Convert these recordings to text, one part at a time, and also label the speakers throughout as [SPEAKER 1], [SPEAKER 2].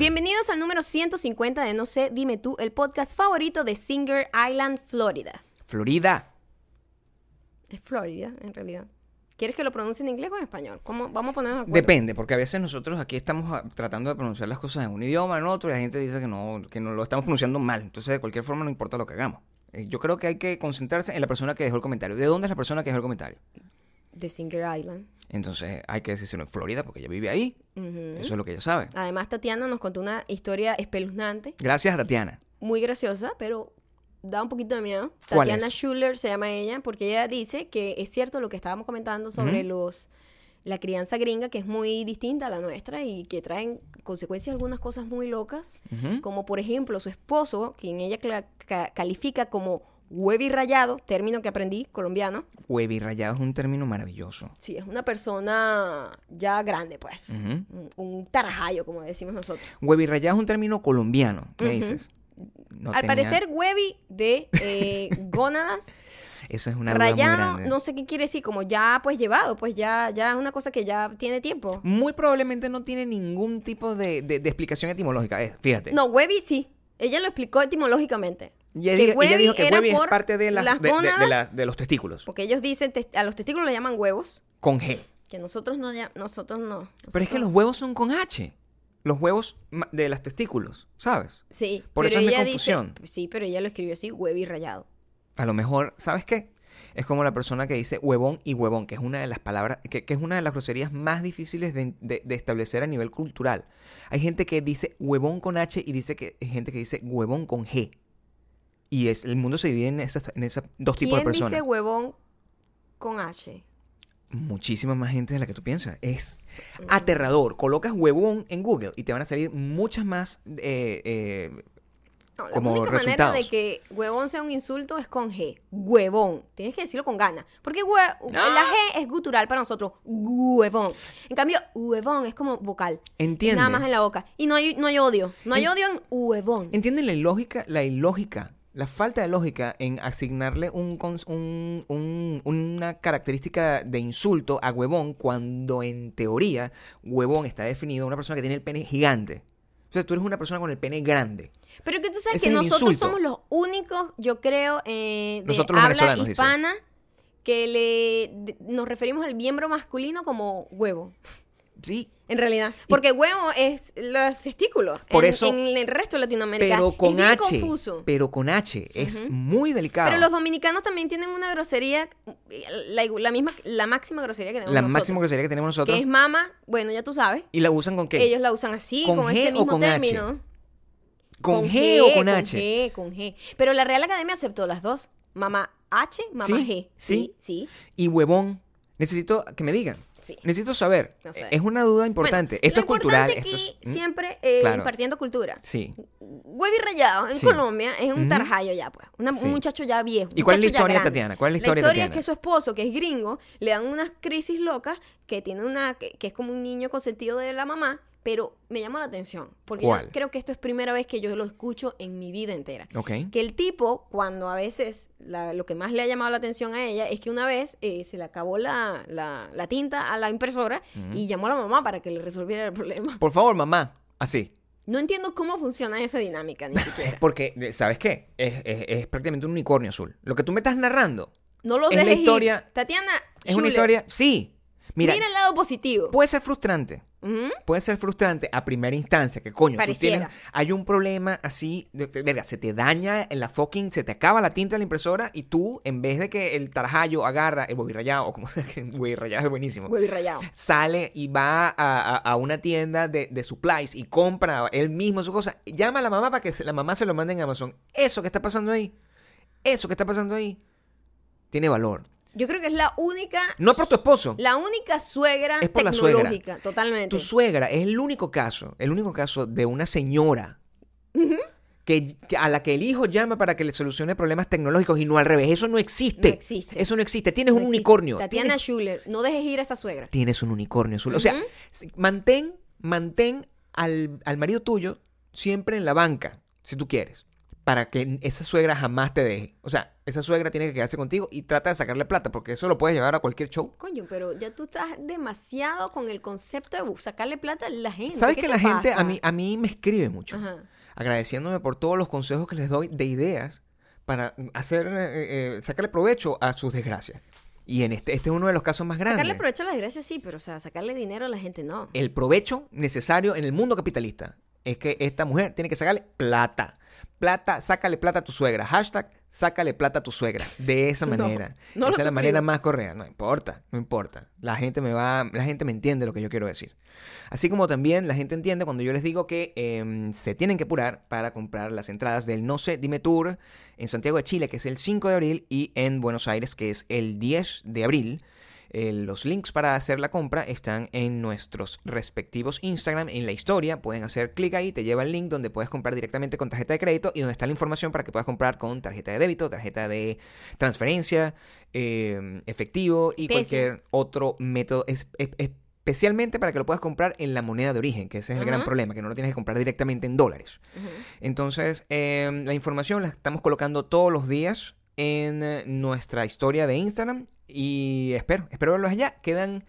[SPEAKER 1] Bienvenidos al número 150 de No sé, dime tú, el podcast favorito de Singer Island, Florida.
[SPEAKER 2] Florida.
[SPEAKER 1] Es Florida, en realidad. ¿Quieres que lo pronuncie en inglés o en español? ¿Cómo? Vamos a acuerdo.
[SPEAKER 2] Depende, porque a veces nosotros aquí estamos ah, tratando de pronunciar las cosas en un idioma, en otro, y la gente dice que no, que no lo estamos pronunciando mal. Entonces, de cualquier forma, no importa lo que hagamos. Eh, Yo creo que hay que concentrarse en la persona que dejó el comentario. ¿De dónde es la persona que dejó el comentario?
[SPEAKER 1] De Singer Island.
[SPEAKER 2] Entonces, hay que decírselo en Florida, porque ella vive ahí. Eso es lo que ella sabe.
[SPEAKER 1] Además, Tatiana nos contó una historia espeluznante,
[SPEAKER 2] Gracias, Tatiana.
[SPEAKER 1] muy graciosa, pero da un poquito de miedo.
[SPEAKER 2] ¿Cuál
[SPEAKER 1] Tatiana
[SPEAKER 2] es?
[SPEAKER 1] Schuller se llama ella, porque ella dice que es cierto lo que estábamos comentando sobre los la crianza gringa, que es muy distinta a la nuestra y que traen consecuencias algunas cosas muy locas, como por ejemplo su esposo, quien ella califica como huevi rayado, término que aprendí, colombiano.
[SPEAKER 2] Huevirrayado es un término maravilloso.
[SPEAKER 1] Sí, es una persona ya grande, pues.
[SPEAKER 2] Ujú.
[SPEAKER 1] un, un tarajayo, como decimos nosotros.
[SPEAKER 2] Huevirrayado es un término colombiano, me dices. No
[SPEAKER 1] Al
[SPEAKER 2] tenía-
[SPEAKER 1] parecer, huevi de eh, gónadas,
[SPEAKER 2] Eso es una muy
[SPEAKER 1] rayado, no sé qué quiere decir, como ya pues llevado, pues ya, ya es una cosa que ya tiene tiempo.
[SPEAKER 2] Muy probablemente no tiene ningún tipo de, de- de explicación etimológica. Eh, fíjate.
[SPEAKER 1] No, huevi sí. Ella lo explicó etimológicamente.
[SPEAKER 2] Ella,
[SPEAKER 1] que
[SPEAKER 2] ella dijo que huevi es parte de, las,
[SPEAKER 1] las
[SPEAKER 2] de, de- de
[SPEAKER 1] gónadas,
[SPEAKER 2] las- de los testículos.
[SPEAKER 1] Porque ellos dicen, a los testículos le llaman huevos,
[SPEAKER 2] Con G.
[SPEAKER 1] que nosotros no, nosotros no.
[SPEAKER 2] Pero es que los huevos son con H. Los huevos de los testículos, ¿sabes?
[SPEAKER 1] Sí,
[SPEAKER 2] por
[SPEAKER 1] pero
[SPEAKER 2] eso es mi confusión.
[SPEAKER 1] Dice, sí, pero ella lo escribió así, huevi rayado.
[SPEAKER 2] A lo mejor, ¿sabes qué? Es como la persona que dice huevón y huevón, que es una de las palabras, que, que es una de las groserías más difíciles de, de- de establecer a nivel cultural. Hay gente que dice huevón con H y dice que hay gente que dice huevón con G. Y es, el mundo se divide en esas, en esas dos tipos de
[SPEAKER 1] ¿Quién
[SPEAKER 2] personas.
[SPEAKER 1] dice huevón con H?
[SPEAKER 2] Muchísima más gente de la que tú piensas. Es aterrador. Colocas huevón en Google y te van a salir muchas más eh, eh,
[SPEAKER 1] No, la
[SPEAKER 2] como
[SPEAKER 1] única manera de que huevón sea un insulto es con G. Huevón. Tienes que decirlo con ganas. Porque hue-
[SPEAKER 2] No.
[SPEAKER 1] la G es gutural para nosotros. Huevón. En cambio, huevón es como vocal.
[SPEAKER 2] Entiende.
[SPEAKER 1] Nada más en la boca. Y no hay, no hay odio. No hay
[SPEAKER 2] En-
[SPEAKER 1] odio en huevón.
[SPEAKER 2] ¿Entienden la ilógica, la ilógica, la falta de lógica en asignarle un, un- un- una característica de insulto a huevón cuando en teoría huevón está definido a una persona que tiene el pene gigante? O sea, tú eres una persona con el pene grande.
[SPEAKER 1] Pero que tú sabes
[SPEAKER 2] Ese
[SPEAKER 1] que nosotros somos los únicos, yo creo, eh, de
[SPEAKER 2] Nosotros
[SPEAKER 1] habla hispana que le de- nos referimos al miembro masculino como huevo.
[SPEAKER 2] Sí,
[SPEAKER 1] En realidad. Porque huevo es los testículos.
[SPEAKER 2] Por
[SPEAKER 1] en,
[SPEAKER 2] eso-
[SPEAKER 1] En el resto de Latinoamérica.
[SPEAKER 2] pero
[SPEAKER 1] es
[SPEAKER 2] con
[SPEAKER 1] bien
[SPEAKER 2] H.
[SPEAKER 1] confuso.
[SPEAKER 2] Pero con H. Es muy delicado.
[SPEAKER 1] Pero los dominicanos también tienen una grosería, la, la misma, la máxima grosería que tenemos
[SPEAKER 2] la
[SPEAKER 1] nosotros.
[SPEAKER 2] máxima grosería que tenemos nosotros.
[SPEAKER 1] Que es mama, bueno, ya tú sabes.
[SPEAKER 2] ¿Y la usan con qué?
[SPEAKER 1] Ellos la usan así,
[SPEAKER 2] ¿Con
[SPEAKER 1] con,
[SPEAKER 2] G
[SPEAKER 1] ese
[SPEAKER 2] o
[SPEAKER 1] mismo
[SPEAKER 2] con H?
[SPEAKER 1] término.
[SPEAKER 2] ¿Con, G, o con H?
[SPEAKER 1] Con G, con G. Pero la Real Academia aceptó las dos. Mamá H, mamá
[SPEAKER 2] Sí,
[SPEAKER 1] G.
[SPEAKER 2] Sí,
[SPEAKER 1] sí.
[SPEAKER 2] Y huevón. Necesito que me digan.
[SPEAKER 1] Sí.
[SPEAKER 2] Necesito saber.
[SPEAKER 1] No sé.
[SPEAKER 2] Es una duda importante.
[SPEAKER 1] Bueno,
[SPEAKER 2] esto es cultural.
[SPEAKER 1] importante
[SPEAKER 2] Esto
[SPEAKER 1] aquí
[SPEAKER 2] es, ¿Mm?
[SPEAKER 1] siempre eh,
[SPEAKER 2] Claro.
[SPEAKER 1] impartiendo cultura.
[SPEAKER 2] Sí.
[SPEAKER 1] Huevi rayado en
[SPEAKER 2] Sí.
[SPEAKER 1] Colombia es un tarjayo ya, pues. Una-
[SPEAKER 2] Sí.
[SPEAKER 1] Un muchacho ya viejo.
[SPEAKER 2] ¿Y cuál es la historia. Tatiana? ¿Cuál es la historia
[SPEAKER 1] La historia
[SPEAKER 2] Tatiana?
[SPEAKER 1] es que su esposo, que es gringo, le dan unas crisis locas que tiene una. que, que es como un niño consentido de la mamá, pero me llama la atención. Porque creo que esto es primera vez que yo lo escucho en mi vida entera.
[SPEAKER 2] Ok.
[SPEAKER 1] Que el tipo, cuando a veces la- lo que más le ha llamado la atención a ella es que una vez eh, se le acabó la, la- la tinta a la impresora y llamó a la mamá para que le resolviera el problema.
[SPEAKER 2] Por favor, mamá. Así.
[SPEAKER 1] No entiendo cómo funciona esa dinámica ni siquiera.
[SPEAKER 2] Porque, eh, ¿sabes qué? Es, es- es prácticamente un unicornio azul. Lo que tú me estás narrando
[SPEAKER 1] No lo
[SPEAKER 2] Es la
[SPEAKER 1] dejes ir.
[SPEAKER 2] historia-
[SPEAKER 1] Tatiana,
[SPEAKER 2] es una historia. Sí. Mira,
[SPEAKER 1] Mira el lado positivo.
[SPEAKER 2] puede ser frustrante. Puede ser frustrante a primera instancia, que coño, tú
[SPEAKER 1] Pareciera.
[SPEAKER 2] tienes, hay un problema así, de- de- verga, se te daña en la fucking, se te acaba la tinta de la impresora y tú, en vez de que el tarajayo agarra, el rayado o como sea que el rayado es buenísimo,
[SPEAKER 1] rayado.
[SPEAKER 2] sale y va a, a- a una tienda de, de supplies y compra él mismo su cosa, llama a la mamá para que la mamá se lo mande en Amazon. Eso que está pasando ahí, eso que está pasando ahí, tiene valor.
[SPEAKER 1] Yo creo que es la única.
[SPEAKER 2] No por tu esposo.
[SPEAKER 1] La única suegra
[SPEAKER 2] Es por la suegra.
[SPEAKER 1] tecnológica, totalmente.
[SPEAKER 2] Tu suegra es el único caso, el único caso de una señora que, que- a la que el hijo llama para que le solucione problemas tecnológicos y no al revés. Eso no existe.
[SPEAKER 1] No existe.
[SPEAKER 2] Eso no existe. Tienes
[SPEAKER 1] No
[SPEAKER 2] un
[SPEAKER 1] existe.
[SPEAKER 2] unicornio.
[SPEAKER 1] Tatiana
[SPEAKER 2] Tienes,
[SPEAKER 1] Schuller, no dejes ir a esa suegra.
[SPEAKER 2] tienes un unicornio azul. O sea, mantén, mantén al, al marido tuyo siempre en la banca, si tú quieres. Para que esa suegra jamás te deje. O sea, esa suegra tiene que quedarse contigo y trata de sacarle plata, porque eso lo puedes llevar a cualquier show.
[SPEAKER 1] Coño, pero ya tú estás demasiado con el concepto de sacarle plata a la gente.
[SPEAKER 2] ¿Sabes
[SPEAKER 1] ¿Qué
[SPEAKER 2] que la gente a mí, a mí me escribe mucho?
[SPEAKER 1] Ajá.
[SPEAKER 2] agradeciéndome por todos los consejos que les doy de ideas para hacer eh, eh, sacarle provecho a sus desgracias. Y en este, este es uno de los casos más grandes.
[SPEAKER 1] Sacarle provecho a la desgracia sí, pero o sea, sacarle dinero a la gente no.
[SPEAKER 2] El provecho necesario en el mundo capitalista es que esta mujer tiene que sacarle plata. Plata, sácale plata a tu suegra. Hashtag, sácale plata a tu suegra. De esa
[SPEAKER 1] No,
[SPEAKER 2] manera.
[SPEAKER 1] no lo
[SPEAKER 2] esa es la manera más correcta. No importa, no importa. La gente me va, la gente me entiende lo que yo quiero decir. Así como también la gente entiende cuando yo les digo que em, se tienen que apurar para comprar las entradas del No sé, dime tour en Santiago de Chile, que es el 5 de abril, y en Buenos Aires, que es el 10 de abril. Eh, los links para hacer la compra están en nuestros respectivos Instagram. En la historia pueden hacer clic ahí, te lleva el link donde puedes comprar directamente con tarjeta de crédito y donde está la información para que puedas comprar con tarjeta de débito, tarjeta de transferencia, eh, efectivo y
[SPEAKER 1] Pesos.
[SPEAKER 2] cualquier otro método. Es, es- especialmente para que lo puedas comprar en la moneda de origen, que ese es el gran problema, que no lo tienes que comprar directamente en dólares. Entonces, eh, la información la estamos colocando todos los días en eh, nuestra historia de Instagram y espero, espero verlos allá. Quedan,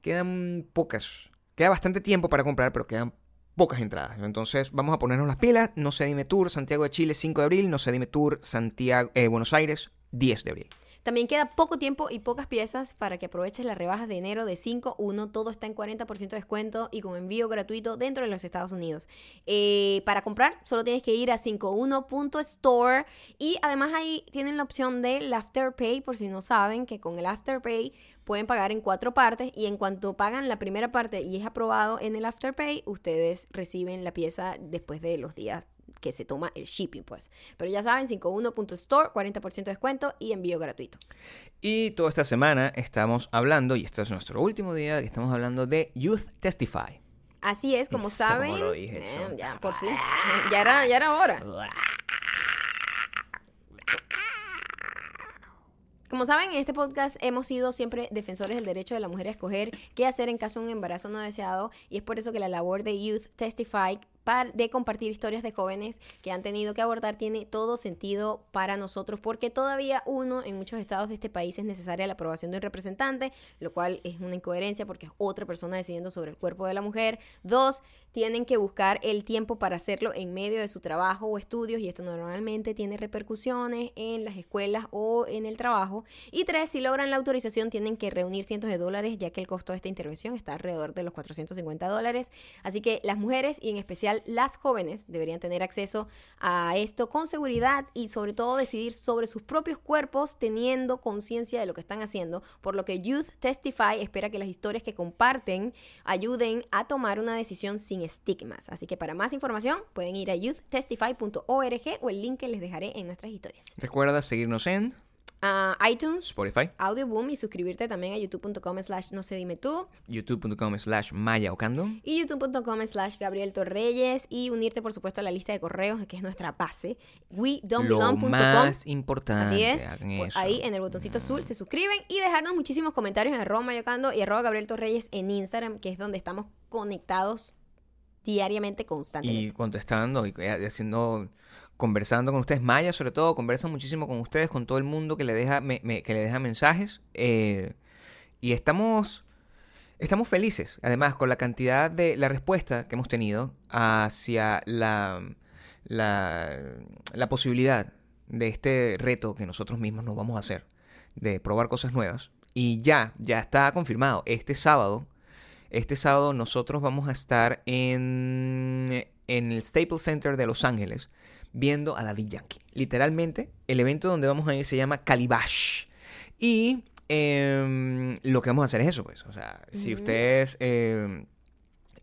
[SPEAKER 2] quedan pocas, queda bastante tiempo para comprar, pero quedan pocas entradas. Entonces, vamos a ponernos las pilas. No se dime tour, Santiago de Chile, 5 de abril. No se dime tour, Santiago, eh, Buenos Aires, 10 de abril.
[SPEAKER 1] También queda poco tiempo y pocas piezas para que aproveches las rebajas de enero de 5.1. Todo está en 40% de descuento y con envío gratuito dentro de los Estados Unidos. Eh, para comprar, solo tienes que ir a 51.store y además ahí tienen la opción del Afterpay, por si no saben que con el Afterpay pueden pagar en cuatro partes y en cuanto pagan la primera parte y es aprobado en el Afterpay, ustedes reciben la pieza después de los días que se toma el shipping, pues. Pero ya saben, 51.store, 40% de descuento y envío gratuito.
[SPEAKER 2] Y toda esta semana estamos hablando, y este es nuestro último día, que estamos hablando de Youth Testify.
[SPEAKER 1] Así es, como
[SPEAKER 2] Eso,
[SPEAKER 1] saben.
[SPEAKER 2] como lo dije,
[SPEAKER 1] eh, ya, por fin. Ya era, ya era hora. Como saben, en este podcast hemos sido siempre defensores del derecho de la mujer a escoger qué hacer en caso de un embarazo no deseado y es por eso que la labor de Youth Testify de compartir historias de jóvenes que han tenido que abortar tiene todo sentido para nosotros porque todavía uno en muchos estados de este país es necesaria la aprobación de un representante, lo cual es una incoherencia porque es otra persona decidiendo sobre el cuerpo de la mujer. Dos, tienen que buscar el tiempo para hacerlo en medio de su trabajo o estudios y esto normalmente tiene repercusiones en las escuelas o en el trabajo. Y tres, si logran la autorización tienen que reunir cientos de dólares ya que el costo de esta intervención está alrededor de los 450 dólares. Así que las mujeres y en especial las jóvenes deberían tener acceso a esto con seguridad y sobre todo decidir sobre sus propios cuerpos teniendo conciencia de lo que están haciendo, por lo que Youth Testify espera que las historias que comparten ayuden a tomar una decisión sin estigmas. Así que para más información pueden ir a youthtestify.org o el link que les dejaré en nuestras historias.
[SPEAKER 2] Recuerda seguirnos en
[SPEAKER 1] Ah, iTunes,
[SPEAKER 2] Spotify,
[SPEAKER 1] Audioboom y suscribirte también a youtube.com slash no se dime tú
[SPEAKER 2] youtube.com slash Maya Ocando.
[SPEAKER 1] y youtube.com slash Gabriel Torreyes y unirte por supuesto a la lista de correos que es nuestra base
[SPEAKER 2] Lo
[SPEAKER 1] wedon'tbelong.com
[SPEAKER 2] más importante.
[SPEAKER 1] Así es,
[SPEAKER 2] eso.
[SPEAKER 1] ahí en el botoncito azul se suscriben y dejarnos muchísimos comentarios en arroba mayocando y arroba Gabriel Torreyes en Instagram, que es donde estamos conectados diariamente, constantemente.
[SPEAKER 2] Y contestando y y haciendo, conversando con ustedes. Maya, sobre todo, conversa muchísimo con ustedes, con todo el mundo que le deja, me- me- que le deja mensajes. eh, y estamos, estamos felices, además, con la cantidad de la respuesta que hemos tenido hacia la, la, la posibilidad de este reto que nosotros mismos nos vamos a hacer, de probar cosas nuevas. Y ya, ya está confirmado. Este sábado, este sábado nosotros vamos a estar en, en el Staples Center de Los Ángeles viendo a Daddy Yankee. Literalmente, el evento donde vamos a ir se llama Calibash. Y em, lo que vamos a hacer es eso, pues. O sea, si
[SPEAKER 1] Ujú.
[SPEAKER 2] ustedes em,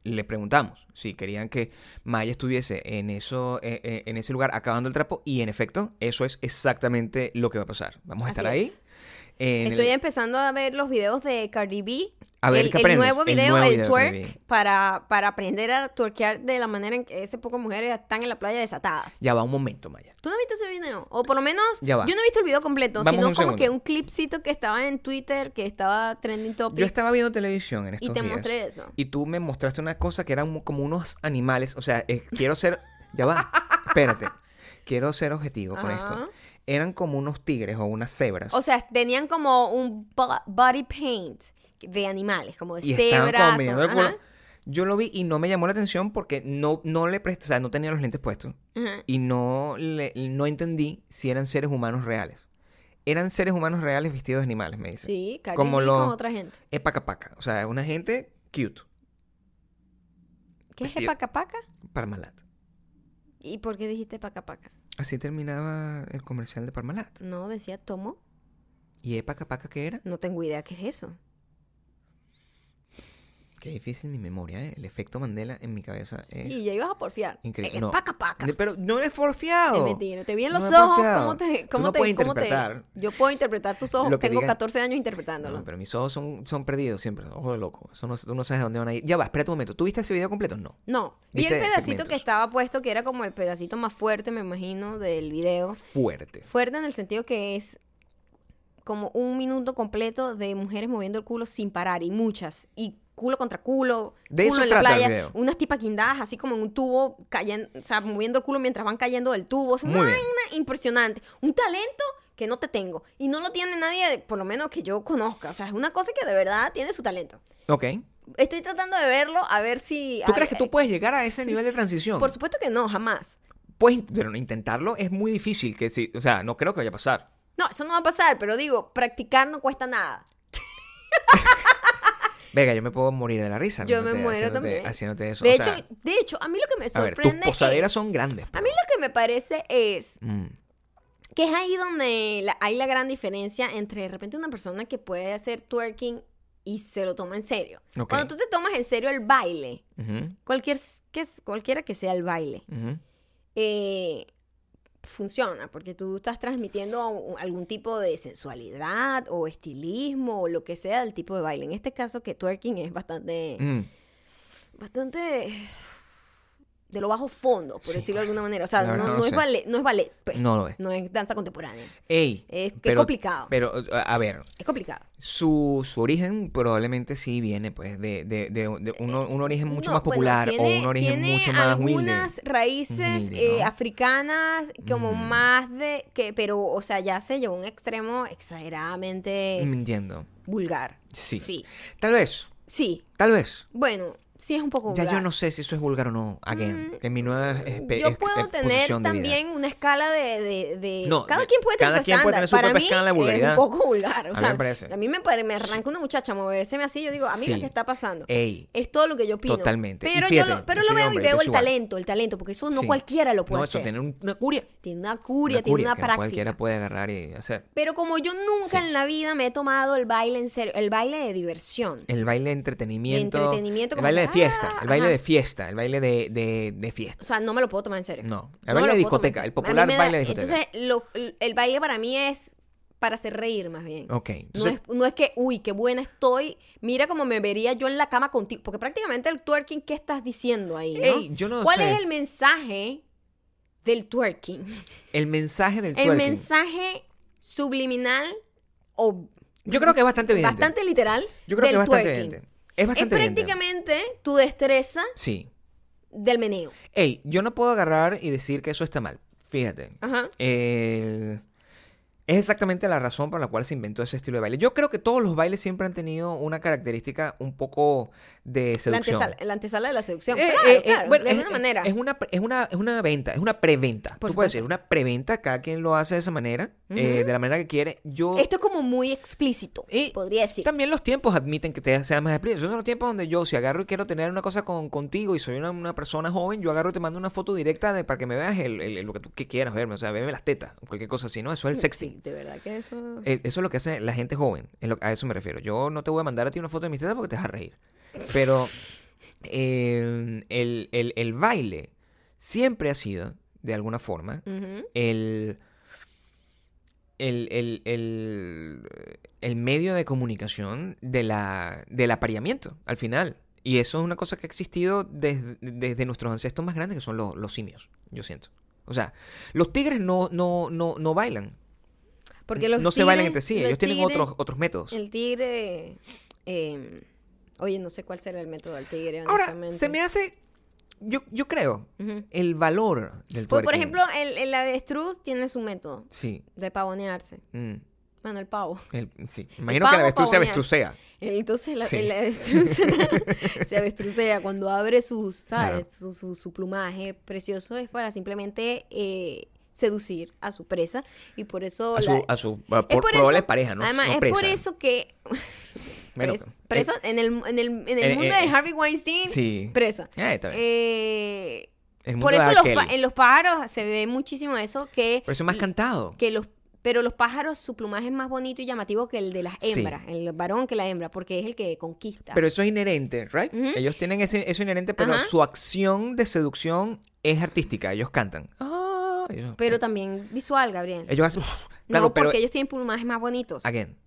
[SPEAKER 2] le preguntamos si querían que Maya estuviese en eso, eh, eh, en ese lugar acabando el trapo, y en efecto, eso es exactamente lo que va a pasar. Vamos a
[SPEAKER 1] Así
[SPEAKER 2] estar
[SPEAKER 1] es.
[SPEAKER 2] El-
[SPEAKER 1] Estoy empezando a ver los videos de Cardi B.
[SPEAKER 2] A ver
[SPEAKER 1] el,
[SPEAKER 2] qué
[SPEAKER 1] el nuevo
[SPEAKER 2] el
[SPEAKER 1] video,
[SPEAKER 2] nuevo
[SPEAKER 1] el
[SPEAKER 2] video de Cardi
[SPEAKER 1] twerk, para, para aprender a twerkear de la manera en que ese pocas mujeres están en la playa desatadas.
[SPEAKER 2] Ya va un momento, Maya.
[SPEAKER 1] ¿Tú no has visto ese video? O por lo menos,
[SPEAKER 2] Ya va.
[SPEAKER 1] yo no he visto el video completo,
[SPEAKER 2] Vamos
[SPEAKER 1] sino como
[SPEAKER 2] segundo.
[SPEAKER 1] que un clipcito que estaba en Twitter, que estaba trending topic.
[SPEAKER 2] Yo estaba viendo televisión en estos
[SPEAKER 1] y te
[SPEAKER 2] días.
[SPEAKER 1] mostré eso.
[SPEAKER 2] Y tú me mostraste una cosa que eran como unos animales. O sea, eh, quiero ser. Ya va. Espérate. quiero ser objetivo con esto, eran como unos tigres o unas cebras.
[SPEAKER 1] O sea, tenían como un bo- body paint de animales, como de
[SPEAKER 2] y estaban
[SPEAKER 1] cebras.
[SPEAKER 2] como el
[SPEAKER 1] como-
[SPEAKER 2] culo. Yo lo vi y no me llamó la atención porque no, no le presté, o sea, no tenía los lentes puestos. y no, le- no entendí si eran seres humanos reales. Eran seres humanos reales vestidos de animales, me dice.
[SPEAKER 1] Sí, Cardi
[SPEAKER 2] Como
[SPEAKER 1] B
[SPEAKER 2] lo-
[SPEAKER 1] con otra gente.
[SPEAKER 2] Es paca paca. O sea, una gente cute.
[SPEAKER 1] ¿Qué es
[SPEAKER 2] vestido-
[SPEAKER 1] el paca paca?
[SPEAKER 2] Parmalat.
[SPEAKER 1] ¿Y por qué dijiste paca paca?
[SPEAKER 2] Así terminaba el comercial de Parmalat.
[SPEAKER 1] No, decía tomo.
[SPEAKER 2] ¿Y es paca paca qué era?
[SPEAKER 1] No tengo idea qué es eso.
[SPEAKER 2] Qué difícil mi memoria, ¿eh? El efecto Mandela en mi cabeza es
[SPEAKER 1] Y ya ibas a porfiar.
[SPEAKER 2] increíble.
[SPEAKER 1] Es
[SPEAKER 2] No.
[SPEAKER 1] paca paca.
[SPEAKER 2] Pero no eres forfiado.
[SPEAKER 1] Es mentira. Te vi en
[SPEAKER 2] No
[SPEAKER 1] los
[SPEAKER 2] he
[SPEAKER 1] ojos.
[SPEAKER 2] porfiado.
[SPEAKER 1] ¿Cómo te,
[SPEAKER 2] Tú
[SPEAKER 1] cómo
[SPEAKER 2] no
[SPEAKER 1] te,
[SPEAKER 2] puedes
[SPEAKER 1] cómo te-
[SPEAKER 2] interpretar
[SPEAKER 1] Yo puedo interpretar tus ojos. Tengo
[SPEAKER 2] digan.
[SPEAKER 1] 14 años interpretándolo.
[SPEAKER 2] No, pero mis ojos son, son perdidos siempre. Ojo de loco. Eso no, tú no sabes a dónde van a ir. Ya va, espérate un momento. ¿Tú viste ese video completo? No.
[SPEAKER 1] No, vi el
[SPEAKER 2] ¿Viste
[SPEAKER 1] pedacito
[SPEAKER 2] segmentos?
[SPEAKER 1] que estaba puesto, que era como el pedacito más fuerte, me imagino, del video.
[SPEAKER 2] Fuerte.
[SPEAKER 1] Fuerte en el sentido que es como un minuto completo de mujeres moviendo el culo sin parar, y muchas. Y culo contra culo,
[SPEAKER 2] De
[SPEAKER 1] culo
[SPEAKER 2] eso
[SPEAKER 1] en la
[SPEAKER 2] trata el
[SPEAKER 1] playa,
[SPEAKER 2] video.
[SPEAKER 1] unas tipas guindadas así como en un tubo, cayendo, o sea, moviendo el culo mientras van cayendo del tubo. Es una
[SPEAKER 2] Muy bien.
[SPEAKER 1] vaina impresionante. Un talento que no te tengo. Y no lo tiene nadie, por lo menos que yo conozca. O sea, es una cosa que de verdad tiene su talento.
[SPEAKER 2] Ok.
[SPEAKER 1] Estoy tratando de verlo a ver si...
[SPEAKER 2] ¿Tú
[SPEAKER 1] a-
[SPEAKER 2] crees que tú puedes llegar a ese nivel de transición?
[SPEAKER 1] Por supuesto que no, jamás.
[SPEAKER 2] Pues, pero intentarlo es muy difícil. Que sí, o sea, no creo que vaya a pasar.
[SPEAKER 1] No, eso no va a pasar, pero digo, practicar no cuesta nada.
[SPEAKER 2] Venga, yo me puedo morir de la risa.
[SPEAKER 1] Yo me muero
[SPEAKER 2] haciéndote-
[SPEAKER 1] también.
[SPEAKER 2] Haciéndote eso.
[SPEAKER 1] De
[SPEAKER 2] O
[SPEAKER 1] hecho, de hecho, a mí lo que me
[SPEAKER 2] a ver, tus
[SPEAKER 1] sorprende
[SPEAKER 2] posaderas
[SPEAKER 1] es-
[SPEAKER 2] son grandes.
[SPEAKER 1] a mí lo que me parece es
[SPEAKER 2] Mm,
[SPEAKER 1] que es ahí donde la- hay la gran diferencia entre de repente una persona que puede hacer twerking y se lo toma en serio. Cuando tú te tomas en serio el baile, cualquier, que, cualquiera que sea el baile, eh, funciona porque tú estás transmitiendo algún tipo de sensualidad o estilismo o lo que sea del tipo de baile. En este caso que twerking es bastante...
[SPEAKER 2] Mm,
[SPEAKER 1] bastante de lo bajo fondo, por
[SPEAKER 2] Sí.
[SPEAKER 1] decirlo de alguna manera. O sea, no,
[SPEAKER 2] verdad
[SPEAKER 1] no
[SPEAKER 2] no
[SPEAKER 1] es
[SPEAKER 2] sé.
[SPEAKER 1] ballet, no es ballet, pues.
[SPEAKER 2] No lo es.
[SPEAKER 1] No es danza contemporánea.
[SPEAKER 2] Ey.
[SPEAKER 1] Es- complicado.
[SPEAKER 2] Pero, a ver,
[SPEAKER 1] Es complicado.
[SPEAKER 2] su, su origen probablemente sí viene, pues, de, de, de, de un, un origen mucho
[SPEAKER 1] No,
[SPEAKER 2] más
[SPEAKER 1] bueno,
[SPEAKER 2] popular
[SPEAKER 1] tiene-
[SPEAKER 2] o un origen
[SPEAKER 1] tiene
[SPEAKER 2] mucho más humilde.
[SPEAKER 1] algunas raíces
[SPEAKER 2] Humilde,
[SPEAKER 1] eh, africanas como
[SPEAKER 2] Ujú.
[SPEAKER 1] más de que pero o sea ya se llevó a un extremo exageradamente
[SPEAKER 2] Mm, Entiendo.
[SPEAKER 1] vulgar
[SPEAKER 2] Sí.
[SPEAKER 1] sí
[SPEAKER 2] Tal vez,
[SPEAKER 1] sí
[SPEAKER 2] tal vez.
[SPEAKER 1] bueno sí es un poco
[SPEAKER 2] Ya
[SPEAKER 1] vulgar
[SPEAKER 2] yo no sé si eso es vulgar o no, again,
[SPEAKER 1] Mm,
[SPEAKER 2] en mi nueva
[SPEAKER 1] yo puedo tener también una escala de, de, de-
[SPEAKER 2] No,
[SPEAKER 1] cada quien puede tener
[SPEAKER 2] cada
[SPEAKER 1] su
[SPEAKER 2] quien puede
[SPEAKER 1] estándar.
[SPEAKER 2] tener su
[SPEAKER 1] Para
[SPEAKER 2] propia
[SPEAKER 1] mí
[SPEAKER 2] escala de
[SPEAKER 1] es
[SPEAKER 2] vulgaridad.
[SPEAKER 1] un poco vulgar. O
[SPEAKER 2] A mí
[SPEAKER 1] sea,
[SPEAKER 2] me parece.
[SPEAKER 1] A mí me, pare- me arranca una muchacha moverseme así. Yo digo, a mí
[SPEAKER 2] Sí.
[SPEAKER 1] ¿qué está pasando?
[SPEAKER 2] Ey,
[SPEAKER 1] Es todo lo que yo opino.
[SPEAKER 2] Totalmente.
[SPEAKER 1] Pero,
[SPEAKER 2] fíjate,
[SPEAKER 1] yo lo, pero
[SPEAKER 2] yo
[SPEAKER 1] lo veo
[SPEAKER 2] hombre,
[SPEAKER 1] y veo el talento, el talento, porque eso no
[SPEAKER 2] sí.
[SPEAKER 1] cualquiera lo puede
[SPEAKER 2] No, eso
[SPEAKER 1] hacer.
[SPEAKER 2] tiene un- una curia.
[SPEAKER 1] Tiene una curia,
[SPEAKER 2] Una
[SPEAKER 1] tiene una práctica.
[SPEAKER 2] cualquiera puede agarrar y hacer.
[SPEAKER 1] Pero como yo nunca en la vida me he tomado el baile en serio, el baile de diversión.
[SPEAKER 2] El baile de entretenimiento.
[SPEAKER 1] Entretenimiento, como
[SPEAKER 2] fiesta. El baile
[SPEAKER 1] ajá.
[SPEAKER 2] de fiesta. El baile de, de, de fiesta.
[SPEAKER 1] O sea, no me lo puedo tomar en serio.
[SPEAKER 2] No. El
[SPEAKER 1] No
[SPEAKER 2] baile de discoteca. El popular
[SPEAKER 1] da-
[SPEAKER 2] baile de discoteca.
[SPEAKER 1] Entonces, lo- el baile para mí es para hacer reír más bien.
[SPEAKER 2] ok.
[SPEAKER 1] No es, no es que, uy, qué buena estoy. Mira cómo me vería yo en la cama contigo. Porque prácticamente el twerking, ¿qué estás diciendo ahí? no?
[SPEAKER 2] Ey, yo no
[SPEAKER 1] ¿Cuál
[SPEAKER 2] sé.
[SPEAKER 1] es el mensaje del twerking?
[SPEAKER 2] el mensaje del
[SPEAKER 1] El
[SPEAKER 2] twerking.
[SPEAKER 1] mensaje subliminal o
[SPEAKER 2] Yo creo que es bastante evidente.
[SPEAKER 1] bastante literal
[SPEAKER 2] Yo creo que
[SPEAKER 1] del
[SPEAKER 2] es bastante
[SPEAKER 1] twerking.
[SPEAKER 2] evidente. Es
[SPEAKER 1] Es
[SPEAKER 2] bastante evidente.
[SPEAKER 1] prácticamente tu destreza
[SPEAKER 2] Sí.
[SPEAKER 1] del meneo.
[SPEAKER 2] Ey, yo no puedo agarrar y decir que eso está mal. Fíjate.
[SPEAKER 1] Ajá.
[SPEAKER 2] El- Es exactamente la razón por la cual se inventó ese estilo de baile. Yo creo que todos los bailes siempre han tenido una característica un poco de
[SPEAKER 1] La
[SPEAKER 2] seducción.
[SPEAKER 1] antesala, la antesala de la seducción.
[SPEAKER 2] Eh,
[SPEAKER 1] claro,
[SPEAKER 2] eh, eh,
[SPEAKER 1] claro,
[SPEAKER 2] bueno,
[SPEAKER 1] de
[SPEAKER 2] es,
[SPEAKER 1] alguna manera.
[SPEAKER 2] Es una, es, una, es una venta, es una preventa.
[SPEAKER 1] Por
[SPEAKER 2] Tú puedes decir, una preventa, cada quien lo hace de esa manera, eh, de la manera que quiere. Yo
[SPEAKER 1] Esto es como muy explícito,
[SPEAKER 2] Y
[SPEAKER 1] podría decir.
[SPEAKER 2] también los tiempos admiten que te sea más explícito. Esos son los tiempos donde yo, si agarro y quiero tener una cosa con, contigo y soy una, una persona joven, yo agarro y te mando una foto directa de, para que me veas el, el- el- lo que tú que quieras verme. O sea, veme las tetas, o cualquier cosa así, ¿no? Eso es el sexting.
[SPEAKER 1] De verdad que eso...
[SPEAKER 2] Eh, Eso es lo que hace la gente joven. es lo- a eso me refiero. Yo no te voy a mandar a ti una foto de mis tetas porque te vas a reír. Pero eh, el, el- el baile siempre ha sido, de alguna forma, el, el, el, el medio de comunicación de la, del apareamiento, al final. Y eso es una cosa que ha existido desde, desde nuestros ancestros más grandes, que son los, los simios, yo siento. O sea, los tigres no, no, no, no bailan.
[SPEAKER 1] Porque los
[SPEAKER 2] no se bailan entre sí,
[SPEAKER 1] los
[SPEAKER 2] ellos tienen
[SPEAKER 1] tigres-
[SPEAKER 2] otros, otros métodos.
[SPEAKER 1] El tigre... eh, oye, no sé cuál será el método del tigre,
[SPEAKER 2] Ahora, se me hace yo, yo creo el valor del
[SPEAKER 1] Pues,
[SPEAKER 2] twerking.
[SPEAKER 1] por ejemplo, el, el avestruz tiene su método
[SPEAKER 2] Sí.
[SPEAKER 1] de pavonearse.
[SPEAKER 2] mm,
[SPEAKER 1] Bueno, el pavo.
[SPEAKER 2] el- sí. Imagino que
[SPEAKER 1] pavo
[SPEAKER 2] la avestruz se avestrucea.
[SPEAKER 1] Entonces la-
[SPEAKER 2] Sí.
[SPEAKER 1] el avestruz se avestrucea cuando abre sus, ¿sabes?
[SPEAKER 2] Claro.
[SPEAKER 1] Su, su- su plumaje precioso es para simplemente eh, seducir a su presa y por eso...
[SPEAKER 2] A
[SPEAKER 1] la-
[SPEAKER 2] su, a su a por,
[SPEAKER 1] por
[SPEAKER 2] probable
[SPEAKER 1] eso-
[SPEAKER 2] pareja, ¿no?
[SPEAKER 1] Además,
[SPEAKER 2] no
[SPEAKER 1] es
[SPEAKER 2] presa.
[SPEAKER 1] por eso que...
[SPEAKER 2] Bueno,
[SPEAKER 1] pres-
[SPEAKER 2] eh,
[SPEAKER 1] presa en el, en el, en el
[SPEAKER 2] eh,
[SPEAKER 1] mundo
[SPEAKER 2] eh,
[SPEAKER 1] de Harvey Weinstein,
[SPEAKER 2] Sí.
[SPEAKER 1] presa.
[SPEAKER 2] Eh, está bien.
[SPEAKER 1] Eh, por eso los en los pájaros se ve muchísimo eso que...
[SPEAKER 2] Por eso es más cantado.
[SPEAKER 1] que los pero los pájaros su plumaje es más bonito y llamativo que el de las
[SPEAKER 2] Sí.
[SPEAKER 1] hembras, el varón que la hembra, porque es el que conquista.
[SPEAKER 2] Pero eso es inherente, ¿right? Ellos tienen ese, eso inherente, pero
[SPEAKER 1] Ajá.
[SPEAKER 2] su acción de seducción es artística. Ellos cantan. Ah, ellos,
[SPEAKER 1] Pero
[SPEAKER 2] eh,
[SPEAKER 1] también visual, Gabriel.
[SPEAKER 2] ellos hacen. Claro,
[SPEAKER 1] no,
[SPEAKER 2] pero.
[SPEAKER 1] porque ellos tienen plumajes más bonitos.
[SPEAKER 2] Again,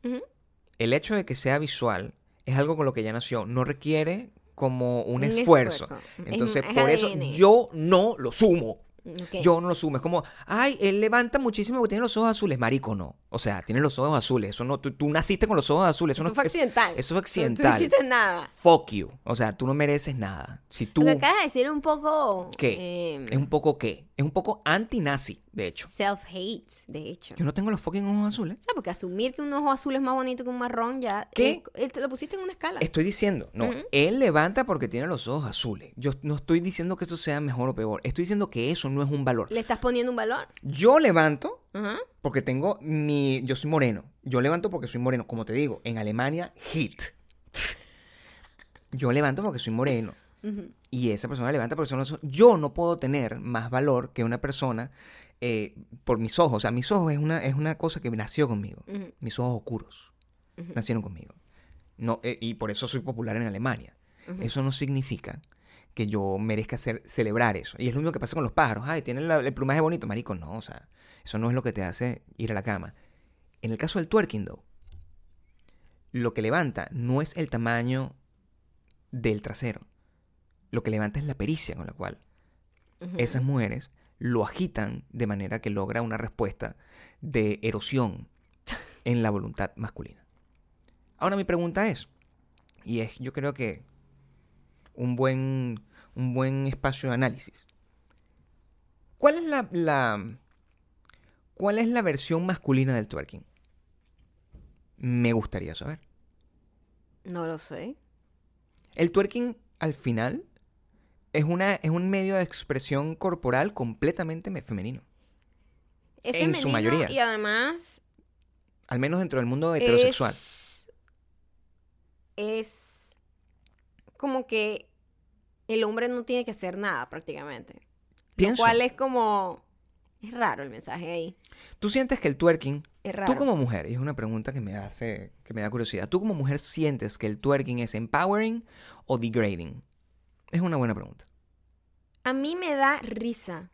[SPEAKER 2] el hecho de que sea visual es algo con lo que ya nació. No requiere como un,
[SPEAKER 1] Un
[SPEAKER 2] esfuerzo.
[SPEAKER 1] esfuerzo. Es-
[SPEAKER 2] Entonces,
[SPEAKER 1] es
[SPEAKER 2] por eso yo no lo sumo.
[SPEAKER 1] Ok.
[SPEAKER 2] Yo no lo sumo. Es como, ay, él levanta muchísimo porque tiene los ojos azules. Marico, no. O sea, tiene los ojos azules. Eso no, tú, tú naciste con los ojos azules. Eso,
[SPEAKER 1] Eso
[SPEAKER 2] no,
[SPEAKER 1] fue accidental.
[SPEAKER 2] Eso fue
[SPEAKER 1] Tú- Tú
[SPEAKER 2] accidental.
[SPEAKER 1] no hiciste nada.
[SPEAKER 2] Fuck you. O sea, tú no mereces nada. Si tú...
[SPEAKER 1] Lo que acabas de decir es un poco...
[SPEAKER 2] ¿Qué?
[SPEAKER 1] eh,
[SPEAKER 2] Es un poco qué? Es un poco anti-nazi, de hecho.
[SPEAKER 1] Self-hate, de hecho.
[SPEAKER 2] Yo no tengo los fucking ojos azules.
[SPEAKER 1] ¿Sabes? Porque asumir que un ojo azul es más bonito que un marrón ya...
[SPEAKER 2] ¿Qué?
[SPEAKER 1] él te lo pusiste en una escala.
[SPEAKER 2] Estoy diciendo, no, él levanta porque tiene los ojos azules. Yo no estoy diciendo que eso sea mejor o peor. Estoy diciendo que eso no es un valor.
[SPEAKER 1] Le estás poniendo un valor.
[SPEAKER 2] Yo levanto porque tengo mi... Yo soy moreno. Yo levanto porque soy moreno. Como te digo, en Alemania, hit. Yo levanto porque soy moreno. Y esa persona levanta porque son los ojos. Yo no puedo tener más valor que una persona eh, por mis ojos. O sea, mis ojos es una, es una cosa que nació conmigo. Mis ojos oscuros nacieron conmigo. No, eh, y por eso soy popular en Alemania. Eso no significa que yo merezca hacer, celebrar eso. Y es lo mismo que pasa con los pájaros. Ay, tienen la- el plumaje bonito. Marico, no. O sea, eso no es lo que te hace ir a la cama. En el caso del twerking, though, lo que levanta no es el tamaño del trasero. Lo que levanta es la pericia con la cual esas mujeres lo agitan de manera que logra una respuesta de erosión en la voluntad masculina. Ahora mi pregunta es, y es yo creo que un buen, un buen espacio de análisis. ¿Cuál es la, la- cuál es la versión masculina del twerking? Me gustaría saber.
[SPEAKER 1] No lo sé.
[SPEAKER 2] El twerking al final es, una, es un medio de expresión corporal completamente me- femenino.
[SPEAKER 1] Es
[SPEAKER 2] En su mayoría.
[SPEAKER 1] Y además
[SPEAKER 2] Al menos dentro del mundo heterosexual.
[SPEAKER 1] Es, es como que el hombre no tiene que hacer nada prácticamente.
[SPEAKER 2] Pienso.
[SPEAKER 1] Lo cual es como... Es raro el mensaje ahí.
[SPEAKER 2] ¿Tú sientes que el twerking,
[SPEAKER 1] Es raro.
[SPEAKER 2] tú como mujer, y es una pregunta que me hace, que me da curiosidad, ¿tú como mujer sientes que el twerking es empowering o degrading? Es una buena pregunta,
[SPEAKER 1] A mí me da risa.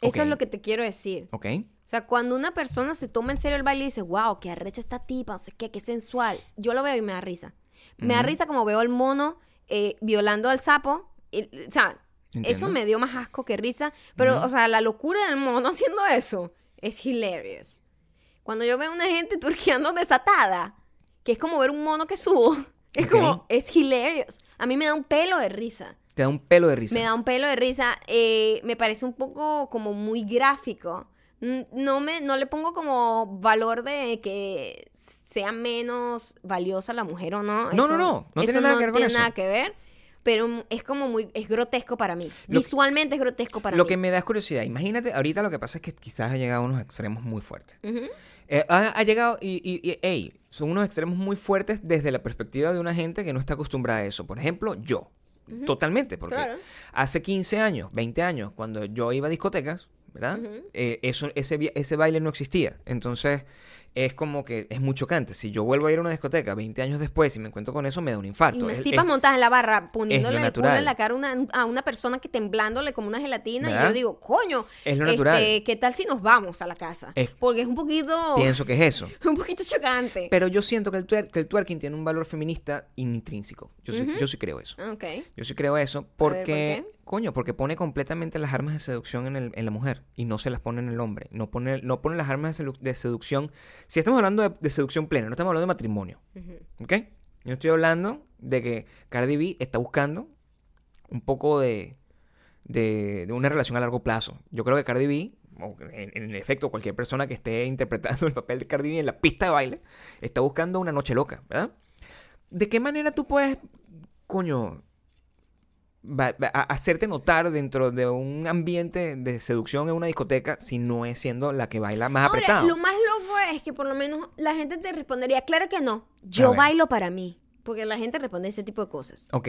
[SPEAKER 1] Eso es lo que te quiero decir.
[SPEAKER 2] ¿ok?
[SPEAKER 1] O sea, cuando una persona se toma en serio el baile y dice, wow, qué arrecha esta tipa, no sé qué, qué sensual. Yo lo veo y me da risa. Me da
[SPEAKER 2] Ujú.
[SPEAKER 1] risa como veo al mono eh, violando al sapo. y- o sea, eso me dio más asco que risa. Pero, o sea, la locura del mono haciendo eso es hilarious. Cuando yo veo a una gente turqueando desatada, que es como ver un mono que subo, es
[SPEAKER 2] Ok.
[SPEAKER 1] como, es hilarious. A mí me da un pelo de risa.
[SPEAKER 2] Te da un pelo de risa.
[SPEAKER 1] Me da un pelo de risa. eh, me parece un poco como muy gráfico. No, me, no le pongo como valor de que sea menos valiosa la mujer o no.
[SPEAKER 2] No, no, no, no tiene nada que ver con
[SPEAKER 1] tiene
[SPEAKER 2] eso.
[SPEAKER 1] nada que ver. Pero es como muy, es grotesco para mí.
[SPEAKER 2] Lo-
[SPEAKER 1] Visualmente es grotesco para
[SPEAKER 2] Lo
[SPEAKER 1] mí.
[SPEAKER 2] que me da es curiosidad, imagínate, ahorita lo que pasa es que quizás ha llegado a unos extremos muy fuertes. Eh, ha, ha llegado y, y, y, ey, son unos extremos muy fuertes desde la perspectiva de una gente que no está acostumbrada a eso. Por ejemplo, yo. Totalmente, porque
[SPEAKER 1] Claro.
[SPEAKER 2] hace 15 años, 20 años, cuando yo iba a discotecas, ¿verdad? Eh, eso, ese, ese baile no existía. Entonces, es como que es muy chocante. Si yo vuelvo a ir a una discoteca 20 años después y me encuentro con eso, me da un
[SPEAKER 1] Y
[SPEAKER 2] infarto.
[SPEAKER 1] unas
[SPEAKER 2] Es-
[SPEAKER 1] tipas
[SPEAKER 2] es-
[SPEAKER 1] montadas en la barra, poniéndole el culo
[SPEAKER 2] natural.
[SPEAKER 1] en la cara a una, a una persona que temblándole como una gelatina. Y yo digo, coño,
[SPEAKER 2] Es lo
[SPEAKER 1] este,
[SPEAKER 2] natural.
[SPEAKER 1] ¿qué tal si nos vamos a la casa?
[SPEAKER 2] Es-
[SPEAKER 1] Porque es un poquito,
[SPEAKER 2] pienso que es eso.
[SPEAKER 1] un poquito chocante.
[SPEAKER 2] Pero yo siento que el, twer- que el twerking tiene un valor feminista intrínseco. Yo sí, yo sí creo eso. Yo sí creo eso
[SPEAKER 1] ¿por
[SPEAKER 2] porque,
[SPEAKER 1] qué?
[SPEAKER 2] Coño, porque pone completamente las armas de seducción en, el- en la mujer y no se las pone en el hombre. No pone, no pone las armas de, seducción. Si estamos hablando de, de seducción plena, no estamos hablando de matrimonio. ¿Ok? Yo estoy hablando de que Cardi B está buscando un poco de, de, de una relación a largo plazo. Yo creo que Cardi B, o en, en efecto cualquier persona que esté interpretando el papel de Cardi B en la pista de baile, está buscando una noche loca, ¿verdad? ¿De qué manera tú puedes, coño, hacerte notar dentro de un ambiente de seducción en una discoteca si no es siendo la que baila más
[SPEAKER 1] Ahora,
[SPEAKER 2] apretado?
[SPEAKER 1] lo más loco es que por lo menos la gente te respondería, claro que no, yo bailo para mí. Porque la gente responde ese tipo de cosas.
[SPEAKER 2] Ok,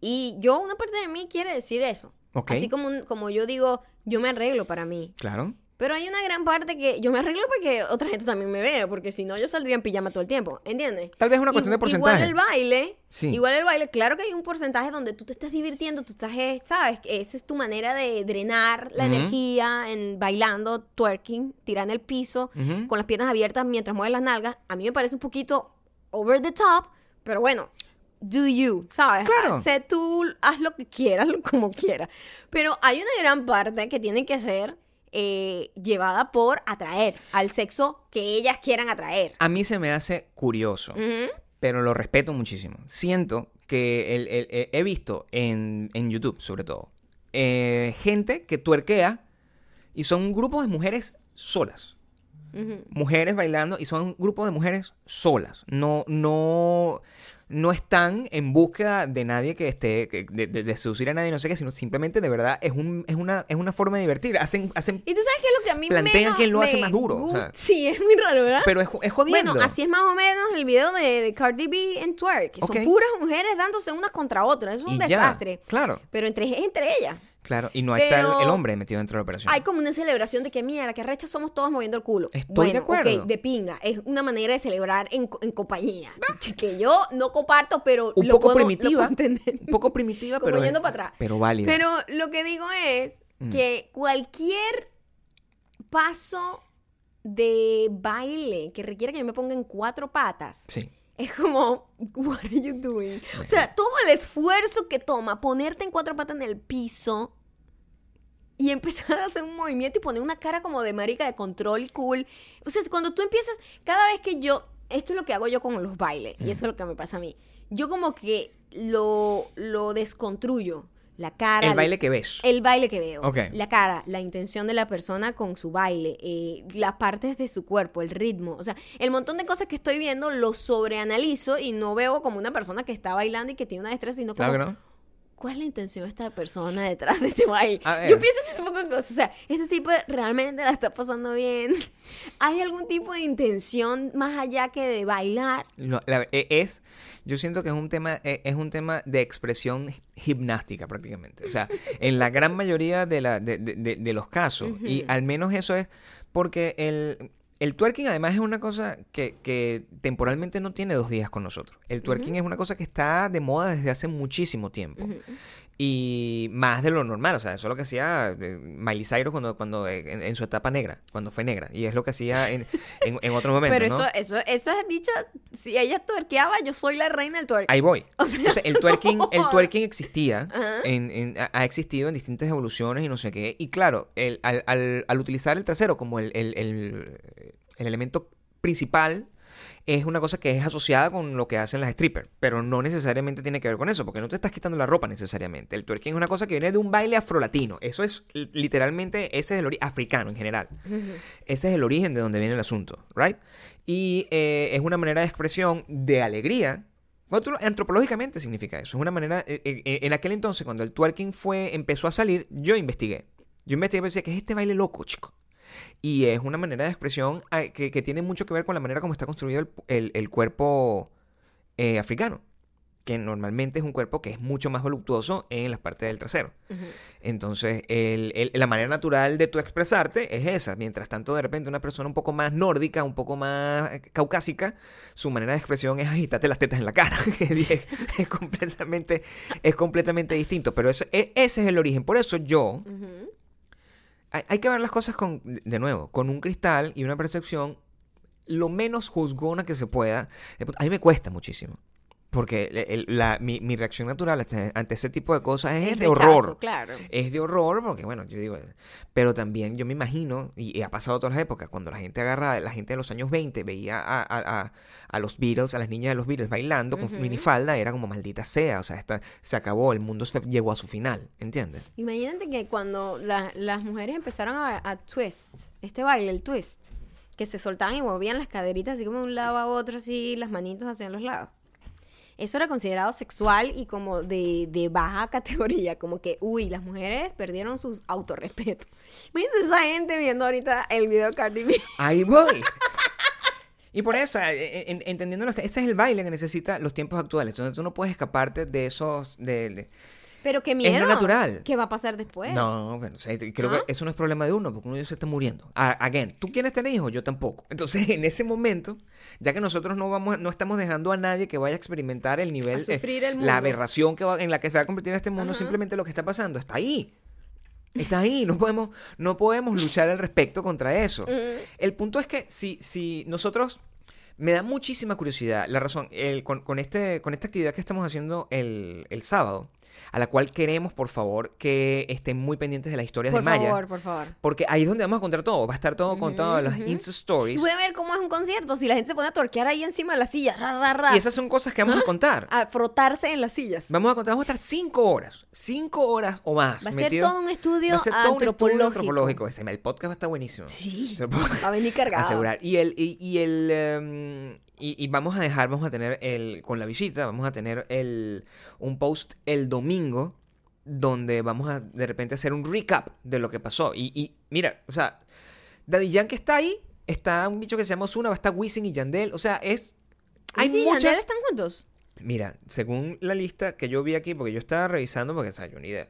[SPEAKER 1] Y yo, una parte de mí quiere decir eso.
[SPEAKER 2] Ok.
[SPEAKER 1] Así como, como yo digo, yo me arreglo para mí.
[SPEAKER 2] claro.
[SPEAKER 1] Pero hay una gran parte que yo me arreglo porque otra gente también me ve, porque si no yo saldría en pijama todo el tiempo, ¿entiendes?
[SPEAKER 2] Tal vez es una cuestión de porcentaje.
[SPEAKER 1] Igual el baile,
[SPEAKER 2] Sí.
[SPEAKER 1] igual el baile, claro que hay un porcentaje donde tú te estás divirtiendo, tú estás, eh, sabes, que esa es tu manera de drenar la energía en bailando, twerking, tirar en el piso, con las piernas abiertas mientras mueves las nalgas. A mí me parece un poquito over the top, pero bueno, do you, ¿sabes?
[SPEAKER 2] Claro.
[SPEAKER 1] Sé tú, haz lo que quieras, como quieras. Pero hay una gran parte que tiene que ser eh, llevada por atraer al sexo que ellas quieran atraer.
[SPEAKER 2] A mí se me hace curioso, pero lo respeto muchísimo. Siento que el- el- el- he visto en, en YouTube, sobre todo, eh, gente que tuerquea y son grupos de mujeres solas. Mujeres bailando y son grupos de mujeres solas. No, no, no están en búsqueda de nadie que esté, que- de, de- de seducir a nadie, no sé qué, sino simplemente de verdad es, un, es, una, es una forma de divertir. Hacen, hacen,
[SPEAKER 1] Y tú sabes qué es lo que a mí
[SPEAKER 2] Plantean quién lo hace
[SPEAKER 1] me
[SPEAKER 2] más duro, o
[SPEAKER 1] gusta?
[SPEAKER 2] sea.
[SPEAKER 1] sí, es muy raro, ¿verdad?
[SPEAKER 2] pero es, es jodiendo.
[SPEAKER 1] Bueno, así es más o menos el video de, de Cardi B en Twerk. que Son puras mujeres dándose una contra otra. Es un
[SPEAKER 2] Y ya,
[SPEAKER 1] desastre.
[SPEAKER 2] claro.
[SPEAKER 1] Pero entre, es entre ellas.
[SPEAKER 2] Claro, y no está el, hombre metido dentro de la operación.
[SPEAKER 1] Hay como una celebración de que, mira, que recha somos todos moviendo el culo.
[SPEAKER 2] Estoy de acuerdo.
[SPEAKER 1] ok, de pinga. Es una manera de celebrar en, co- en compañía. Que yo no comparto, pero
[SPEAKER 2] un
[SPEAKER 1] lo
[SPEAKER 2] poco
[SPEAKER 1] puedo- lo
[SPEAKER 2] primitiva.
[SPEAKER 1] puedo.
[SPEAKER 2] Un poco primitiva,
[SPEAKER 1] Como
[SPEAKER 2] pero.
[SPEAKER 1] yendo para atrás.
[SPEAKER 2] Pero válida.
[SPEAKER 1] Pero lo que digo es
[SPEAKER 2] Mm.
[SPEAKER 1] que cualquier paso de baile que requiera que yo me ponga en cuatro patas
[SPEAKER 2] Sí.
[SPEAKER 1] Es como, what are you doing? O sea, todo el esfuerzo que toma ponerte en cuatro patas en el piso y empezar a hacer un movimiento y poner una cara como de marica de control y cool. O sea, cuando tú empiezas, cada vez que yo, esto es lo que hago yo con los bailes, y eso es lo que me pasa a mí, yo como que lo, lo desconstruyo. La cara.
[SPEAKER 2] El baile que ves.
[SPEAKER 1] El baile que veo.
[SPEAKER 2] Ok.
[SPEAKER 1] La cara, la intención de la persona con su baile, eh, las partes de su cuerpo, el ritmo. O sea, el montón de cosas que estoy viendo lo sobreanalizo y no veo como una persona que está bailando y que tiene una destreza, sino como,
[SPEAKER 2] Claro que no.
[SPEAKER 1] ¿Cuál es la intención de esta persona detrás de este baile? Yo pienso ese poco de cosas. O sea, este tipo realmente la está pasando bien. ¿Hay algún tipo de intención más allá que de bailar?
[SPEAKER 2] No, la- e- es, yo siento que es un tema, e- es un tema de expresión gimnástica prácticamente. O sea, en la gran mayoría de, la, de, de- de- de los casos. Y al menos eso es porque el, el twerking además es una cosa que, que temporalmente no tiene dos días con nosotros. El twerking es una cosa que está de moda desde hace muchísimo tiempo. Y más de lo normal, o sea, eso es lo que hacía eh, Miley Cyrus cuando, cuando eh, en, en su etapa negra, cuando fue negra. Y es lo que hacía en, en, en otro momento.
[SPEAKER 1] Pero
[SPEAKER 2] ¿no?
[SPEAKER 1] eso, eso, esa dicha, si ella tuerqueaba, yo soy la reina del twerk.
[SPEAKER 2] Ahí voy.
[SPEAKER 1] O sea,
[SPEAKER 2] el twerking, el twerking existía, en- en- ha- ha existido en distintas evoluciones y no sé qué. Y claro, el, al, al- al utilizar el trasero como el, el- el- el elemento principal, es una cosa que es asociada con lo que hacen las strippers, pero no necesariamente tiene que ver con eso, porque no te estás quitando la ropa necesariamente. El twerking es una cosa que viene de un baile afrolatino. Eso es li- literalmente, ese es el origen africano en general. Ese es el origen de donde viene el asunto, ¿right? Y eh, es una manera de expresión de alegría. Antropológicamente significa eso. Es una manera. eh, eh, eh, en aquel entonces, cuando el twerking fue, empezó a salir, yo investigué. Yo investigué y decía, ¿qué es este baile loco, chico? Y es una manera de expresión ah, que, que tiene mucho que ver con la manera como está construido el, el- el cuerpo eh, africano. Que normalmente es un cuerpo que es mucho más voluptuoso en las partes del trasero. Entonces, el- el- la manera natural de tú expresarte es esa. Mientras tanto, de repente, una persona un poco más nórdica, un poco más eh, caucásica, su manera de expresión es agitarte las tetas en la cara. es, es completamente, es completamente distinto. Pero eso- e- ese es el origen. Por eso yo... hay que ver las cosas con, de nuevo, con un cristal y una percepción lo menos juzgona que se pueda. A mí me cuesta muchísimo. Porque el- el- la- mi, mi reacción natural ante, ante ese tipo de cosas es,
[SPEAKER 1] El
[SPEAKER 2] de
[SPEAKER 1] rechazo,
[SPEAKER 2] horror.
[SPEAKER 1] Claro.
[SPEAKER 2] Es de horror porque, bueno, yo digo, pero también yo me imagino, y, y ha pasado todas las épocas, cuando la gente agarra, la gente de los años 20 veía a, a- a- a los Beatles, a las niñas de los Beatles bailando con minifalda, era como maldita sea, o sea, esta, se acabó, el mundo se llegó a su final, ¿entiendes?
[SPEAKER 1] Imagínate que cuando la- las mujeres empezaron a, a twist, este baile, el twist, que se soltaban y movían las caderitas así como de un lado a otro, así las manitos hacia los lados. Eso era considerado sexual y como de, de baja categoría, como que, uy, las mujeres perdieron su autorrespeto. Imagínate esa gente viendo ahorita el video de Cardi B.
[SPEAKER 2] Ahí voy. Y por eso, eh, en- entendiendo, ese es el baile que necesita los tiempos actuales. Entonces tú no puedes escaparte de esos... De, de-
[SPEAKER 1] Pero qué miedo.
[SPEAKER 2] natural.
[SPEAKER 1] ¿Qué va a pasar después?
[SPEAKER 2] No, bueno, o sea, creo
[SPEAKER 1] ¿Ah?
[SPEAKER 2] que eso no es problema de uno, porque uno ya se está muriendo. A- Again, tú quieres tener hijos, yo tampoco. Entonces, en ese momento, ya que nosotros no vamos, no estamos dejando a nadie que vaya a experimentar el nivel,
[SPEAKER 1] sufrir el mundo.
[SPEAKER 2] la aberración que va- en la que se va a convertir este mundo,
[SPEAKER 1] Ajá.
[SPEAKER 2] simplemente lo que está pasando está ahí. Está ahí, no podemos, no podemos luchar al respecto contra eso. El punto es que si, si nosotros me da muchísima curiosidad la razón el- con, con este, con esta actividad que estamos haciendo el, el sábado, a la cual queremos, por favor, que estén muy pendientes de las historias
[SPEAKER 1] Por
[SPEAKER 2] de Maya.
[SPEAKER 1] favor, por favor.
[SPEAKER 2] Porque ahí es donde vamos a contar todo. Va a estar todo contado en las. Insta
[SPEAKER 1] Y
[SPEAKER 2] Stories.
[SPEAKER 1] voy a ver cómo es un concierto, si la gente se pone a torquear ahí encima de la silla, ra, ra, ra,
[SPEAKER 2] Y esas son cosas que vamos a contar.
[SPEAKER 1] a frotarse en las sillas.
[SPEAKER 2] Vamos a contar, vamos a estar cinco horas. Cinco horas o más.
[SPEAKER 1] Va a ser todo un estudio
[SPEAKER 2] Va a ser todo un estudio
[SPEAKER 1] antropológico.
[SPEAKER 2] Ese- El podcast va a estar buenísimo.
[SPEAKER 1] Sí. Va a venir cargado.
[SPEAKER 2] asegurar. Y el, y, y el em, y, y vamos a dejar, vamos a tener el, con la visita, vamos a tener el, un post el domingo donde vamos a de repente hacer un recap de lo que pasó. Y, y mira, o sea, Daddy Yankee está ahí, está un bicho que se llama Ozuna, va a estar Wisin y Yandel, o sea, es... Hay
[SPEAKER 1] ¿Y si
[SPEAKER 2] muchas...
[SPEAKER 1] Yandel están juntos?
[SPEAKER 2] Mira, según la lista que yo vi aquí, porque yo estaba revisando, porque, o sea, yo ni idea.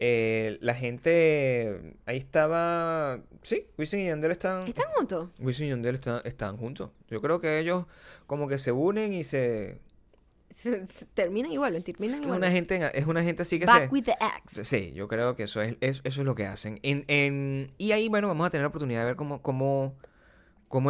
[SPEAKER 2] Eh, la gente, ahí estaba, sí, Wisin y Yandel están,
[SPEAKER 1] ¿Están juntos?
[SPEAKER 2] Wisin y Yandel están, están juntos. Yo creo que ellos como que se unen y se...
[SPEAKER 1] Se- se terminan igual,
[SPEAKER 2] Es,
[SPEAKER 1] terminan
[SPEAKER 2] que
[SPEAKER 1] igual.
[SPEAKER 2] una gente, es una gente así que
[SPEAKER 1] Back
[SPEAKER 2] se...
[SPEAKER 1] with the axe.
[SPEAKER 2] Sí, yo creo que eso es, es- eso es lo que hacen. En, en- y ahí, bueno, vamos a tener la oportunidad de ver cómo, cómo,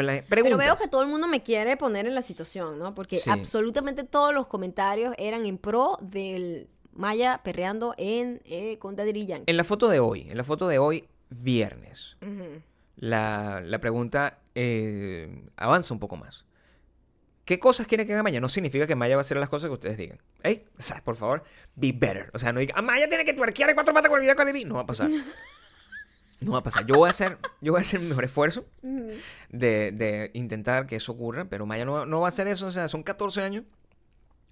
[SPEAKER 2] es la...
[SPEAKER 1] Pero veo que todo el mundo me quiere poner en la situación, ¿no? Porque
[SPEAKER 2] Sí.
[SPEAKER 1] absolutamente todos los comentarios eran en pro del Maya perreando en eh, con Daddy Yankee.
[SPEAKER 2] En la foto de hoy, en la foto de hoy, viernes.
[SPEAKER 1] Ujú.
[SPEAKER 2] la, la pregunta eh, avanza un poco más. ¿Qué cosas quieren que haga Maya? No significa que Maya va a hacer las cosas que ustedes digan. ¿Eh? O sea, por favor, be better. O sea, no diga, ah, Maya tiene que twerkear en cuatro patas con el video con el No va a pasar. No va a pasar. Yo voy a hacer, yo voy a hacer mi mejor esfuerzo de, de intentar que eso ocurra, pero Maya no, no va a hacer eso. O sea, son 14 años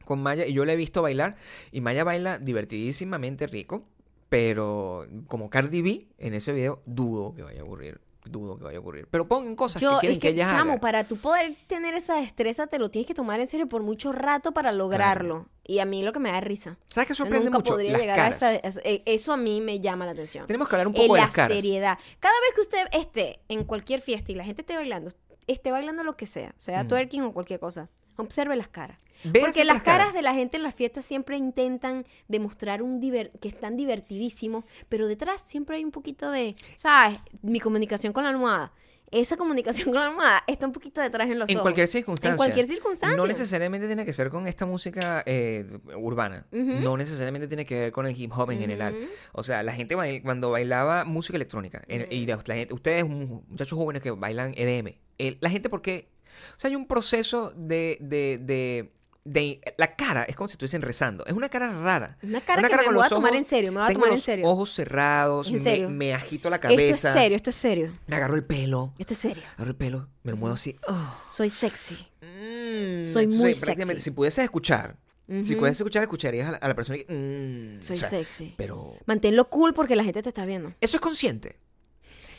[SPEAKER 2] con Maya y yo la he visto bailar y Maya baila divertidísimamente rico, pero como Cardi B en ese video, dudo que vaya a ocurrir. Dudo que vaya a ocurrir. Pero pongan cosas
[SPEAKER 1] Yo,
[SPEAKER 2] que quieren
[SPEAKER 1] es
[SPEAKER 2] que,
[SPEAKER 1] que,
[SPEAKER 2] ella
[SPEAKER 1] chamo,
[SPEAKER 2] haga.
[SPEAKER 1] para tú poder tener esa destreza, te lo tienes que tomar en serio por mucho rato para lograrlo. Y a mí lo que me da risa.
[SPEAKER 2] ¿Sabes qué
[SPEAKER 1] Yo
[SPEAKER 2] sorprende
[SPEAKER 1] nunca
[SPEAKER 2] mucho?
[SPEAKER 1] podría
[SPEAKER 2] Las
[SPEAKER 1] llegar
[SPEAKER 2] caras.
[SPEAKER 1] a esa, Eso a mí me llama la atención.
[SPEAKER 2] Tenemos que hablar un poco de
[SPEAKER 1] la
[SPEAKER 2] las caras.
[SPEAKER 1] seriedad. Cada vez que usted esté en cualquier fiesta y la gente esté bailando, esté bailando lo que sea, sea
[SPEAKER 2] Ujú.
[SPEAKER 1] twerking o cualquier cosa, observe las caras. Porque las caras de la gente en las fiestas siempre intentan demostrar un diver- que están divertidísimos, pero detrás siempre hay un poquito de, ¿sabes? Mi comunicación con la almohada. Esa comunicación con la almohada está un poquito detrás en los
[SPEAKER 2] En
[SPEAKER 1] ojos.
[SPEAKER 2] cualquier circunstancia.
[SPEAKER 1] En cualquier circunstancia.
[SPEAKER 2] No necesariamente tiene que ser con esta música eh, urbana. No necesariamente tiene que ver con el hip hop en general. O sea, la gente bail- cuando bailaba música electrónica, en- y la gente- ustedes, mu- muchachos jóvenes que bailan EDM, el- la gente, porque O sea, hay un proceso de, de, de, de- La cara es como si estuviesen rezando. Es una cara rara.
[SPEAKER 1] Una cara que me
[SPEAKER 2] con
[SPEAKER 1] voy a
[SPEAKER 2] los
[SPEAKER 1] tomar
[SPEAKER 2] ojos-
[SPEAKER 1] en serio, me voy a
[SPEAKER 2] tengo
[SPEAKER 1] tomar en
[SPEAKER 2] los
[SPEAKER 1] serio.
[SPEAKER 2] ojos cerrados,
[SPEAKER 1] En
[SPEAKER 2] me-
[SPEAKER 1] serio.
[SPEAKER 2] Me, agito la cabeza.
[SPEAKER 1] Esto es serio, esto es serio.
[SPEAKER 2] Me agarro el pelo.
[SPEAKER 1] Esto es serio.
[SPEAKER 2] Agarro el pelo, me lo muevo así. oh,
[SPEAKER 1] Soy sexy.
[SPEAKER 2] mm.
[SPEAKER 1] Soy muy
[SPEAKER 2] prácticamente,
[SPEAKER 1] sexy.
[SPEAKER 2] Si pudieses escuchar, si
[SPEAKER 1] Ujú.
[SPEAKER 2] pudieses escuchar, escucharías a la, a la persona que. mm,
[SPEAKER 1] Soy
[SPEAKER 2] o sea,
[SPEAKER 1] sexy.
[SPEAKER 2] Pero.
[SPEAKER 1] Manténlo cool porque la gente te está viendo.
[SPEAKER 2] Eso es consciente.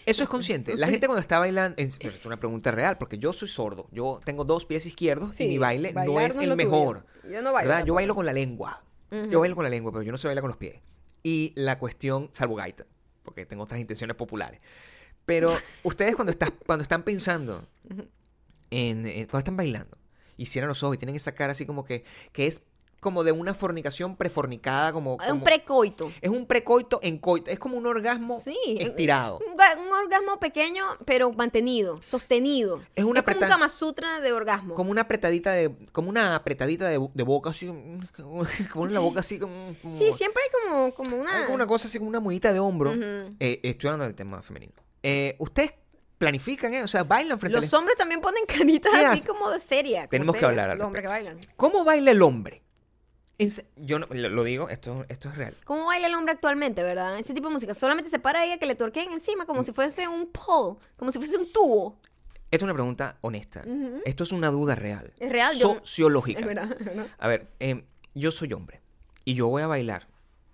[SPEAKER 2] Eso es consciente. La gente cuando está bailando, es, es una pregunta real, porque yo soy sordo. Yo tengo dos pies izquierdos y mi baile no es el
[SPEAKER 1] tuyo.
[SPEAKER 2] mejor.
[SPEAKER 1] Yo no bailo
[SPEAKER 2] ¿verdad? Yo bailo con la lengua. Yo bailo con la lengua, pero yo no sé bailar con los pies. Y la cuestión, salvo gaita, porque tengo otras intenciones populares. Pero ustedes cuando, cuando están pensando, en, en- cuando están bailando, y cierran los ojos y tienen esa cara así como que, que es como de una fornicación prefornicada, como...
[SPEAKER 1] Es un precoito.
[SPEAKER 2] es un precoito en coito. Es como un orgasmo
[SPEAKER 1] Sí.
[SPEAKER 2] estirado.
[SPEAKER 1] Un, ga- un orgasmo pequeño, pero mantenido, sostenido.
[SPEAKER 2] Es una
[SPEAKER 1] como un Kama Sutra de orgasmo.
[SPEAKER 2] Como una apretadita de... Como una apretadita de, de boca, así... Como una boca así como... como-
[SPEAKER 1] Sí, siempre hay como, como
[SPEAKER 2] hay
[SPEAKER 1] una...
[SPEAKER 2] como una cosa así, como una muñita de hombro.
[SPEAKER 1] Ujú.
[SPEAKER 2] Eh, estoy hablando del tema femenino. Eh, ¿Ustedes planifican, eh? O sea, bailan frente
[SPEAKER 1] Los hombres también ponen caritas
[SPEAKER 2] ¿Qué
[SPEAKER 1] así como de seria.
[SPEAKER 2] Tenemos que hablar al
[SPEAKER 1] Los hombres que bailan.
[SPEAKER 2] ¿Cómo baila el hombre? Yo no, lo, lo digo, esto, esto es real.
[SPEAKER 1] ¿Cómo baila el hombre actualmente, verdad? Ese tipo de música. Solamente se para a que le tuerquen encima como si fuese un pole, como si fuese un tubo.
[SPEAKER 2] Esto es una pregunta honesta. Esto es una duda real.
[SPEAKER 1] Es real, yo-
[SPEAKER 2] Sociológica.
[SPEAKER 1] Es verdad, es verdad.
[SPEAKER 2] A ver, eh, yo soy hombre y yo voy a bailar.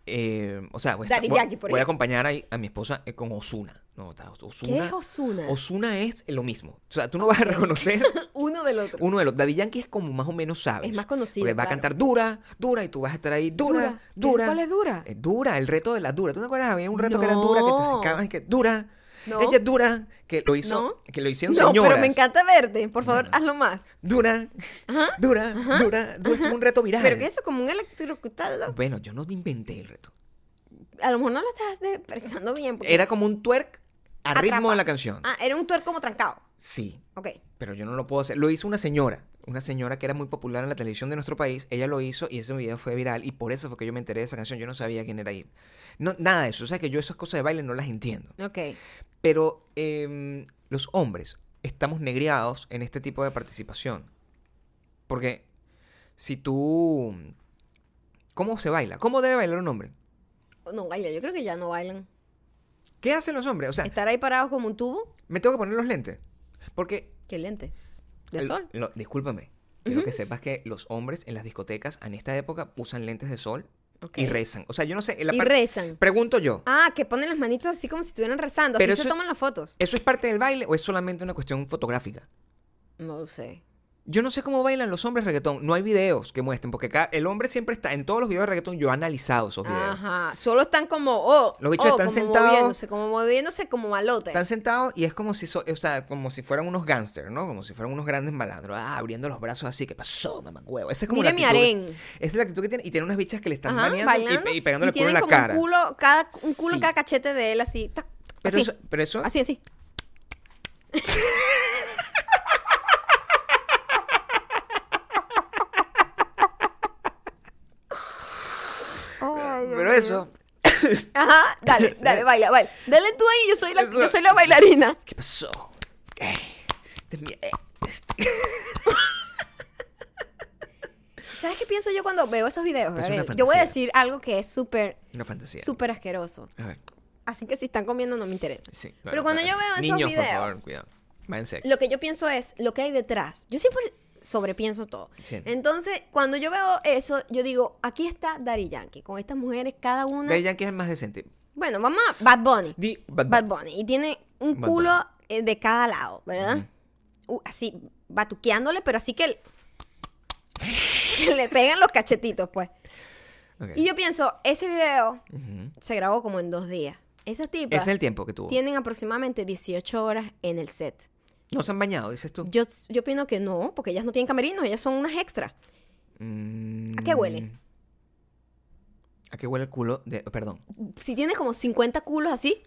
[SPEAKER 2] Eh, o sea, voy a, estar- voy- voy a acompañar ahí a mi esposa eh, con Osuna. No, Ozuna.
[SPEAKER 1] ¿Qué es Ozuna?
[SPEAKER 2] Ozuna es lo mismo. O sea, tú no vas a reconocer
[SPEAKER 1] Uno del otro.
[SPEAKER 2] uno de los. Daddy Yankee es como más o menos sabes.
[SPEAKER 1] Es más conocido,
[SPEAKER 2] Porque va a
[SPEAKER 1] claro.
[SPEAKER 2] cantar dura, dura, y tú vas a estar ahí dura,
[SPEAKER 1] Dura.
[SPEAKER 2] dura.
[SPEAKER 1] ¿Cuál es dura?
[SPEAKER 2] Eh, dura, el reto de la dura. ¿Tú te acuerdas? Había un reto que era dura, que te
[SPEAKER 1] No.
[SPEAKER 2] secabas y que dura.
[SPEAKER 1] No.
[SPEAKER 2] Ella es dura, que lo hizo,
[SPEAKER 1] No.
[SPEAKER 2] que lo hicieron
[SPEAKER 1] No,
[SPEAKER 2] señoras.
[SPEAKER 1] pero me encanta verte. Por favor, hazlo más.
[SPEAKER 2] Dura,
[SPEAKER 1] Ajá.
[SPEAKER 2] dura, dura, dura. Es un reto viral.
[SPEAKER 1] Pero que eso como un electrocutado.
[SPEAKER 2] Bueno, yo no inventé el reto.
[SPEAKER 1] A lo mejor no lo estás expresando bien. porque-
[SPEAKER 2] Era como un twerk a ritmo de la canción.
[SPEAKER 1] Ah, era un tuerco como trancado.
[SPEAKER 2] Sí,
[SPEAKER 1] Ok.
[SPEAKER 2] pero yo no lo puedo hacer. Lo hizo una señora, una señora que era muy popular en la televisión de nuestro país. Ella lo hizo y ese video fue viral y por eso fue que yo me enteré de esa canción. Yo no sabía quién era ahí. No, nada de eso. O sea que yo esas cosas de baile no las entiendo.
[SPEAKER 1] Ok.
[SPEAKER 2] Pero em, los hombres estamos negriados en este tipo de participación. Porque si tú... ¿Cómo se baila? ¿Cómo debe bailar un hombre?
[SPEAKER 1] No baila, yo creo que ya no bailan.
[SPEAKER 2] ¿Qué hacen los hombres? O sea,
[SPEAKER 1] Estar ahí parados como un tubo.
[SPEAKER 2] me tengo que poner los lentes. Porque
[SPEAKER 1] Qué lente. De
[SPEAKER 2] El-
[SPEAKER 1] sol.
[SPEAKER 2] lo- discúlpame. Quiero que sepas que los hombres en las discotecas en esta época usan lentes de sol y rezan. O sea, yo no sé. la
[SPEAKER 1] Y rezan.
[SPEAKER 2] Pregunto yo.
[SPEAKER 1] Ah, que ponen las manitos así como si estuvieran rezando.
[SPEAKER 2] Pero
[SPEAKER 1] así se
[SPEAKER 2] eso-
[SPEAKER 1] toman las fotos.
[SPEAKER 2] ¿Eso es parte del baile o es solamente una cuestión fotográfica?
[SPEAKER 1] No lo sé.
[SPEAKER 2] Yo no sé cómo bailan los hombres reggaetón. No hay videos que muestren, porque el hombre siempre está en todos los videos de reggaetón. Yo he analizado esos videos.
[SPEAKER 1] Ajá. Solo están como, oh,
[SPEAKER 2] Los bichos
[SPEAKER 1] oh,
[SPEAKER 2] están
[SPEAKER 1] como
[SPEAKER 2] sentados.
[SPEAKER 1] moviéndose, como moviéndose como malote.
[SPEAKER 2] Están sentados y es como si, so- o sea, como si fueran unos gángsters, ¿no? Como si fueran unos grandes malandros, ah, abriendo los brazos así, ¿qué pasó, mamá huevo? Esa es como
[SPEAKER 1] Mire
[SPEAKER 2] la
[SPEAKER 1] mi
[SPEAKER 2] actitud.
[SPEAKER 1] harén.
[SPEAKER 2] Esa es la actitud que tiene. Y tiene unas bichas que le están
[SPEAKER 1] Ajá,
[SPEAKER 2] baneando y-
[SPEAKER 1] bailando.
[SPEAKER 2] y, pegándole el culo en la
[SPEAKER 1] como
[SPEAKER 2] cara.
[SPEAKER 1] un culo, cada, un culo
[SPEAKER 2] Sí.
[SPEAKER 1] cada cachete de él así. tac,
[SPEAKER 2] Pero
[SPEAKER 1] así.
[SPEAKER 2] eso, pero eso,
[SPEAKER 1] Así, así.
[SPEAKER 2] pero eso,
[SPEAKER 1] Ajá, dale, dale, baila, baila. Dale tú ahí, yo soy la, yo soy la bailarina.
[SPEAKER 2] ¿qué pasó? Este eh, este-
[SPEAKER 1] ¿Sabes qué pienso yo cuando veo esos videos?
[SPEAKER 2] Es
[SPEAKER 1] yo voy a decir algo que es súper,
[SPEAKER 2] Una fantasía.
[SPEAKER 1] súper asqueroso.
[SPEAKER 2] A ver,
[SPEAKER 1] Así que si están comiendo no me interesa.
[SPEAKER 2] sí.
[SPEAKER 1] Pero cuando yo veo esos
[SPEAKER 2] Niños,
[SPEAKER 1] videos-
[SPEAKER 2] por favor, cuidado.
[SPEAKER 1] Lo que yo pienso es lo que hay detrás. Yo siempre sobrepienso todo.
[SPEAKER 2] Sí.
[SPEAKER 1] Entonces, cuando yo veo eso, yo digo, aquí está Daddy Yankee, con estas mujeres, cada una...
[SPEAKER 2] Daddy Yankee es el más decente.
[SPEAKER 1] Bueno, vamos a Bad Bunny.
[SPEAKER 2] Bad
[SPEAKER 1] Bad
[SPEAKER 2] Bunny.
[SPEAKER 1] Bunny. Y tiene un
[SPEAKER 2] Bad
[SPEAKER 1] culo eh, de cada lado, ¿verdad? Uh, así, batuqueándole, pero así que, el- le pegan los cachetitos, pues. Y yo pienso, ese video se grabó como en dos días. Esas
[SPEAKER 2] Ese
[SPEAKER 1] tipas
[SPEAKER 2] es el tiempo que tuvo.
[SPEAKER 1] tienen aproximadamente 18 horas en el set.
[SPEAKER 2] No se han bañado, dices tú.
[SPEAKER 1] Yo, yo opino que no, porque ellas no tienen camerinos, ellas son unas extras.
[SPEAKER 2] Mm,
[SPEAKER 1] ¿A qué huele?
[SPEAKER 2] ¿A qué huele el culo? De, perdón.
[SPEAKER 1] Si tienes como 50 culos así,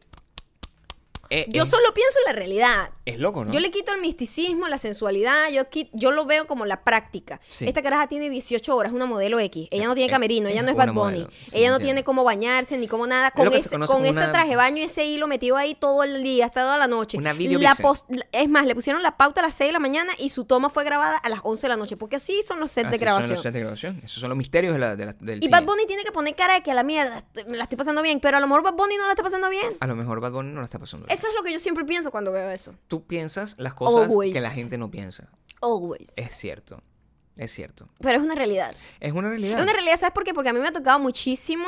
[SPEAKER 2] Eh,
[SPEAKER 1] yo
[SPEAKER 2] es,
[SPEAKER 1] solo pienso en la realidad.
[SPEAKER 2] es loco, ¿no?
[SPEAKER 1] Yo le quito el misticismo, la sensualidad, yo, yo lo veo como la práctica.
[SPEAKER 2] Sí.
[SPEAKER 1] Esta caraja tiene 18 horas, una modelo X. Ella no tiene camerino, ella no es
[SPEAKER 2] una
[SPEAKER 1] Bad Bunny.
[SPEAKER 2] modelo, sí,
[SPEAKER 1] ella no tiene cómo bañarse ni cómo nada. Con, ese, con
[SPEAKER 2] como
[SPEAKER 1] ese
[SPEAKER 2] una-
[SPEAKER 1] traje baño y ese hilo metido ahí todo el día, hasta toda la noche.
[SPEAKER 2] Una video
[SPEAKER 1] la
[SPEAKER 2] vixen.
[SPEAKER 1] pos- Es más, le pusieron la pauta a las 6 de la mañana y su toma fue grabada a las 11 de la noche, porque así son los sets
[SPEAKER 2] Así
[SPEAKER 1] de grabación.
[SPEAKER 2] Son los sets de grabación. Esos son los misterios de la, de la- del
[SPEAKER 1] Y
[SPEAKER 2] cine.
[SPEAKER 1] Bad Bunny tiene que poner cara de que a la mierda, me la estoy pasando bien, pero a lo mejor Bad Bunny no la está pasando bien.
[SPEAKER 2] A lo mejor Bad Bunny no lo está pasando. bien.
[SPEAKER 1] Eso es lo que yo siempre pienso cuando veo eso.
[SPEAKER 2] Tú piensas las cosas
[SPEAKER 1] Always.
[SPEAKER 2] que la gente no piensa.
[SPEAKER 1] Always.
[SPEAKER 2] Es cierto. Es cierto.
[SPEAKER 1] Pero es una realidad.
[SPEAKER 2] Es una realidad.
[SPEAKER 1] Es una realidad, ¿sabes por qué? Porque a mí me ha tocado muchísimo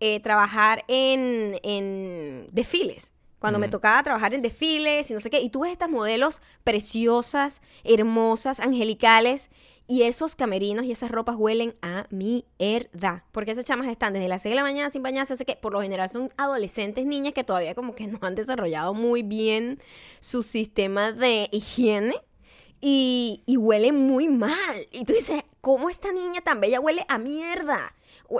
[SPEAKER 1] eh, trabajar en, en desfiles. Cuando me tocaba trabajar en desfiles y no sé qué. Y tú ves estas modelos preciosas, hermosas, angelicales. Y esos camerinos y esas ropas huelen a mierda. Porque esas chamas están desde las 6 de la mañana sin bañarse, sé qué. Por lo general son adolescentes, niñas que todavía como que no han desarrollado muy bien su sistema de higiene. Y, y muy mal. Y tú dices, ¿cómo esta niña tan bella huele a mierda?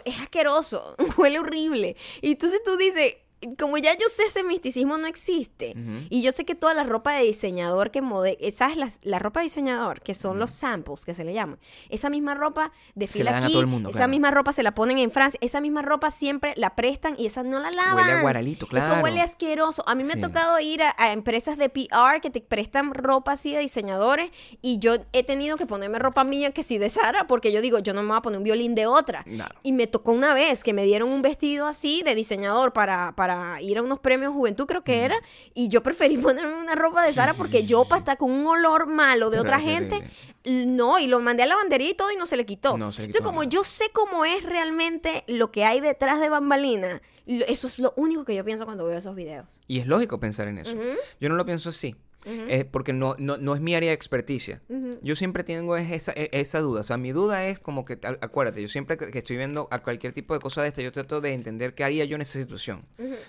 [SPEAKER 1] Es asqueroso, huele horrible. Y entonces tú dices, como ya yo sé ese misticismo no existe, y yo sé que toda la ropa de diseñador que mode, ¿sabes? La, la ropa de diseñador, que son los samples que se le llaman, esa misma ropa desfila
[SPEAKER 2] la dan a
[SPEAKER 1] aquí,
[SPEAKER 2] todo el mundo,
[SPEAKER 1] esa
[SPEAKER 2] claro.
[SPEAKER 1] misma ropa se la ponen en Francia, esa misma ropa siempre la prestan y esa no la lavan.
[SPEAKER 2] Huele a guaralito, claro.
[SPEAKER 1] Eso huele asqueroso. A mí me
[SPEAKER 2] Sí.
[SPEAKER 1] ha tocado ir a, a empresas de PR que te prestan ropa así de diseñadores y yo he tenido que ponerme ropa mía que sí de Sara porque yo digo, yo no me voy a poner un violín de otra.
[SPEAKER 2] Claro.
[SPEAKER 1] Y me tocó una vez que me dieron un vestido así de diseñador para, para ir a unos premios Juventud, creo que era, y yo preferí ponerme una ropa de Sara porque yo para estar con un olor malo de otra gente, no, y lo mandé a la lavandería y todo y no se le quitó.
[SPEAKER 2] No se le
[SPEAKER 1] Entonces,
[SPEAKER 2] quitó
[SPEAKER 1] como
[SPEAKER 2] nada.
[SPEAKER 1] yo sé cómo es realmente lo que hay detrás de bambalina, eso es lo único que yo pienso cuando veo esos videos.
[SPEAKER 2] Y es lógico pensar en eso. Yo no lo pienso así. Eh, porque no, no, no es mi área de experticia. Yo siempre tengo es esa, e- esa duda. O sea, mi duda es como que, acuérdate, yo siempre que estoy viendo a cualquier tipo de cosa de esta, yo trato de entender qué haría yo en esa situación.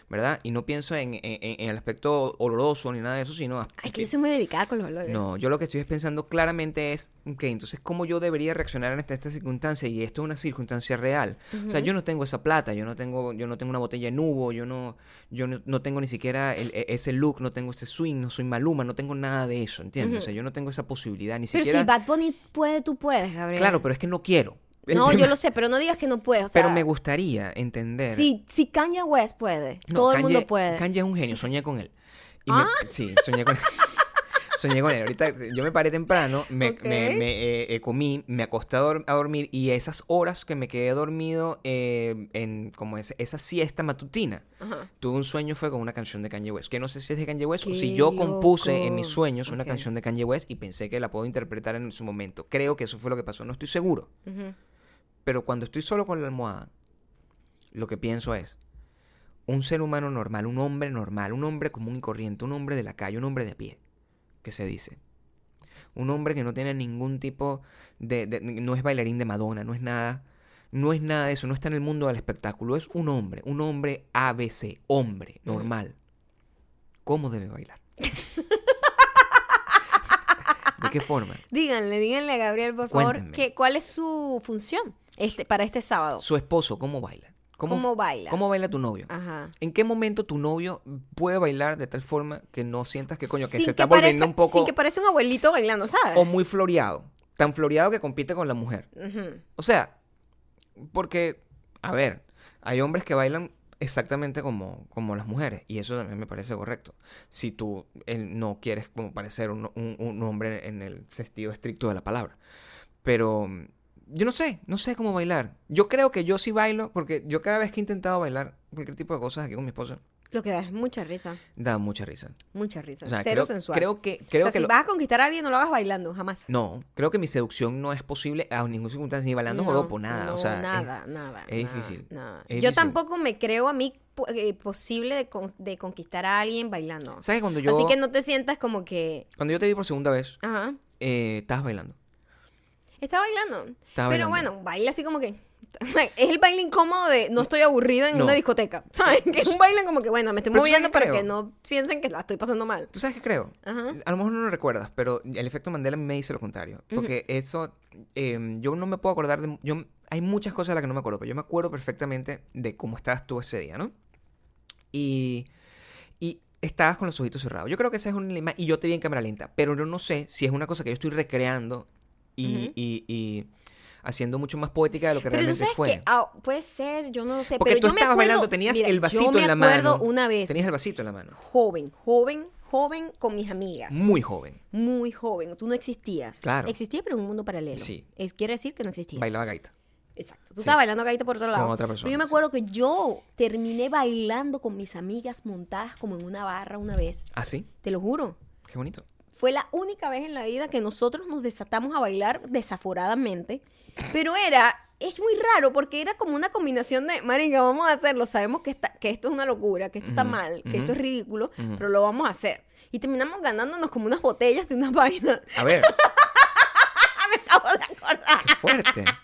[SPEAKER 2] ¿Verdad? Y no pienso en, en- en el aspecto oloroso ni nada de eso, sino...
[SPEAKER 1] Ay, que yo soy muy delicada con los olores.
[SPEAKER 2] No, yo lo que estoy pensando claramente es que entonces cómo yo debería reaccionar en esta, esta circunstancia y esto es una circunstancia real. O sea, yo no tengo esa plata, yo no tengo yo no tengo una botella de nubo, yo no yo no, no tengo ni siquiera el- e- ese look, no tengo ese swing, no soy Maluma, no tengo nada de eso, ¿entiendes? O sea, yo no tengo esa posibilidad ni
[SPEAKER 1] Pero
[SPEAKER 2] siquiera
[SPEAKER 1] si Bad Bunny puede, tú puedes, Gabriel.
[SPEAKER 2] Claro, pero es que no quiero. El
[SPEAKER 1] No,
[SPEAKER 2] tema-
[SPEAKER 1] yo lo sé, pero no digas que no puedes. O sea,
[SPEAKER 2] Pero me gustaría entender.
[SPEAKER 1] si, si Kanye West puede,
[SPEAKER 2] No,
[SPEAKER 1] todo el mundo puede.
[SPEAKER 2] Kanye es un genio, soñé con él. Y me-
[SPEAKER 1] Ah.
[SPEAKER 2] sí, soñé con él. soñé con él. Ahorita yo me paré temprano, me, me- me, eh, eh, comí, me acosté a, dor- a dormir y esas horas que me quedé dormido eh, en como ese- esa siesta matutina,
[SPEAKER 1] Ajá.
[SPEAKER 2] tuve un sueño fue con una canción de Kanye West. Que no sé si es de Kanye West o si yo compuse en mis sueños una canción de Kanye West y pensé que la puedo interpretar en su momento. Creo que eso fue lo que pasó, no estoy seguro. Pero cuando estoy solo con la almohada, lo que pienso es, un ser humano normal, un hombre normal, un hombre común y corriente, un hombre de la calle, un hombre de a pie, que se dice. Un hombre que no tiene ningún tipo de, de- no es bailarín de Madonna, no es nada, no es nada de eso, no está en el mundo del espectáculo, es un hombre, un hombre ABC, hombre, normal. ¿Cómo debe bailar? ¿De qué forma?
[SPEAKER 1] Díganle, díganle a Gabriel, por favor, que, cuál es su función este, para este sábado.
[SPEAKER 2] Su esposo, ¿cómo baila?
[SPEAKER 1] ¿Cómo baila?
[SPEAKER 2] ¿Cómo baila tu novio?
[SPEAKER 1] Ajá.
[SPEAKER 2] ¿En qué momento tu novio puede bailar de tal forma que no sientas que coño, que
[SPEAKER 1] Sin
[SPEAKER 2] se está volviendo un poco
[SPEAKER 1] Sin que parece un abuelito bailando, ¿sabes?
[SPEAKER 2] o muy floreado? Tan floreado que compite con la mujer. O sea, porque, a ver, hay hombres que bailan exactamente como, como las mujeres y eso también me parece correcto. Si tú eh, no quieres como parecer un, un- un hombre en el sentido estricto de la palabra. Pero yo no sé, no sé cómo bailar. Yo creo que yo sí bailo porque yo cada vez que he intentado bailar cualquier tipo de cosas aquí con mi esposa,
[SPEAKER 1] Lo que da es mucha risa.
[SPEAKER 2] da mucha risa.
[SPEAKER 1] Mucha risa.
[SPEAKER 2] O sea,
[SPEAKER 1] Cero
[SPEAKER 2] creo,
[SPEAKER 1] sensual.
[SPEAKER 2] creo que creo
[SPEAKER 1] o sea,
[SPEAKER 2] que
[SPEAKER 1] si
[SPEAKER 2] lo-
[SPEAKER 1] vas a conquistar a alguien, no lo hagas bailando, jamás.
[SPEAKER 2] no, creo que mi seducción no es posible a ningún circunstancia ni bailando
[SPEAKER 1] No,
[SPEAKER 2] joropo, nada,
[SPEAKER 1] no,
[SPEAKER 2] o sea, es-
[SPEAKER 1] nada, nada.
[SPEAKER 2] es
[SPEAKER 1] nada,
[SPEAKER 2] difícil,
[SPEAKER 1] nada.
[SPEAKER 2] es
[SPEAKER 1] Yo
[SPEAKER 2] difícil.
[SPEAKER 1] tampoco me creo a mí eh, posible de, con- de conquistar a alguien bailando.
[SPEAKER 2] ¿Sabes cuando yo
[SPEAKER 1] Así que no te sientas como que.
[SPEAKER 2] cuando yo te vi por segunda vez,
[SPEAKER 1] Ajá.
[SPEAKER 2] eh, estabas bailando?
[SPEAKER 1] Está bailando. Pero
[SPEAKER 2] bailando.
[SPEAKER 1] bueno, baila así como que. Es el baile incómodo de no estoy aburrida en
[SPEAKER 2] No.
[SPEAKER 1] una discoteca. ¿Sabes? Que es un baile como que, bueno, me estoy
[SPEAKER 2] Pero ¿sabes
[SPEAKER 1] moviendo para
[SPEAKER 2] creo?
[SPEAKER 1] que no piensen que la estoy pasando mal.
[SPEAKER 2] ¿Tú sabes qué creo?
[SPEAKER 1] Ajá.
[SPEAKER 2] A lo mejor no lo recuerdas, pero el efecto Mandela me dice lo contrario. Porque eso, eh, yo no me puedo acordar de... Yo, hay muchas cosas de las que no me acuerdo, pero yo me acuerdo perfectamente de cómo estabas tú ese día, ¿no? Y, y estabas con los ojitos cerrados. Yo creo que esa es una imagen, y yo te vi en cámara lenta, pero yo no sé si es una cosa que yo estoy recreando y, y- y haciendo mucho más poética de lo que
[SPEAKER 1] Pero tú
[SPEAKER 2] realmente
[SPEAKER 1] sabes
[SPEAKER 2] fue.
[SPEAKER 1] que ah, puede ser, yo no lo sé.
[SPEAKER 2] Porque
[SPEAKER 1] pero
[SPEAKER 2] tú
[SPEAKER 1] yo me
[SPEAKER 2] estabas
[SPEAKER 1] acuerdo,
[SPEAKER 2] bailando, tenías
[SPEAKER 1] mira,
[SPEAKER 2] el vasito
[SPEAKER 1] yo me
[SPEAKER 2] en la
[SPEAKER 1] acuerdo
[SPEAKER 2] mano.
[SPEAKER 1] una vez,
[SPEAKER 2] Tenías el vasito en la mano.
[SPEAKER 1] joven, joven, joven con mis amigas.
[SPEAKER 2] Muy joven.
[SPEAKER 1] Muy joven. Tú no existías.
[SPEAKER 2] Claro.
[SPEAKER 1] Existía, pero en un mundo paralelo.
[SPEAKER 2] Sí.
[SPEAKER 1] Es, quiere decir que no existía.
[SPEAKER 2] Bailaba gaita.
[SPEAKER 1] Exacto. Tú
[SPEAKER 2] Sí.
[SPEAKER 1] estabas bailando gaita por otro lado.
[SPEAKER 2] otra persona,
[SPEAKER 1] Pero yo me
[SPEAKER 2] sí.
[SPEAKER 1] acuerdo que yo terminé bailando con mis amigas montadas como en una barra una vez.
[SPEAKER 2] ¿Ah, sí?
[SPEAKER 1] Te lo juro.
[SPEAKER 2] Qué bonito.
[SPEAKER 1] Fue la única vez en la vida que nosotros nos desatamos a bailar desaforadamente. Pero era, es muy raro porque era como una combinación de, marica, vamos a hacerlo, sabemos que, está- que esto es una locura, que esto está
[SPEAKER 2] Ujú,
[SPEAKER 1] mal, que
[SPEAKER 2] ujú.
[SPEAKER 1] esto es ridículo,
[SPEAKER 2] Ujú.
[SPEAKER 1] pero lo vamos a hacer. Y terminamos ganándonos como unas botellas de unas vainas.
[SPEAKER 2] A ver,
[SPEAKER 1] acabo de acordar.
[SPEAKER 2] Qué fuerte.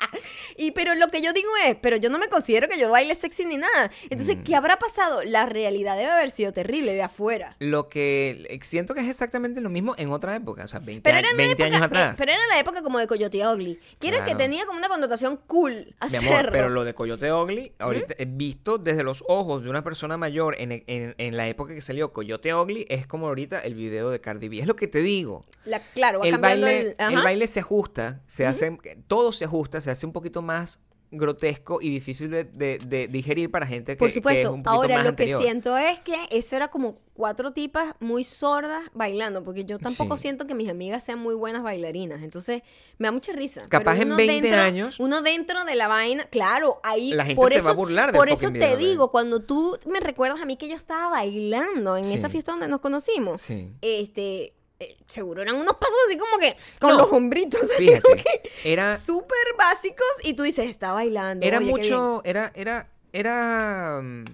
[SPEAKER 1] Y pero lo que yo digo es, pero yo no me considero que yo baile sexy ni nada. Entonces,
[SPEAKER 2] Mm.
[SPEAKER 1] ¿qué habrá pasado? La realidad debe haber sido terrible de afuera.
[SPEAKER 2] Lo que siento que es exactamente lo mismo en otra época, o sea, 20,
[SPEAKER 1] Pero era, en la
[SPEAKER 2] 20
[SPEAKER 1] época,
[SPEAKER 2] años atrás.
[SPEAKER 1] pero era la época como de Coyote Ugly, que era que tenía como una connotación cool
[SPEAKER 2] Mi
[SPEAKER 1] hacerlo.
[SPEAKER 2] amor, pero lo de Coyote Ugly, ahorita, eh, visto desde los ojos de una persona mayor en, en- en la época que salió Coyote Ugly, es como ahorita el video de Cardi B. Es lo que te digo.
[SPEAKER 1] La- claro, va
[SPEAKER 2] El baile,
[SPEAKER 1] el...
[SPEAKER 2] el baile se ajusta, se hace, todo se ajusta, se hace un poquito más grotesco y difícil de, de- de digerir para gente que,
[SPEAKER 1] Por
[SPEAKER 2] que es
[SPEAKER 1] supuesto.
[SPEAKER 2] un poquito
[SPEAKER 1] Ahora
[SPEAKER 2] más
[SPEAKER 1] lo
[SPEAKER 2] anterior.
[SPEAKER 1] que siento es que eso era como cuatro tipas muy sordas bailando, porque yo tampoco
[SPEAKER 2] Sí.
[SPEAKER 1] siento que mis amigas sean muy buenas bailarinas. Entonces me da mucha risa.
[SPEAKER 2] Capaz en
[SPEAKER 1] uno
[SPEAKER 2] 20
[SPEAKER 1] dentro-
[SPEAKER 2] años-
[SPEAKER 1] Uno dentro de la vaina, claro, ahí.
[SPEAKER 2] La gente
[SPEAKER 1] por
[SPEAKER 2] se
[SPEAKER 1] eso,
[SPEAKER 2] va a burlar del
[SPEAKER 1] Por eso te digo, cuando tú me recuerdas a mí que yo estaba bailando en
[SPEAKER 2] Sí.
[SPEAKER 1] esa fiesta donde nos conocimos,
[SPEAKER 2] Sí.
[SPEAKER 1] este. Eh, seguro eran unos pasos así como que con
[SPEAKER 2] No.
[SPEAKER 1] los hombritos.
[SPEAKER 2] Fíjate,
[SPEAKER 1] como que
[SPEAKER 2] era,
[SPEAKER 1] Súper básicos y tú dices, está bailando.
[SPEAKER 2] era
[SPEAKER 1] oye, qué bien".
[SPEAKER 2] mucho, era, era, era, mm,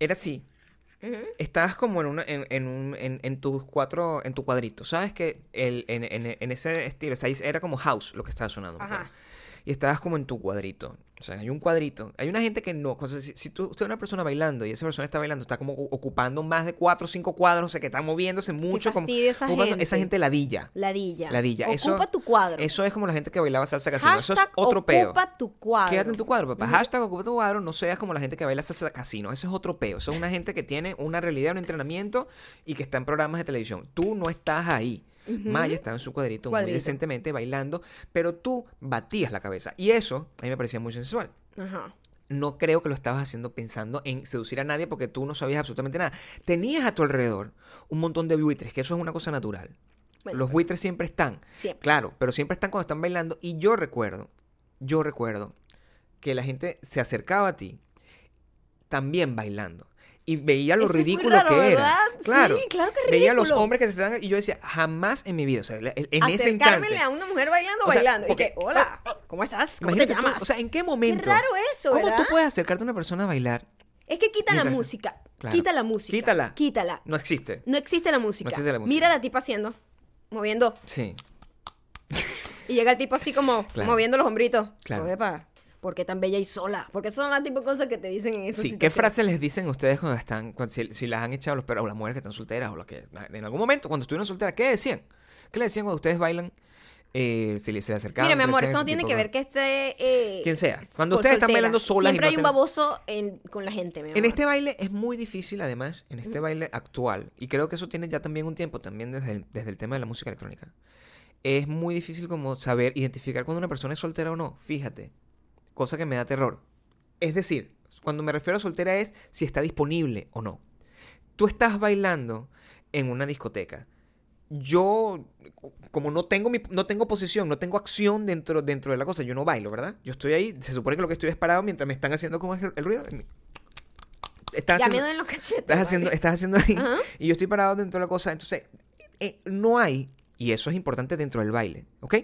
[SPEAKER 2] era así. Estabas como en, una, en, en, un, en, en tus cuatro, en tu cuadrito. ¿Sabes que el, en, en, ese estilo, o sea, era como house lo que estaba sonando.
[SPEAKER 1] Ajá.
[SPEAKER 2] mujer? Y estabas como en tu cuadrito. O sea, hay un cuadrito. Hay una gente que no. o sea, si, si tú, usted es una persona bailando y esa persona está bailando, está como ocupando más de cuatro o cinco cuadros, o sea, que está moviéndose mucho. como,
[SPEAKER 1] fastidio esa
[SPEAKER 2] ocupando-
[SPEAKER 1] gente.
[SPEAKER 2] Esa gente ladilla.
[SPEAKER 1] Ladilla.
[SPEAKER 2] Ladilla.
[SPEAKER 1] Ocupa
[SPEAKER 2] Eso-
[SPEAKER 1] tu cuadro.
[SPEAKER 2] Eso es como la gente que bailaba salsa casino. Eso es otro peo.
[SPEAKER 1] Ocupa tu cuadro.
[SPEAKER 2] Quédate en tu cuadro, papá. Hashtag ocupa tu cuadro. No seas como la gente que baila salsa casino. Eso es otro peo. Eso es una gente que tiene una realidad, un entrenamiento y que está en programas de televisión. Tú no estás ahí. Maya estaba en su cuadrito, muy decentemente bailando, pero tú batías la cabeza. Y eso a mí me parecía muy sensual.
[SPEAKER 1] Ajá.
[SPEAKER 2] No creo que lo estabas haciendo pensando en seducir a nadie porque tú no sabías absolutamente nada. Tenías a tu alrededor un montón de buitres, que eso es una cosa natural.
[SPEAKER 1] Bueno,
[SPEAKER 2] Los buitres siempre están.
[SPEAKER 1] Siempre.
[SPEAKER 2] Claro, pero siempre están cuando están bailando. Y yo recuerdo, yo recuerdo que la gente se acercaba a ti también bailando. Y veía lo
[SPEAKER 1] Eso
[SPEAKER 2] ridículo
[SPEAKER 1] raro,
[SPEAKER 2] que era.
[SPEAKER 1] ¿verdad?
[SPEAKER 2] Claro.
[SPEAKER 1] Sí, claro que es
[SPEAKER 2] Veía a los
[SPEAKER 1] ridículo.
[SPEAKER 2] hombres que se estaban. Y yo decía, jamás en mi vida. O sea, en ese instante.
[SPEAKER 1] Acercármele a una mujer bailando,
[SPEAKER 2] O sea,
[SPEAKER 1] bailando. y que, hola, ¿cómo estás? ¿Cómo
[SPEAKER 2] Imagínate
[SPEAKER 1] te
[SPEAKER 2] tú,
[SPEAKER 1] llamas?
[SPEAKER 2] o sea, ¿en qué momento?
[SPEAKER 1] Qué raro eso,
[SPEAKER 2] ¿Cómo
[SPEAKER 1] ¿verdad?
[SPEAKER 2] tú puedes acercarte a una persona a bailar?
[SPEAKER 1] Es que quita la música.
[SPEAKER 2] Claro.
[SPEAKER 1] Quita la música.
[SPEAKER 2] Quítala.
[SPEAKER 1] Quítala.
[SPEAKER 2] No existe.
[SPEAKER 1] No existe la música.
[SPEAKER 2] existe la música.
[SPEAKER 1] Mira a la tipa haciendo, moviendo.
[SPEAKER 2] Sí.
[SPEAKER 1] Y llega el tipo así como
[SPEAKER 2] Claro.
[SPEAKER 1] moviendo los hombritos.
[SPEAKER 2] Claro.
[SPEAKER 1] Oye, pa, ¿por qué tan bella y sola? Porque son las tipo de cosas que te dicen en esas
[SPEAKER 2] Sí, ¿qué frases les dicen ustedes cuando están, cuando- si, si las han echado los perros, o las mujeres que están solteras, o las que en algún momento, cuando estuvieron solteras, ¿qué decían? ¿Qué le decían cuando ustedes bailan? Eh, si les- se le acercaban.
[SPEAKER 1] Mira, mi
[SPEAKER 2] ¿qué le
[SPEAKER 1] amor, eso no tiene que ver que esté... eh,
[SPEAKER 2] Quien sea. Cuando ustedes están bailando solas y
[SPEAKER 1] Siempre
[SPEAKER 2] no
[SPEAKER 1] hay un baboso en- con la gente, mi amor.
[SPEAKER 2] En este baile es muy difícil, además, en este baile actual, y creo que eso tiene ya también un tiempo, también desde el, desde el tema de la música electrónica. Es muy difícil como saber identificar cuando una persona es soltera o no. Fíjate, cosa que me da terror. Es decir, cuando me refiero a soltera es si está disponible o no. Tú estás bailando en una discoteca. Yo, como no tengo, mi, no tengo posición, no tengo acción dentro, dentro de la cosa, yo no bailo, ¿verdad? Yo estoy ahí, se supone que lo que estoy es parado mientras me están haciendo como el, el ruido. Estás
[SPEAKER 1] Ya
[SPEAKER 2] haciendo-
[SPEAKER 1] me en los cachetes.
[SPEAKER 2] Estás haciendo,
[SPEAKER 1] vale.
[SPEAKER 2] estás haciendo ahí.
[SPEAKER 1] Ajá.
[SPEAKER 2] Y yo estoy parado dentro de la cosa. Entonces, eh, no hay, y eso es importante dentro del baile, ¿ok?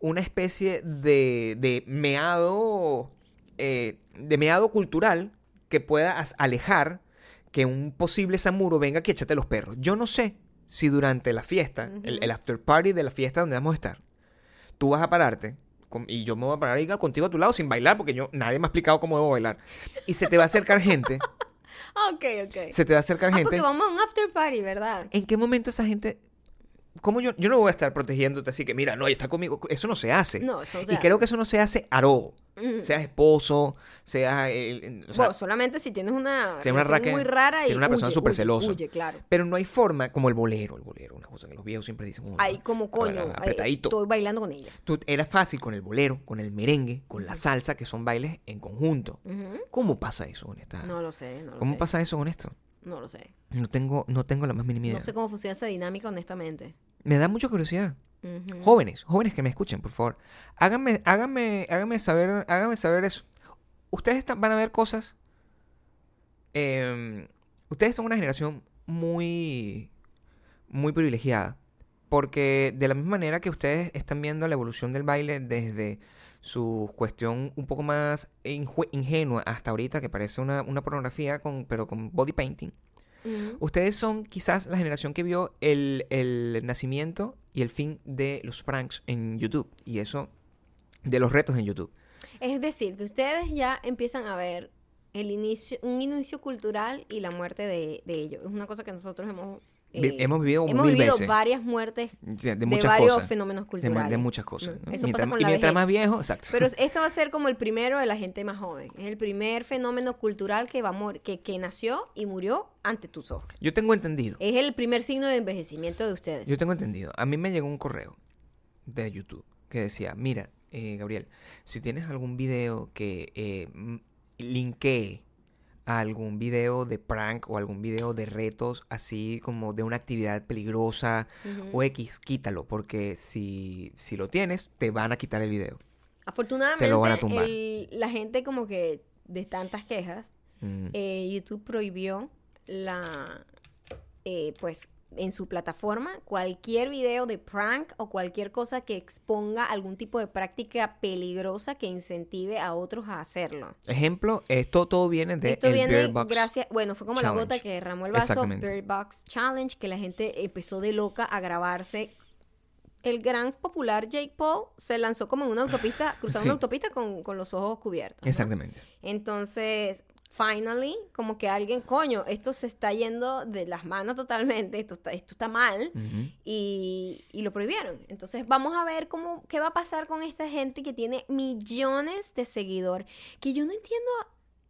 [SPEAKER 2] Una especie de, de meado. eh, de meado cultural que pueda alejar que un posible samuro venga aquí a echarte los perros. Yo no sé si durante la fiesta, el, el after party de la fiesta donde vamos a estar, tú vas a pararte. con- y yo me voy a parar ahí contigo a tu lado sin bailar, porque yo nadie me ha explicado cómo debo bailar. Y se te va a acercar gente.
[SPEAKER 1] Ok, ok.
[SPEAKER 2] Se te va a acercar
[SPEAKER 1] Ah,
[SPEAKER 2] gente.
[SPEAKER 1] porque vamos a un after party, ¿verdad?
[SPEAKER 2] ¿En qué momento esa gente... ¿Cómo yo, yo no voy a estar protegiéndote así que, mira, no, ella está conmigo. Eso no se hace.
[SPEAKER 1] No, eso no se
[SPEAKER 2] y
[SPEAKER 1] hace.
[SPEAKER 2] creo que eso no se hace a robo.
[SPEAKER 1] Mm.
[SPEAKER 2] Seas esposo, seas... o sea,
[SPEAKER 1] Bueno, solamente si tienes una,
[SPEAKER 2] si una raca-
[SPEAKER 1] muy rara y
[SPEAKER 2] una persona súper celosa.
[SPEAKER 1] huye, claro.
[SPEAKER 2] pero no hay forma, como el bolero, el bolero, una cosa que los viejos siempre dicen. "Oh,
[SPEAKER 1] Ahí como coño,
[SPEAKER 2] apretadito.
[SPEAKER 1] estoy bailando con ella.
[SPEAKER 2] Tú- era fácil con el bolero, con el merengue, con la salsa, que son bailes en conjunto. ¿Cómo pasa eso con esta?
[SPEAKER 1] No lo sé, no lo
[SPEAKER 2] ¿Cómo
[SPEAKER 1] sé.
[SPEAKER 2] pasa eso con esto?
[SPEAKER 1] No lo sé.
[SPEAKER 2] No tengo, no tengo la más mínima idea.
[SPEAKER 1] No sé cómo funciona esa dinámica, honestamente.
[SPEAKER 2] Me da mucha curiosidad. Jóvenes, jóvenes que me escuchen, por favor. Háganme, háganme, háganme saber, háganme saber eso. Ustedes están- van a ver cosas. eh, ustedes son una generación muy, muy privilegiada. Porque de la misma manera que ustedes están viendo la evolución del baile desde su cuestión un poco más ingenua hasta ahorita, que parece una, una pornografía, con, pero con body painting. Ustedes son quizás la generación que vio el, el nacimiento y el fin de los pranks en YouTube. Y eso, de los retos en YouTube.
[SPEAKER 1] Es decir, que ustedes ya empiezan a ver el inicio, un inicio cultural y la muerte de, de ellos. Es una cosa que nosotros hemos... Eh,
[SPEAKER 2] hemos vivido
[SPEAKER 1] hemos
[SPEAKER 2] mil
[SPEAKER 1] vivido
[SPEAKER 2] veces.
[SPEAKER 1] varias muertes
[SPEAKER 2] De, muchas
[SPEAKER 1] varios
[SPEAKER 2] cosas.
[SPEAKER 1] fenómenos culturales.
[SPEAKER 2] de muchas cosas.
[SPEAKER 1] Mm,
[SPEAKER 2] ¿no?
[SPEAKER 1] Eso
[SPEAKER 2] mientras
[SPEAKER 1] pasa con
[SPEAKER 2] y
[SPEAKER 1] la
[SPEAKER 2] mientras
[SPEAKER 1] vejez.
[SPEAKER 2] más viejo, exacto.
[SPEAKER 1] Pero este va a ser como el primero de la gente más joven. Es el primer fenómeno cultural que, va a que, que nació y murió ante tus ojos.
[SPEAKER 2] Yo tengo entendido.
[SPEAKER 1] Es el primer signo de envejecimiento de ustedes.
[SPEAKER 2] Yo tengo entendido. A mí me llegó un correo de YouTube que decía, mira, eh, Gabriel, si tienes algún video que eh, linkee a algún video de prank o algún video de retos, así como de una actividad peligrosa o X, quítalo, porque si, si lo tienes, te van a quitar el video.
[SPEAKER 1] Afortunadamente,
[SPEAKER 2] Te lo van a tumbar.
[SPEAKER 1] el- la gente como que de tantas quejas,
[SPEAKER 2] Mm.
[SPEAKER 1] eh, YouTube prohibió la, eh, pues, en su plataforma cualquier video de prank o cualquier cosa que exponga algún tipo de práctica peligrosa que incentive a otros a hacerlo.
[SPEAKER 2] Ejemplo, esto todo viene de
[SPEAKER 1] Esto
[SPEAKER 2] el
[SPEAKER 1] viene
[SPEAKER 2] Bear Box.
[SPEAKER 1] gracias, bueno, fue como la gota que derramó el vaso. Bird Box Challenge, que la gente empezó de loca a grabarse. El gran popular Jake Paul se lanzó como en una autopista, cruzando
[SPEAKER 2] Sí.
[SPEAKER 1] una autopista con, con los ojos cubiertos. ¿no?
[SPEAKER 2] Exactamente.
[SPEAKER 1] Entonces, finally, como que alguien, coño, esto se está yendo de las manos totalmente, esto está, esto está mal, y, y lo prohibieron. Entonces, vamos a ver cómo, qué va a pasar con esta gente que tiene millones de seguidores, que yo no entiendo,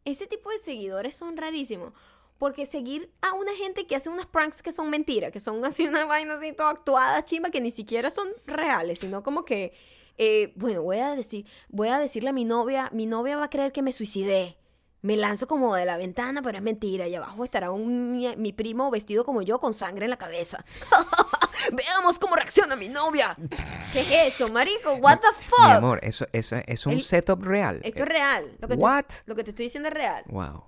[SPEAKER 1] ese tipo de seguidores son rarísimos. Porque seguir a una gente que hace unas pranks que son mentiras, que son así una vaina así toda actuada, chimba, que ni siquiera son reales, sino como que, eh, bueno, voy a decir, voy a decirle a mi novia, mi novia va a creer que me suicidé. Me lanzo como de la ventana, pero es mentira. Y abajo estará un, mi, mi primo vestido como yo con sangre en la cabeza. Veamos cómo reacciona mi novia. ¿Qué es eso, marico? What the fuck?
[SPEAKER 2] Mi amor, eso, eso, es un
[SPEAKER 1] El-
[SPEAKER 2] setup real.
[SPEAKER 1] Esto es real. Lo que, te,
[SPEAKER 2] What?
[SPEAKER 1] lo que te estoy diciendo es real.
[SPEAKER 2] Wow.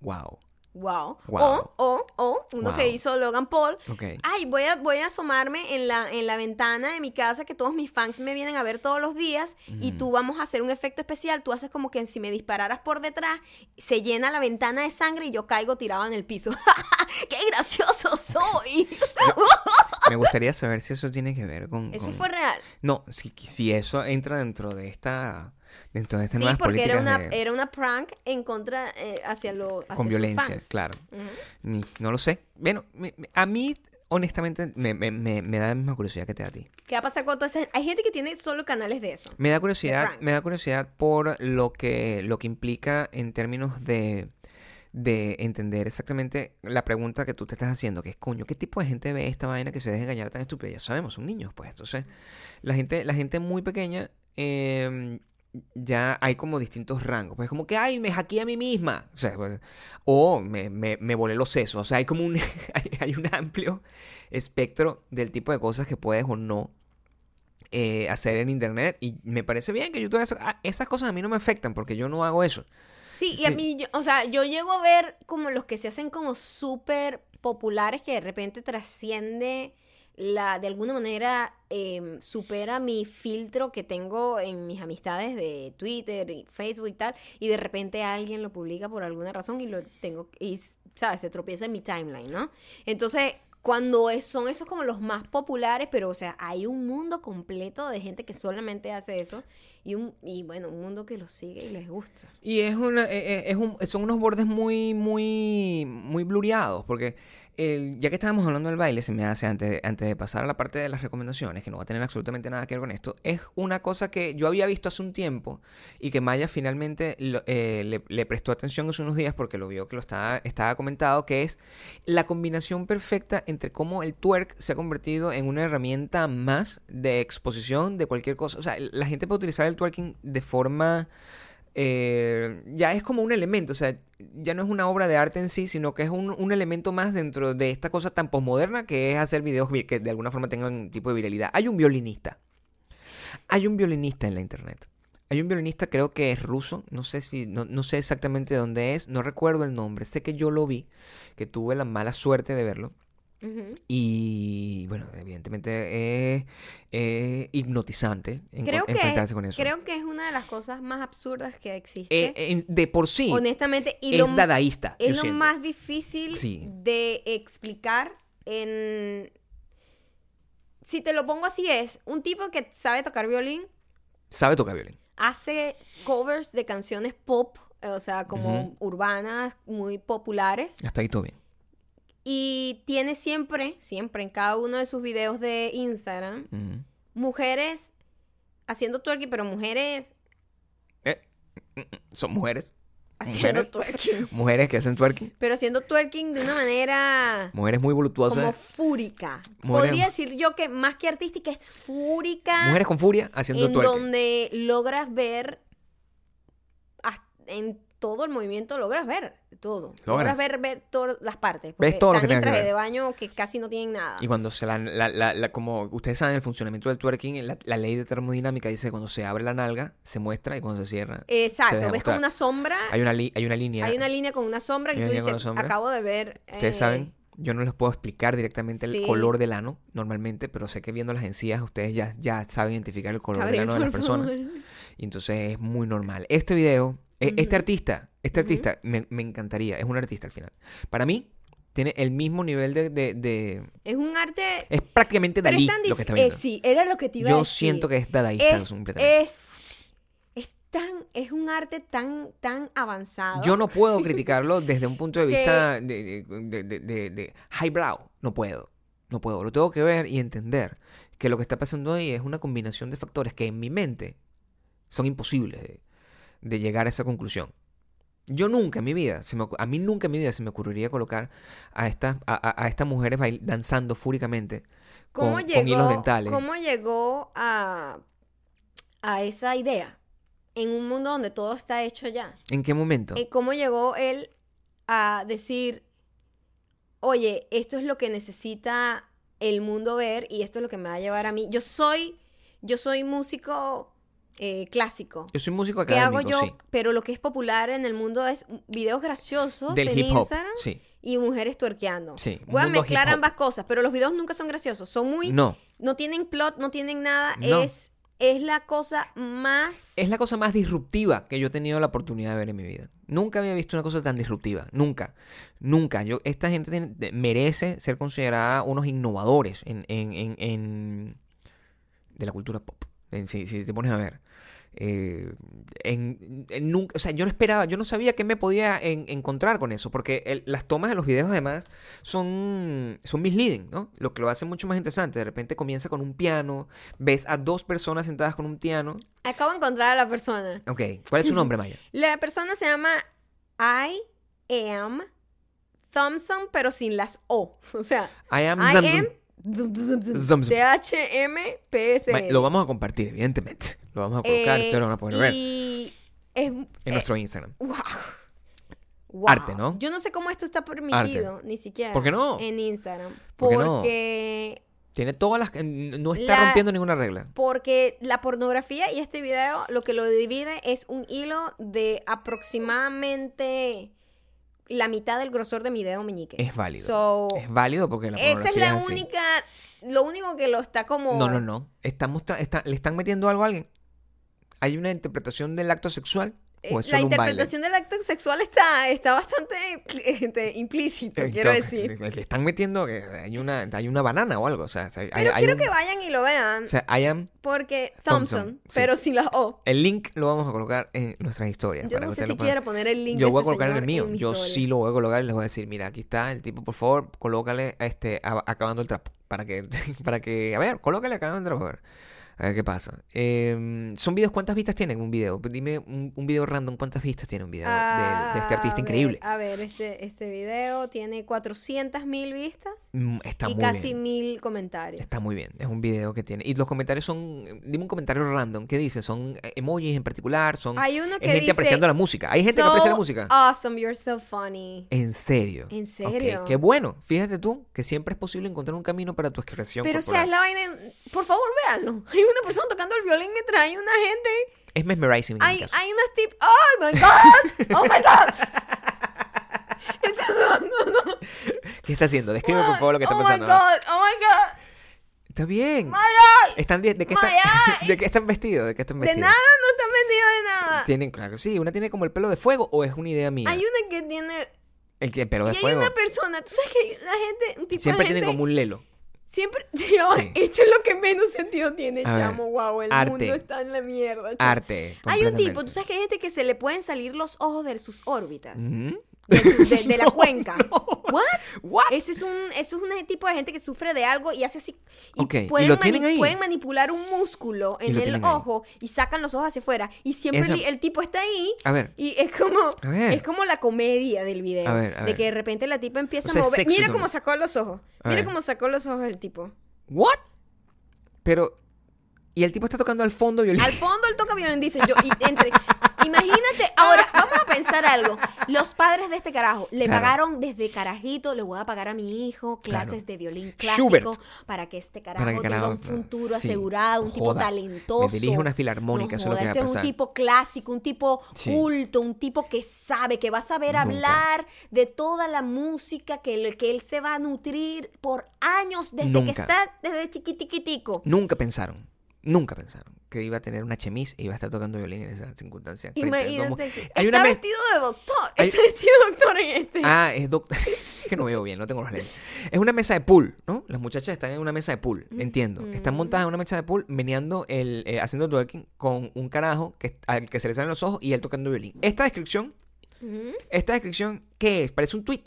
[SPEAKER 2] Wow.
[SPEAKER 1] Wow.
[SPEAKER 2] Wow.
[SPEAKER 1] O, o, o, uno
[SPEAKER 2] Wow.
[SPEAKER 1] que hizo Logan Paul.
[SPEAKER 2] Ok.
[SPEAKER 1] Ay, voy a, voy a asomarme en la, en la ventana de mi casa que todos mis fans me vienen a ver todos los días y tú vamos a hacer un efecto especial. Tú haces como que si me dispararas por detrás, se llena la ventana de sangre y yo caigo tirado en el piso. ¡Qué gracioso soy!
[SPEAKER 2] Me gustaría saber si eso tiene que ver con...
[SPEAKER 1] Eso
[SPEAKER 2] con-
[SPEAKER 1] fue real.
[SPEAKER 2] No, si, si eso entra dentro de esta... Dentro de estas
[SPEAKER 1] Sí,
[SPEAKER 2] nuevas
[SPEAKER 1] porque era una,
[SPEAKER 2] de-
[SPEAKER 1] era una prank en contra eh, hacia los
[SPEAKER 2] con violencia, claro. Ni- No lo sé. Bueno, me- a mí, honestamente, me, me- me- me da la misma curiosidad que te da a ti.
[SPEAKER 1] ¿Qué va a pasar con todo ese- Hay gente que tiene solo canales de eso.
[SPEAKER 2] Me da curiosidad, me da curiosidad por lo que, lo que implica en términos de, de entender exactamente la pregunta que tú te estás haciendo, que es, coño, ¿qué tipo de gente ve esta vaina que se deja engañar tan estúpida? Ya sabemos, son niños, pues. Entonces, la gente, la gente muy pequeña, eh, ya hay como distintos rangos. Pues como que, ay, me hackeé a mí misma. O sea, pues, o me, me, me volé los sesos. O sea, hay como un, hay, hay un amplio espectro del tipo de cosas que puedes o no eh, hacer en internet. Y me parece bien que YouTube... Ah, esas cosas a mí no me afectan porque yo no hago eso.
[SPEAKER 1] Sí, y a mí, yo- o sea, yo llego a ver como los que se hacen como súper populares que de repente trasciende la, de alguna manera em, supera mi filtro que tengo en mis amistades de Twitter y Facebook y tal, y de repente alguien lo publica por alguna razón y lo tengo, y, ¿sabes? Se tropieza en mi timeline, ¿no? Entonces, cuando es- son esos como los más populares, pero, o sea, hay un mundo completo de gente que solamente hace eso, y, un, y bueno, un mundo que los sigue y les gusta.
[SPEAKER 2] Y es una, eh, eh, es un- son unos bordes muy, muy, muy blureados, porque el- ya que estábamos hablando del baile, se me hace antes, antes de pasar a la parte de las recomendaciones, que no va a tener absolutamente nada que ver con esto, es una cosa que yo había visto hace un tiempo y que Maya finalmente eh, le, le prestó atención hace unos días porque lo vio que lo estaba, estaba comentado, que es la combinación perfecta entre cómo el twerk se ha convertido en una herramienta más de exposición de cualquier cosa. O sea, la gente puede utilizar el twerking de forma eh, ya es como un elemento, o sea, ya no es una obra de arte en sí, sino que es un, elemento más dentro de esta cosa tan posmoderna que es hacer videos vi- que de alguna forma tengan un tipo de viralidad. Hay un violinista. Hay un violinista en la internet. Hay un violinista, creo que es ruso, no sé si, no sé exactamente dónde es, no recuerdo el nombre, sé que yo lo vi, que tuve la mala suerte de verlo. Y bueno, evidentemente es, es hipnotizante en-
[SPEAKER 1] Creo que,
[SPEAKER 2] enfrentarse con eso.
[SPEAKER 1] creo que es una de las cosas más absurdas que existe.
[SPEAKER 2] Eh, de por sí,
[SPEAKER 1] honestamente, y
[SPEAKER 2] es
[SPEAKER 1] lo,
[SPEAKER 2] dadaísta.
[SPEAKER 1] es lo
[SPEAKER 2] siento.
[SPEAKER 1] más difícil
[SPEAKER 2] Sí.
[SPEAKER 1] de explicar en... si te lo pongo así es, un tipo que sabe tocar violín,
[SPEAKER 2] Sabe tocar violín.
[SPEAKER 1] hace covers de canciones pop, eh, o sea, como urbanas, muy populares.
[SPEAKER 2] Hasta ahí todo bien.
[SPEAKER 1] Y tiene siempre, siempre en cada uno de sus videos de Instagram, mujeres haciendo twerking, pero mujeres
[SPEAKER 2] Eh, mm, mm, Son mujeres.
[SPEAKER 1] haciendo
[SPEAKER 2] Mujeres.
[SPEAKER 1] twerking.
[SPEAKER 2] Mujeres que hacen twerking.
[SPEAKER 1] Pero haciendo twerking de una manera
[SPEAKER 2] Mujeres muy voluptuosas.
[SPEAKER 1] como fúrica.
[SPEAKER 2] Mujeres-
[SPEAKER 1] Podría decir yo que más que artística es fúrica.
[SPEAKER 2] Mujeres con furia haciendo
[SPEAKER 1] en
[SPEAKER 2] twerking.
[SPEAKER 1] donde logras ver en todo el movimiento logras ver todo
[SPEAKER 2] Logras.
[SPEAKER 1] logras ver ver todas las partes
[SPEAKER 2] Ves todo lo que que ver.
[SPEAKER 1] de baño que casi no tienen nada
[SPEAKER 2] Y cuando se la, la- la- la- como ustedes saben, el funcionamiento del twerking, la, ley de termodinámica dice que cuando se abre la nalga, se muestra y cuando se cierra.
[SPEAKER 1] exacto ves como una sombra
[SPEAKER 2] Hay una, li- hay una línea.
[SPEAKER 1] hay una línea con una sombra
[SPEAKER 2] una
[SPEAKER 1] tú dices acabo de ver
[SPEAKER 2] Ustedes
[SPEAKER 1] eh,
[SPEAKER 2] saben, yo no les puedo explicar directamente el
[SPEAKER 1] Sí.
[SPEAKER 2] color del ano normalmente, pero sé que viendo las encías ustedes ya, ya saben identificar el color del ano de las personas. Y entonces es muy normal. Este video, e- este artista, este artista me, me encantaría, es un artista al final. Para mí, tiene el mismo nivel de... de- de-
[SPEAKER 1] es un arte
[SPEAKER 2] es prácticamente Dalí
[SPEAKER 1] es
[SPEAKER 2] lo que está viendo.
[SPEAKER 1] eh, sí era lo que te iba a
[SPEAKER 2] Yo
[SPEAKER 1] decir.
[SPEAKER 2] siento que es dadaísta
[SPEAKER 1] es,
[SPEAKER 2] completamente.
[SPEAKER 1] es es tan es un arte tan tan avanzado
[SPEAKER 2] Yo no puedo criticarlo desde un punto de
[SPEAKER 1] Que-
[SPEAKER 2] vista de, de, de, de- de highbrow. No puedo. No puedo. Lo tengo que ver y entender que lo que está pasando ahí es una combinación de factores que en mi mente son imposibles de, de llegar a esa conclusión. Yo nunca en mi vida, se me a mí nunca en mi vida se me ocurriría colocar a estas a, a- a estas mujeres bail- danzando fúricamente
[SPEAKER 1] ¿Cómo
[SPEAKER 2] con,
[SPEAKER 1] llegó,
[SPEAKER 2] con hilos dentales.
[SPEAKER 1] ¿Cómo llegó a, a esa idea? En un mundo donde todo está hecho ya.
[SPEAKER 2] ¿En qué momento?
[SPEAKER 1] Eh, ¿Cómo llegó él a decir, oye, esto es lo que necesita el mundo ver y esto es lo que me va a llevar a mí? Yo soy, yo soy músico eh, clásico.
[SPEAKER 2] Yo soy músico
[SPEAKER 1] ¿Qué
[SPEAKER 2] académico,
[SPEAKER 1] hago yo?
[SPEAKER 2] sí.
[SPEAKER 1] Pero lo que es popular en el mundo es videos graciosos
[SPEAKER 2] Del
[SPEAKER 1] en
[SPEAKER 2] hip hop.
[SPEAKER 1] Instagram
[SPEAKER 2] Sí.
[SPEAKER 1] y mujeres tuerqueando.
[SPEAKER 2] Sí,
[SPEAKER 1] Voy a
[SPEAKER 2] mundo
[SPEAKER 1] mezclar
[SPEAKER 2] hip hop.
[SPEAKER 1] ambas cosas, pero los videos nunca son graciosos. Son muy
[SPEAKER 2] No.
[SPEAKER 1] no tienen plot, no tienen nada.
[SPEAKER 2] No.
[SPEAKER 1] Es, es la cosa más.
[SPEAKER 2] Es la cosa más disruptiva que yo he tenido la oportunidad de ver en mi vida. Nunca había visto una cosa tan disruptiva. Nunca. Nunca. Yo, esta gente tiene- merece ser considerada unos innovadores en, en, en, en- de la cultura pop. Si, si te pones a ver. Eh, en, en nunca, o sea, yo no esperaba, yo no sabía qué me podía en- encontrar con eso, porque el- las tomas de los videos además son, son misleading, ¿no? Lo que lo hace mucho más interesante. De repente comienza con un piano, ves a dos personas sentadas con un piano,
[SPEAKER 1] Acabo de encontrar a la persona.
[SPEAKER 2] Ok, ¿cuál es su nombre, Maya?
[SPEAKER 1] La persona se llama I am Thompson, pero sin las O. O sea,
[SPEAKER 2] I am
[SPEAKER 1] I am. T-H-M-P-S.
[SPEAKER 2] Lo vamos a compartir, evidentemente. Lo vamos a colocar,
[SPEAKER 1] Eh,
[SPEAKER 2] ustedes lo van a poder ver
[SPEAKER 1] Y es.
[SPEAKER 2] en
[SPEAKER 1] eh,
[SPEAKER 2] nuestro Instagram.
[SPEAKER 1] Wow.
[SPEAKER 2] Arte, ¿no?
[SPEAKER 1] Yo no sé cómo esto está permitido, ni siquiera.
[SPEAKER 2] ¿Por qué no?
[SPEAKER 1] En Instagram.
[SPEAKER 2] ¿Por qué no?
[SPEAKER 1] Porque.
[SPEAKER 2] Tiene todas las... No está
[SPEAKER 1] La-
[SPEAKER 2] rompiendo ninguna regla.
[SPEAKER 1] Porque la pornografía y este video lo que lo divide es un hilo de aproximadamente la mitad del grosor de mi dedo meñique.
[SPEAKER 2] Es válido.
[SPEAKER 1] So,
[SPEAKER 2] Es válido porque la
[SPEAKER 1] esa es la única, lo único que lo está como...
[SPEAKER 2] No, no, no. Estamos está- ¿Le están metiendo algo a alguien? ¿Hay una interpretación del acto sexual?
[SPEAKER 1] Eh,
[SPEAKER 2] ¿O es
[SPEAKER 1] la interpretación del acto sexual está, está bastante este, implícito, quiero decir.
[SPEAKER 2] Le, están metiendo que hay una, hay una banana o algo. O sea, hay,
[SPEAKER 1] Pero
[SPEAKER 2] hay
[SPEAKER 1] quiero
[SPEAKER 2] un-
[SPEAKER 1] que vayan y lo vean,
[SPEAKER 2] O sea, I am...
[SPEAKER 1] porque
[SPEAKER 2] Thompson,
[SPEAKER 1] Thompson,
[SPEAKER 2] sí.
[SPEAKER 1] pero sin las O.
[SPEAKER 2] El link lo vamos a colocar en nuestras historias.
[SPEAKER 1] Yo
[SPEAKER 2] para
[SPEAKER 1] no
[SPEAKER 2] que
[SPEAKER 1] sé si poner el link
[SPEAKER 2] Yo voy a
[SPEAKER 1] este
[SPEAKER 2] colocar en el mío. Yo
[SPEAKER 1] historia.
[SPEAKER 2] sí lo voy a colocar y les voy a decir, mira, aquí está el tipo, por favor, colócale a este, a- acabando el trapo. Para que, para que, a ver, colócale acabando el trapo. A ver, a ver qué pasa. Eh, ¿Son videos? ¿Cuántas vistas tienen un video? Dime un, un video random, ¿cuántas vistas tiene un video de, de este artista
[SPEAKER 1] A
[SPEAKER 2] increíble?
[SPEAKER 1] ver, a ver, este, este video tiene 400 mil vistas
[SPEAKER 2] Mm, Está
[SPEAKER 1] y
[SPEAKER 2] muy
[SPEAKER 1] casi mil comentarios.
[SPEAKER 2] Está muy bien. Es un video que tiene. Y los comentarios son. Dime un comentario random. ¿Qué dice? ¿Son emojis en particular? ¿Son
[SPEAKER 1] Hay uno
[SPEAKER 2] es
[SPEAKER 1] que
[SPEAKER 2] gente
[SPEAKER 1] dice,
[SPEAKER 2] apreciando la música? ¿Hay gente que
[SPEAKER 1] "So
[SPEAKER 2] aprecia la música?
[SPEAKER 1] Awesome, you're so funny.
[SPEAKER 2] En serio.
[SPEAKER 1] ¿En serio?
[SPEAKER 2] Qué bueno. Fíjate tú que siempre es posible encontrar un camino para tu expresión
[SPEAKER 1] Pero o sea,
[SPEAKER 2] corporal.
[SPEAKER 1] es la vaina. Por favor, véanlo. Hay una persona tocando el violín mientras hay una gente.
[SPEAKER 2] Es mesmerizing. en
[SPEAKER 1] Hay,
[SPEAKER 2] mi caso.
[SPEAKER 1] hay unas tip. ¡Oh my God! ¡Oh my God! Esto no, no.
[SPEAKER 2] ¿Qué está haciendo? Describe por favor lo que está
[SPEAKER 1] oh
[SPEAKER 2] pasando.
[SPEAKER 1] my God! ¡Oh my God!
[SPEAKER 2] Está bien.
[SPEAKER 1] ¡My God!
[SPEAKER 2] ¿Están de, de qué
[SPEAKER 1] My
[SPEAKER 2] están,
[SPEAKER 1] eye.
[SPEAKER 2] ¿De qué están vestidos? ¿De qué están
[SPEAKER 1] De
[SPEAKER 2] vestidos?
[SPEAKER 1] nada, no están vendidos de nada.
[SPEAKER 2] Tienen, claro, sí. Una tiene como el pelo de fuego o es una idea mía.
[SPEAKER 1] Hay una que tiene.
[SPEAKER 2] El el pelo
[SPEAKER 1] Y
[SPEAKER 2] de
[SPEAKER 1] hay
[SPEAKER 2] fuego.
[SPEAKER 1] una persona. Tú sabes que hay una gente. Un tipo
[SPEAKER 2] Siempre
[SPEAKER 1] de
[SPEAKER 2] tienen
[SPEAKER 1] gente-
[SPEAKER 2] como un lelo.
[SPEAKER 1] Siempre,
[SPEAKER 2] Sí.
[SPEAKER 1] esto es lo que menos sentido tiene,
[SPEAKER 2] A ver,
[SPEAKER 1] chamo, wow, el
[SPEAKER 2] arte.
[SPEAKER 1] mundo está en la mierda. chamo.
[SPEAKER 2] Arte.
[SPEAKER 1] Hay un tipo, tú sabes que hay gente que se le pueden salir los ojos de sus órbitas,
[SPEAKER 2] Ujú.
[SPEAKER 1] De, de- de la
[SPEAKER 2] No,
[SPEAKER 1] cuenca.
[SPEAKER 2] no.
[SPEAKER 1] ¿What?
[SPEAKER 2] What?
[SPEAKER 1] Ese es un, eso es un tipo de gente que sufre de algo y hace así. Y,
[SPEAKER 2] Ok, ¿y
[SPEAKER 1] pueden,
[SPEAKER 2] lo tienen
[SPEAKER 1] mani-
[SPEAKER 2] ahí?
[SPEAKER 1] pueden manipular un músculo en el
[SPEAKER 2] ahí.
[SPEAKER 1] ojo y sacan los ojos hacia afuera. Y siempre
[SPEAKER 2] Esa-
[SPEAKER 1] el, el tipo está ahí.
[SPEAKER 2] A ver.
[SPEAKER 1] Y es como,
[SPEAKER 2] A ver.
[SPEAKER 1] es como la comedia del video.
[SPEAKER 2] A ver, a
[SPEAKER 1] de
[SPEAKER 2] ver.
[SPEAKER 1] que de repente la tipa empieza
[SPEAKER 2] O sea,
[SPEAKER 1] a mover. Mira cómo sacó los ojos. Mira cómo sacó los ojos el tipo.
[SPEAKER 2] ¿What? Pero. Y el tipo está tocando al fondo violín.
[SPEAKER 1] Al fondo él toca violín, dice yo. Y entre, imagínate, ahora, vamos a pensar algo. Los padres de este carajo le
[SPEAKER 2] Claro.
[SPEAKER 1] pagaron desde carajito, le voy a pagar a mi hijo clases
[SPEAKER 2] Claro.
[SPEAKER 1] de violín clásico
[SPEAKER 2] Schubert.
[SPEAKER 1] para que este carajo tenga un futuro
[SPEAKER 2] sí.
[SPEAKER 1] asegurado, un tipo talentoso.
[SPEAKER 2] me dirige una filarmónica,
[SPEAKER 1] No
[SPEAKER 2] eso es lo que
[SPEAKER 1] joda,
[SPEAKER 2] va a
[SPEAKER 1] es un tipo clásico, un tipo
[SPEAKER 2] Sí.
[SPEAKER 1] culto, un tipo que sabe, que va a saber
[SPEAKER 2] Nunca.
[SPEAKER 1] hablar de toda la música que, que él se va a nutrir por años desde que está desde chiquitiquitico.
[SPEAKER 2] Nunca pensaron. Nunca pensaron que iba a tener una chemise y iba a estar tocando violín en esa circunstancia. Hay
[SPEAKER 1] está
[SPEAKER 2] una
[SPEAKER 1] vestido de doctor.
[SPEAKER 2] Hay-
[SPEAKER 1] Está vestido de doctor en este.
[SPEAKER 2] Ah, es doctor. que no veo bien, no tengo los lentes. Es una mesa de pool, ¿no? Las muchachas están en una mesa de pool, entiendo. Están montadas en una mesa de pool, meneando, el, eh, haciendo twerking con un carajo que, al que se le salen los ojos y él tocando violín. Esta descripción,
[SPEAKER 1] Ujú.
[SPEAKER 2] esta descripción, ¿qué es? Parece un tweet.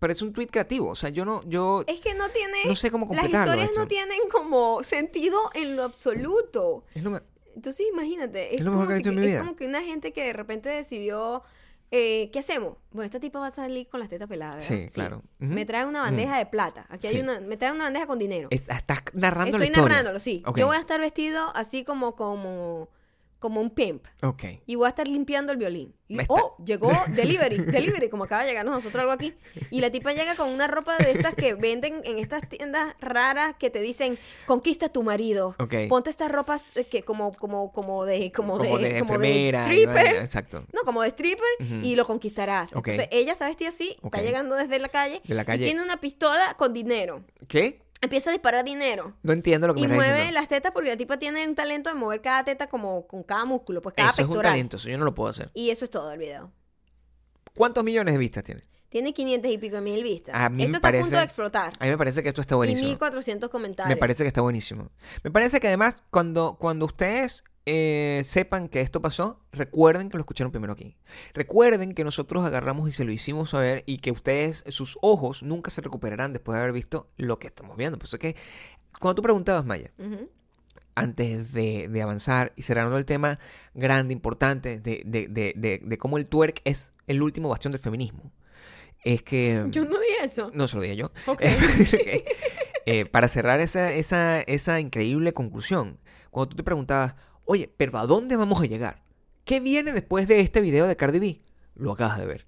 [SPEAKER 2] Parece un tweet creativo. O sea, yo no, yo
[SPEAKER 1] Es que no tiene.
[SPEAKER 2] no sé cómo
[SPEAKER 1] Las
[SPEAKER 2] completarlo.
[SPEAKER 1] historias
[SPEAKER 2] esto.
[SPEAKER 1] no tienen como sentido en lo absoluto.
[SPEAKER 2] Es lo
[SPEAKER 1] Entonces, imagínate. Es,
[SPEAKER 2] Es lo mejor
[SPEAKER 1] como
[SPEAKER 2] que he
[SPEAKER 1] si
[SPEAKER 2] visto en mi
[SPEAKER 1] es
[SPEAKER 2] vida.
[SPEAKER 1] como que una gente que de repente decidió. eh, ¿Qué hacemos? Bueno, esta tipa va a salir con las tetas peladas. ¿verdad?
[SPEAKER 2] Sí, claro.
[SPEAKER 1] Me trae una bandeja de plata. Aquí hay una. Me trae una bandeja con dinero.
[SPEAKER 2] es- estás narrando la
[SPEAKER 1] Estoy
[SPEAKER 2] historia.
[SPEAKER 1] narrándolo, sí.
[SPEAKER 2] Ok.
[SPEAKER 1] Yo voy a estar vestido así como, como, como un pimp.
[SPEAKER 2] Ok.
[SPEAKER 1] y voy a estar limpiando el violín. Y,
[SPEAKER 2] está-
[SPEAKER 1] oh, llegó delivery, delivery, como acaba de llegarnos nosotros algo aquí. Y la tipa llega con una ropa de estas que venden en estas tiendas raras que te dicen, conquista a tu marido.
[SPEAKER 2] Ok.
[SPEAKER 1] Ponte estas ropas eh, que como, como, como de, como,
[SPEAKER 2] Como
[SPEAKER 1] de,
[SPEAKER 2] de
[SPEAKER 1] como
[SPEAKER 2] y
[SPEAKER 1] stripper.
[SPEAKER 2] Exacto.
[SPEAKER 1] No, como de stripper y lo conquistarás.
[SPEAKER 2] Ok.
[SPEAKER 1] Entonces ella está vestida así, está llegando desde la calle,
[SPEAKER 2] De la calle.
[SPEAKER 1] y tiene una pistola con dinero.
[SPEAKER 2] ¿Qué?
[SPEAKER 1] Empieza a disparar dinero.
[SPEAKER 2] No entiendo lo que
[SPEAKER 1] Y
[SPEAKER 2] me estás
[SPEAKER 1] mueve
[SPEAKER 2] diciendo.
[SPEAKER 1] las tetas porque la tipa tiene un talento de mover cada teta como con cada músculo, pues cada
[SPEAKER 2] Eso es un
[SPEAKER 1] pectoral.
[SPEAKER 2] talento, eso yo no lo puedo hacer.
[SPEAKER 1] Y eso es todo el video.
[SPEAKER 2] ¿Cuántos millones de vistas tiene?
[SPEAKER 1] Tiene 500 y pico de mil vistas.
[SPEAKER 2] A mí
[SPEAKER 1] Esto
[SPEAKER 2] me
[SPEAKER 1] está a punto de explotar.
[SPEAKER 2] A mí me parece que esto está
[SPEAKER 1] Y
[SPEAKER 2] buenísimo.
[SPEAKER 1] 1400 comentarios.
[SPEAKER 2] Me parece que está buenísimo. Me parece que además, cuando, cuando ustedes eh, sepan que esto pasó, recuerden que lo escucharon primero aquí. Recuerden que nosotros agarramos y se lo hicimos saber y que ustedes, sus ojos, nunca se recuperarán después de haber visto lo que estamos viendo. Por eso es que, cuando tú preguntabas, Maya, antes de, de avanzar y cerrando el tema grande, importante, de, de, de, cómo el twerk es el último bastión del feminismo, es que...
[SPEAKER 1] Yo no dije eso.
[SPEAKER 2] No se lo dije yo.
[SPEAKER 1] Ok.
[SPEAKER 2] Eh, para cerrar esa, esa, esa increíble conclusión, cuando tú te preguntabas, oye, pero ¿a dónde vamos a llegar? ¿Qué viene después de este video de Cardi B? Lo acabas de ver.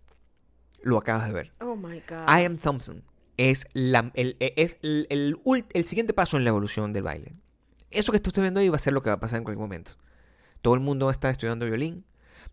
[SPEAKER 2] Lo acabas de ver.
[SPEAKER 1] Oh my God.
[SPEAKER 2] I Am Thompson es, la, el, e, es el, el ult- el siguiente paso en la evolución del baile. Eso que tú estás viendo ahí va a ser lo que va a pasar en cualquier momento. Todo el mundo está estudiando violín.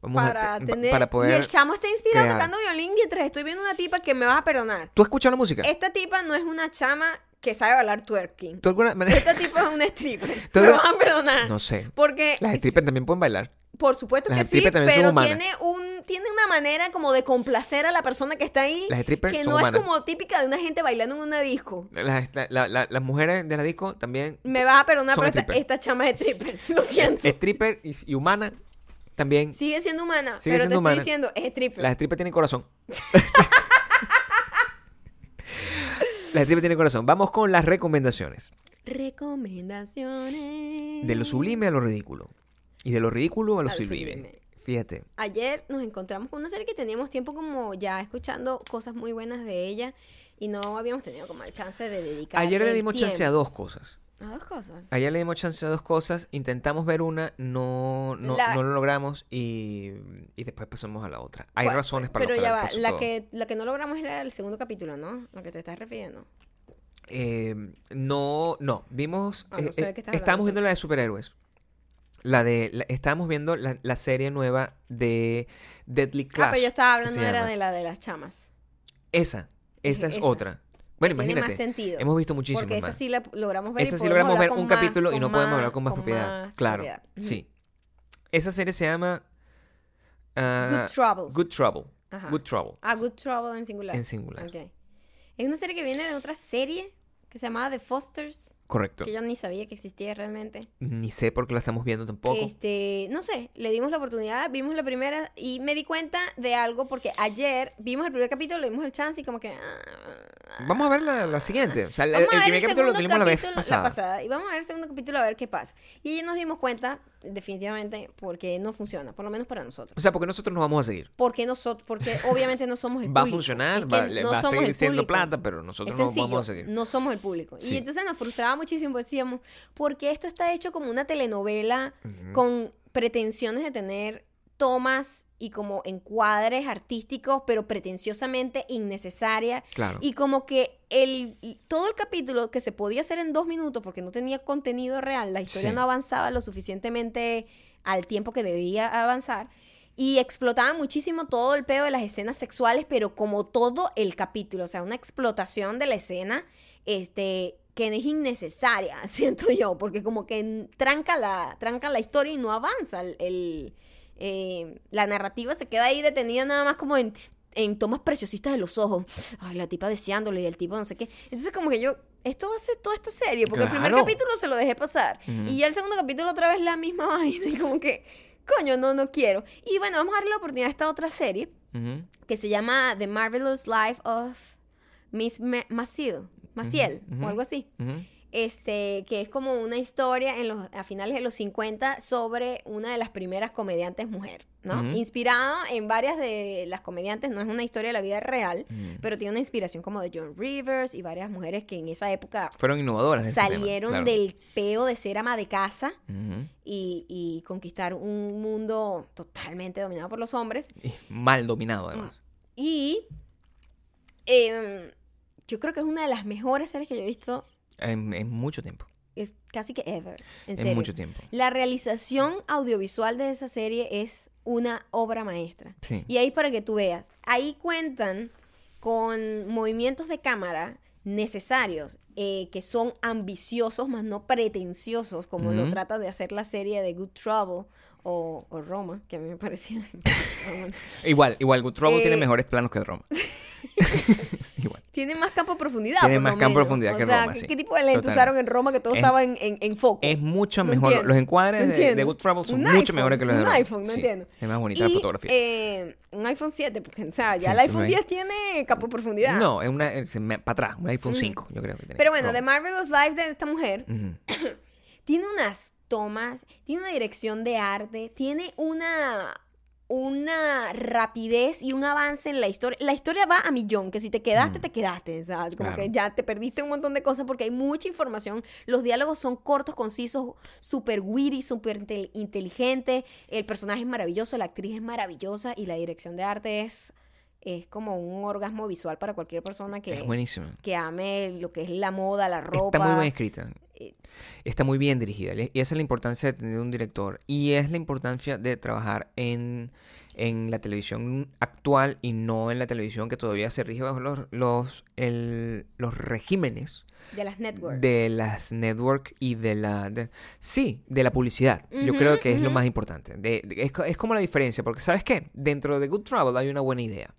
[SPEAKER 2] Vamos
[SPEAKER 1] para
[SPEAKER 2] a
[SPEAKER 1] tener...
[SPEAKER 2] para poder...
[SPEAKER 1] Y el chamo está inspirado
[SPEAKER 2] crear.
[SPEAKER 1] tocando violín mientras estoy viendo una tipa que me vas a perdonar.
[SPEAKER 2] ¿Tú has escuchado la música?
[SPEAKER 1] Esta tipa no es una chama que sabe bailar twerking.
[SPEAKER 2] ¿Tú alguna manera-
[SPEAKER 1] Esta tipa es una stripper.
[SPEAKER 2] ¿Tú
[SPEAKER 1] me
[SPEAKER 2] alguna-
[SPEAKER 1] vas a perdonar.
[SPEAKER 2] No sé.
[SPEAKER 1] Porque...
[SPEAKER 2] Las strippers también pueden bailar.
[SPEAKER 1] Por supuesto
[SPEAKER 2] Las
[SPEAKER 1] que sí, pero tiene un tiene una manera como de complacer a la persona que está ahí
[SPEAKER 2] Las strippers
[SPEAKER 1] que no es como típica de una gente bailando en una disco.
[SPEAKER 2] Las, la- la- las mujeres de la disco también.
[SPEAKER 1] Me vas a perdonar, pero esta, esta chama es stripper. Lo siento.
[SPEAKER 2] Stripper y, y humana también.
[SPEAKER 1] Sigue siendo humana,
[SPEAKER 2] Sigue
[SPEAKER 1] pero
[SPEAKER 2] siendo
[SPEAKER 1] te
[SPEAKER 2] humana.
[SPEAKER 1] estoy diciendo, es stripper.
[SPEAKER 2] Las strippers tienen corazón. Las strippers tienen corazón. Vamos con las recomendaciones.
[SPEAKER 1] Recomendaciones.
[SPEAKER 2] De lo sublime a lo ridículo. Y de lo ridículo a lo sublime.
[SPEAKER 1] sublime.
[SPEAKER 2] Fíjate.
[SPEAKER 1] Ayer nos encontramos con una serie que teníamos tiempo como ya escuchando cosas muy buenas de ella y no habíamos tenido como el chance de dedicar
[SPEAKER 2] Ayer le dimos chance a dos cosas.
[SPEAKER 1] A dos cosas.
[SPEAKER 2] Ayer le dimos chance a dos cosas. Intentamos ver una, no, no,
[SPEAKER 1] La-
[SPEAKER 2] no lo logramos y, y después pasamos a la otra. Hay razones para
[SPEAKER 1] Pero
[SPEAKER 2] lo
[SPEAKER 1] ya va, la
[SPEAKER 2] todo.
[SPEAKER 1] que, la que no logramos era el segundo capítulo, ¿no? A que te estás refiriendo.
[SPEAKER 2] Eh, no, no, vimos,
[SPEAKER 1] Ah, no
[SPEAKER 2] eh, eh, estábamos viendo la de superhéroes. La de, la- estábamos viendo la, la serie nueva de Deadly Clash.
[SPEAKER 1] ah, pero yo estaba hablando era de la de las chamas.
[SPEAKER 2] Esa, esa es
[SPEAKER 1] Esa.
[SPEAKER 2] otra. Bueno,
[SPEAKER 1] tiene
[SPEAKER 2] imagínate,
[SPEAKER 1] más sentido.
[SPEAKER 2] hemos visto muchísimas
[SPEAKER 1] Porque esa
[SPEAKER 2] más.
[SPEAKER 1] sí la logramos ver.
[SPEAKER 2] Esa sí logramos ver un
[SPEAKER 1] más-
[SPEAKER 2] capítulo y no podemos hablar con más propiedad.
[SPEAKER 1] más
[SPEAKER 2] claro,
[SPEAKER 1] propiedad.
[SPEAKER 2] Sí. Esa serie se llama ah,
[SPEAKER 1] Good Troubles.
[SPEAKER 2] Good Trouble.
[SPEAKER 1] Ajá.
[SPEAKER 2] Good Trouble.
[SPEAKER 1] Ah, Good Trouble en singular.
[SPEAKER 2] En singular.
[SPEAKER 1] Ok. Es una serie que viene de otra serie que se llamaba The Fosters,
[SPEAKER 2] Correcto.
[SPEAKER 1] que yo ni sabía que existía realmente.
[SPEAKER 2] Ni sé por qué la estamos viendo tampoco.
[SPEAKER 1] Este, no sé, le dimos la oportunidad, vimos la primera y me di cuenta de algo porque ayer vimos el primer capítulo, le dimos el chance y como que... ah,
[SPEAKER 2] Vamos a ver la, la siguiente. O sea, el, el primer capítulo lo tenemos la vez
[SPEAKER 1] capítulo
[SPEAKER 2] pasada.
[SPEAKER 1] Y vamos a ver el segundo capítulo a ver qué pasa. Y nos dimos cuenta, definitivamente, porque no funciona, por lo menos para nosotros.
[SPEAKER 2] O sea, porque nosotros nos vamos a seguir.
[SPEAKER 1] Porque nosotros, porque obviamente no somos el
[SPEAKER 2] Va a
[SPEAKER 1] público.
[SPEAKER 2] funcionar, va,
[SPEAKER 1] no
[SPEAKER 2] va a seguir
[SPEAKER 1] el
[SPEAKER 2] siendo
[SPEAKER 1] público.
[SPEAKER 2] plata, pero nosotros no vamos a seguir.
[SPEAKER 1] no somos el público.
[SPEAKER 2] Sí.
[SPEAKER 1] Y entonces nos frustraba muchísimo, decíamos, porque esto está hecho como una telenovela con pretensiones de tener tomas y como encuadres artísticos, pero pretenciosamente innecesarias.
[SPEAKER 2] Claro.
[SPEAKER 1] Y como que el, todo el capítulo que se podía hacer en dos minutos porque no tenía contenido real, la historia
[SPEAKER 2] Sí.
[SPEAKER 1] no avanzaba lo suficientemente al tiempo que debía avanzar. Y explotaban muchísimo todo el pedo de las escenas sexuales, pero como todo el capítulo, o sea, una explotación de la escena, este, que es innecesaria, siento yo, porque como que tranca la, tranca la historia y no avanza. El, el, eh, la narrativa se queda ahí detenida nada más como en, en tomas preciosistas de los ojos. Ay, la tipa deseándole y el tipo no sé qué. Entonces como que yo, esto ser toda esta serie, porque el primer
[SPEAKER 2] Claro.
[SPEAKER 1] capítulo se lo dejé pasar.
[SPEAKER 2] Ujú.
[SPEAKER 1] Y ya el segundo capítulo otra vez la misma vaina y como que, coño, no, no quiero. Y bueno, vamos a darle la oportunidad a esta otra serie
[SPEAKER 2] Ujú.
[SPEAKER 1] que se llama The Marvelous Life of Miss Ma- Maciel, o algo así. Este, que es como una historia en los, a finales de los 50 sobre una de las primeras comediantes mujer, ¿no?
[SPEAKER 2] Ujú.
[SPEAKER 1] Inspirado en varias de las comediantes, no es una historia de la vida real, pero tiene una inspiración como de John Rivers y varias mujeres que en esa época
[SPEAKER 2] Fueron innovadoras. tema,
[SPEAKER 1] salieron
[SPEAKER 2] claro.
[SPEAKER 1] del peo de ser ama de casa y, y conquistar un mundo totalmente dominado por los hombres.
[SPEAKER 2] Y Mal dominado, además.
[SPEAKER 1] Y em, yo creo que es una de las mejores series que yo he visto,
[SPEAKER 2] En, en mucho tiempo.
[SPEAKER 1] es casi que ever, en
[SPEAKER 2] En,
[SPEAKER 1] serio.
[SPEAKER 2] mucho tiempo.
[SPEAKER 1] La realización audiovisual de esa serie es una obra maestra.
[SPEAKER 2] Sí.
[SPEAKER 1] Y ahí para que tú veas, ahí cuentan con movimientos de cámara necesarios, eh, que son ambiciosos, más no pretenciosos, como lo trata de hacer la serie de Good Trouble o, o Roma, que a mí me parecía...
[SPEAKER 2] Igual, igual, Good Trouble
[SPEAKER 1] Eh,
[SPEAKER 2] tiene mejores planos que Roma. igual.
[SPEAKER 1] Tiene más campo de profundidad.
[SPEAKER 2] Tiene
[SPEAKER 1] por
[SPEAKER 2] más
[SPEAKER 1] lo
[SPEAKER 2] campo de profundidad
[SPEAKER 1] O
[SPEAKER 2] que
[SPEAKER 1] sea,
[SPEAKER 2] Roma,
[SPEAKER 1] ¿qué,
[SPEAKER 2] sí.
[SPEAKER 1] qué tipo de lente
[SPEAKER 2] Total.
[SPEAKER 1] usaron en Roma que todo
[SPEAKER 2] Es-
[SPEAKER 1] estaba en, en, en foco?
[SPEAKER 2] Es mucho
[SPEAKER 1] No
[SPEAKER 2] mejor.
[SPEAKER 1] entiendo.
[SPEAKER 2] Los encuadres
[SPEAKER 1] No
[SPEAKER 2] de, Good Trouble son
[SPEAKER 1] Un
[SPEAKER 2] mucho
[SPEAKER 1] iPhone,
[SPEAKER 2] mejores que los de
[SPEAKER 1] un
[SPEAKER 2] Roma.
[SPEAKER 1] iPhone, no
[SPEAKER 2] Sí.
[SPEAKER 1] entiendo.
[SPEAKER 2] Es más bonita la fotografía.
[SPEAKER 1] eh, un iPhone 7, porque, o sea, ya
[SPEAKER 2] Sí,
[SPEAKER 1] el iPhone
[SPEAKER 2] ahí.
[SPEAKER 1] 10 tiene campo de profundidad.
[SPEAKER 2] No, es una. para atrás, un iPhone
[SPEAKER 1] Mm.
[SPEAKER 2] 5, yo creo que tiene.
[SPEAKER 1] Pero bueno,
[SPEAKER 2] Roma.
[SPEAKER 1] The Marvelous Life de esta mujer tiene unas tomas, tiene una dirección de arte, tiene una una rapidez y un avance en la historia. La historia va a millón, que si te quedaste,
[SPEAKER 2] Mm.
[SPEAKER 1] te quedaste. Sea, como
[SPEAKER 2] Claro.
[SPEAKER 1] que ya te perdiste un montón de cosas porque hay mucha información. Los diálogos son cortos, concisos, súper witty, súper intel- inteligente. El personaje es maravilloso, la actriz es maravillosa y la dirección de arte es, es como un orgasmo visual para cualquier persona que,
[SPEAKER 2] Es
[SPEAKER 1] que ame lo que es la moda, la ropa.
[SPEAKER 2] Está muy bien escrita.
[SPEAKER 1] Eh,
[SPEAKER 2] Está muy bien dirigida. Y esa es la importancia de tener un director. Y es la importancia de trabajar en, en la televisión actual y no en la televisión que todavía se rige bajo los, los, el- los regímenes
[SPEAKER 1] de las networks.
[SPEAKER 2] de las network y de la... de- sí, de la publicidad. Yo creo que es lo más importante. De- de- es, es como la diferencia, porque ¿sabes qué? Dentro de Good Travel hay una buena idea.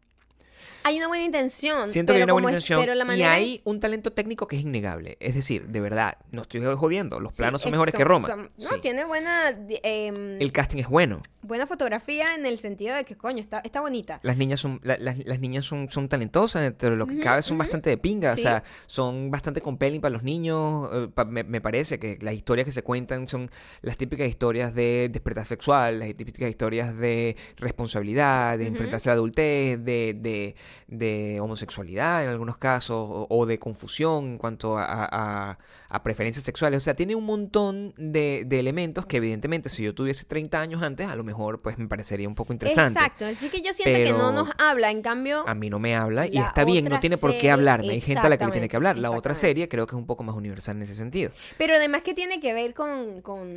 [SPEAKER 1] Hay una buena intención.
[SPEAKER 2] Siento que hay una buena intención
[SPEAKER 1] pero la
[SPEAKER 2] y hay un talento técnico que es innegable. Es decir, de verdad, no estoy jodiendo, los
[SPEAKER 1] Sí,
[SPEAKER 2] planos son
[SPEAKER 1] es-
[SPEAKER 2] mejores que Roma.
[SPEAKER 1] son- no,
[SPEAKER 2] Sí.
[SPEAKER 1] tiene buena, em,
[SPEAKER 2] El casting es bueno.
[SPEAKER 1] buena fotografía en el sentido de que, coño, está, está bonita.
[SPEAKER 2] Las niñas son la- las, las niñas son, son talentosas, pero lo que
[SPEAKER 1] Ujú,
[SPEAKER 2] cabe son bastante de pinga,
[SPEAKER 1] Sí.
[SPEAKER 2] o sea, son bastante compelling para los niños. eh, pa- me, me parece que las historias que se cuentan son las típicas historias de despertar sexual, las típicas historias de responsabilidad, de enfrentarse a la adultez, de, de, de homosexualidad en algunos casos, o, o de confusión en cuanto a, a- a preferencias sexuales. O sea, tiene un montón de, de elementos que evidentemente si yo tuviese 30 años antes, a lo mejor pues me parecería un poco interesante.
[SPEAKER 1] Exacto. Así que yo siento que no nos habla. En cambio,
[SPEAKER 2] A mí no me habla y está bien, no tiene por qué hablarme. Hay gente a la que le tiene que hablar. La otra serie creo que es un poco más universal en ese sentido.
[SPEAKER 1] pero además que tiene que ver con, con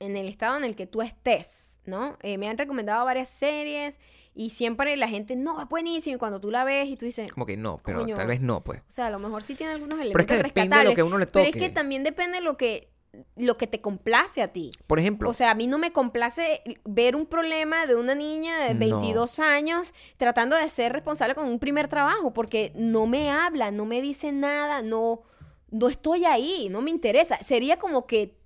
[SPEAKER 1] en el estado en el que tú estés, ¿no? Eh, me han recomendado varias series y siempre la gente, no, es buenísimo. Y cuando tú la ves y tú dices,
[SPEAKER 2] Como que no, pero
[SPEAKER 1] Coño.
[SPEAKER 2] tal vez no, pues.
[SPEAKER 1] O sea, a lo mejor sí tiene algunos
[SPEAKER 2] Pero es
[SPEAKER 1] elementos
[SPEAKER 2] que depende de lo que uno le
[SPEAKER 1] Pero
[SPEAKER 2] toque.
[SPEAKER 1] es que también depende de lo que, lo que te complace a ti.
[SPEAKER 2] Por ejemplo,
[SPEAKER 1] O sea, a mí no me complace ver un problema de una niña de
[SPEAKER 2] No.
[SPEAKER 1] 22 años tratando de ser responsable con un primer trabajo, porque no me habla, no me dice nada, no, no estoy ahí, no me interesa. Sería como que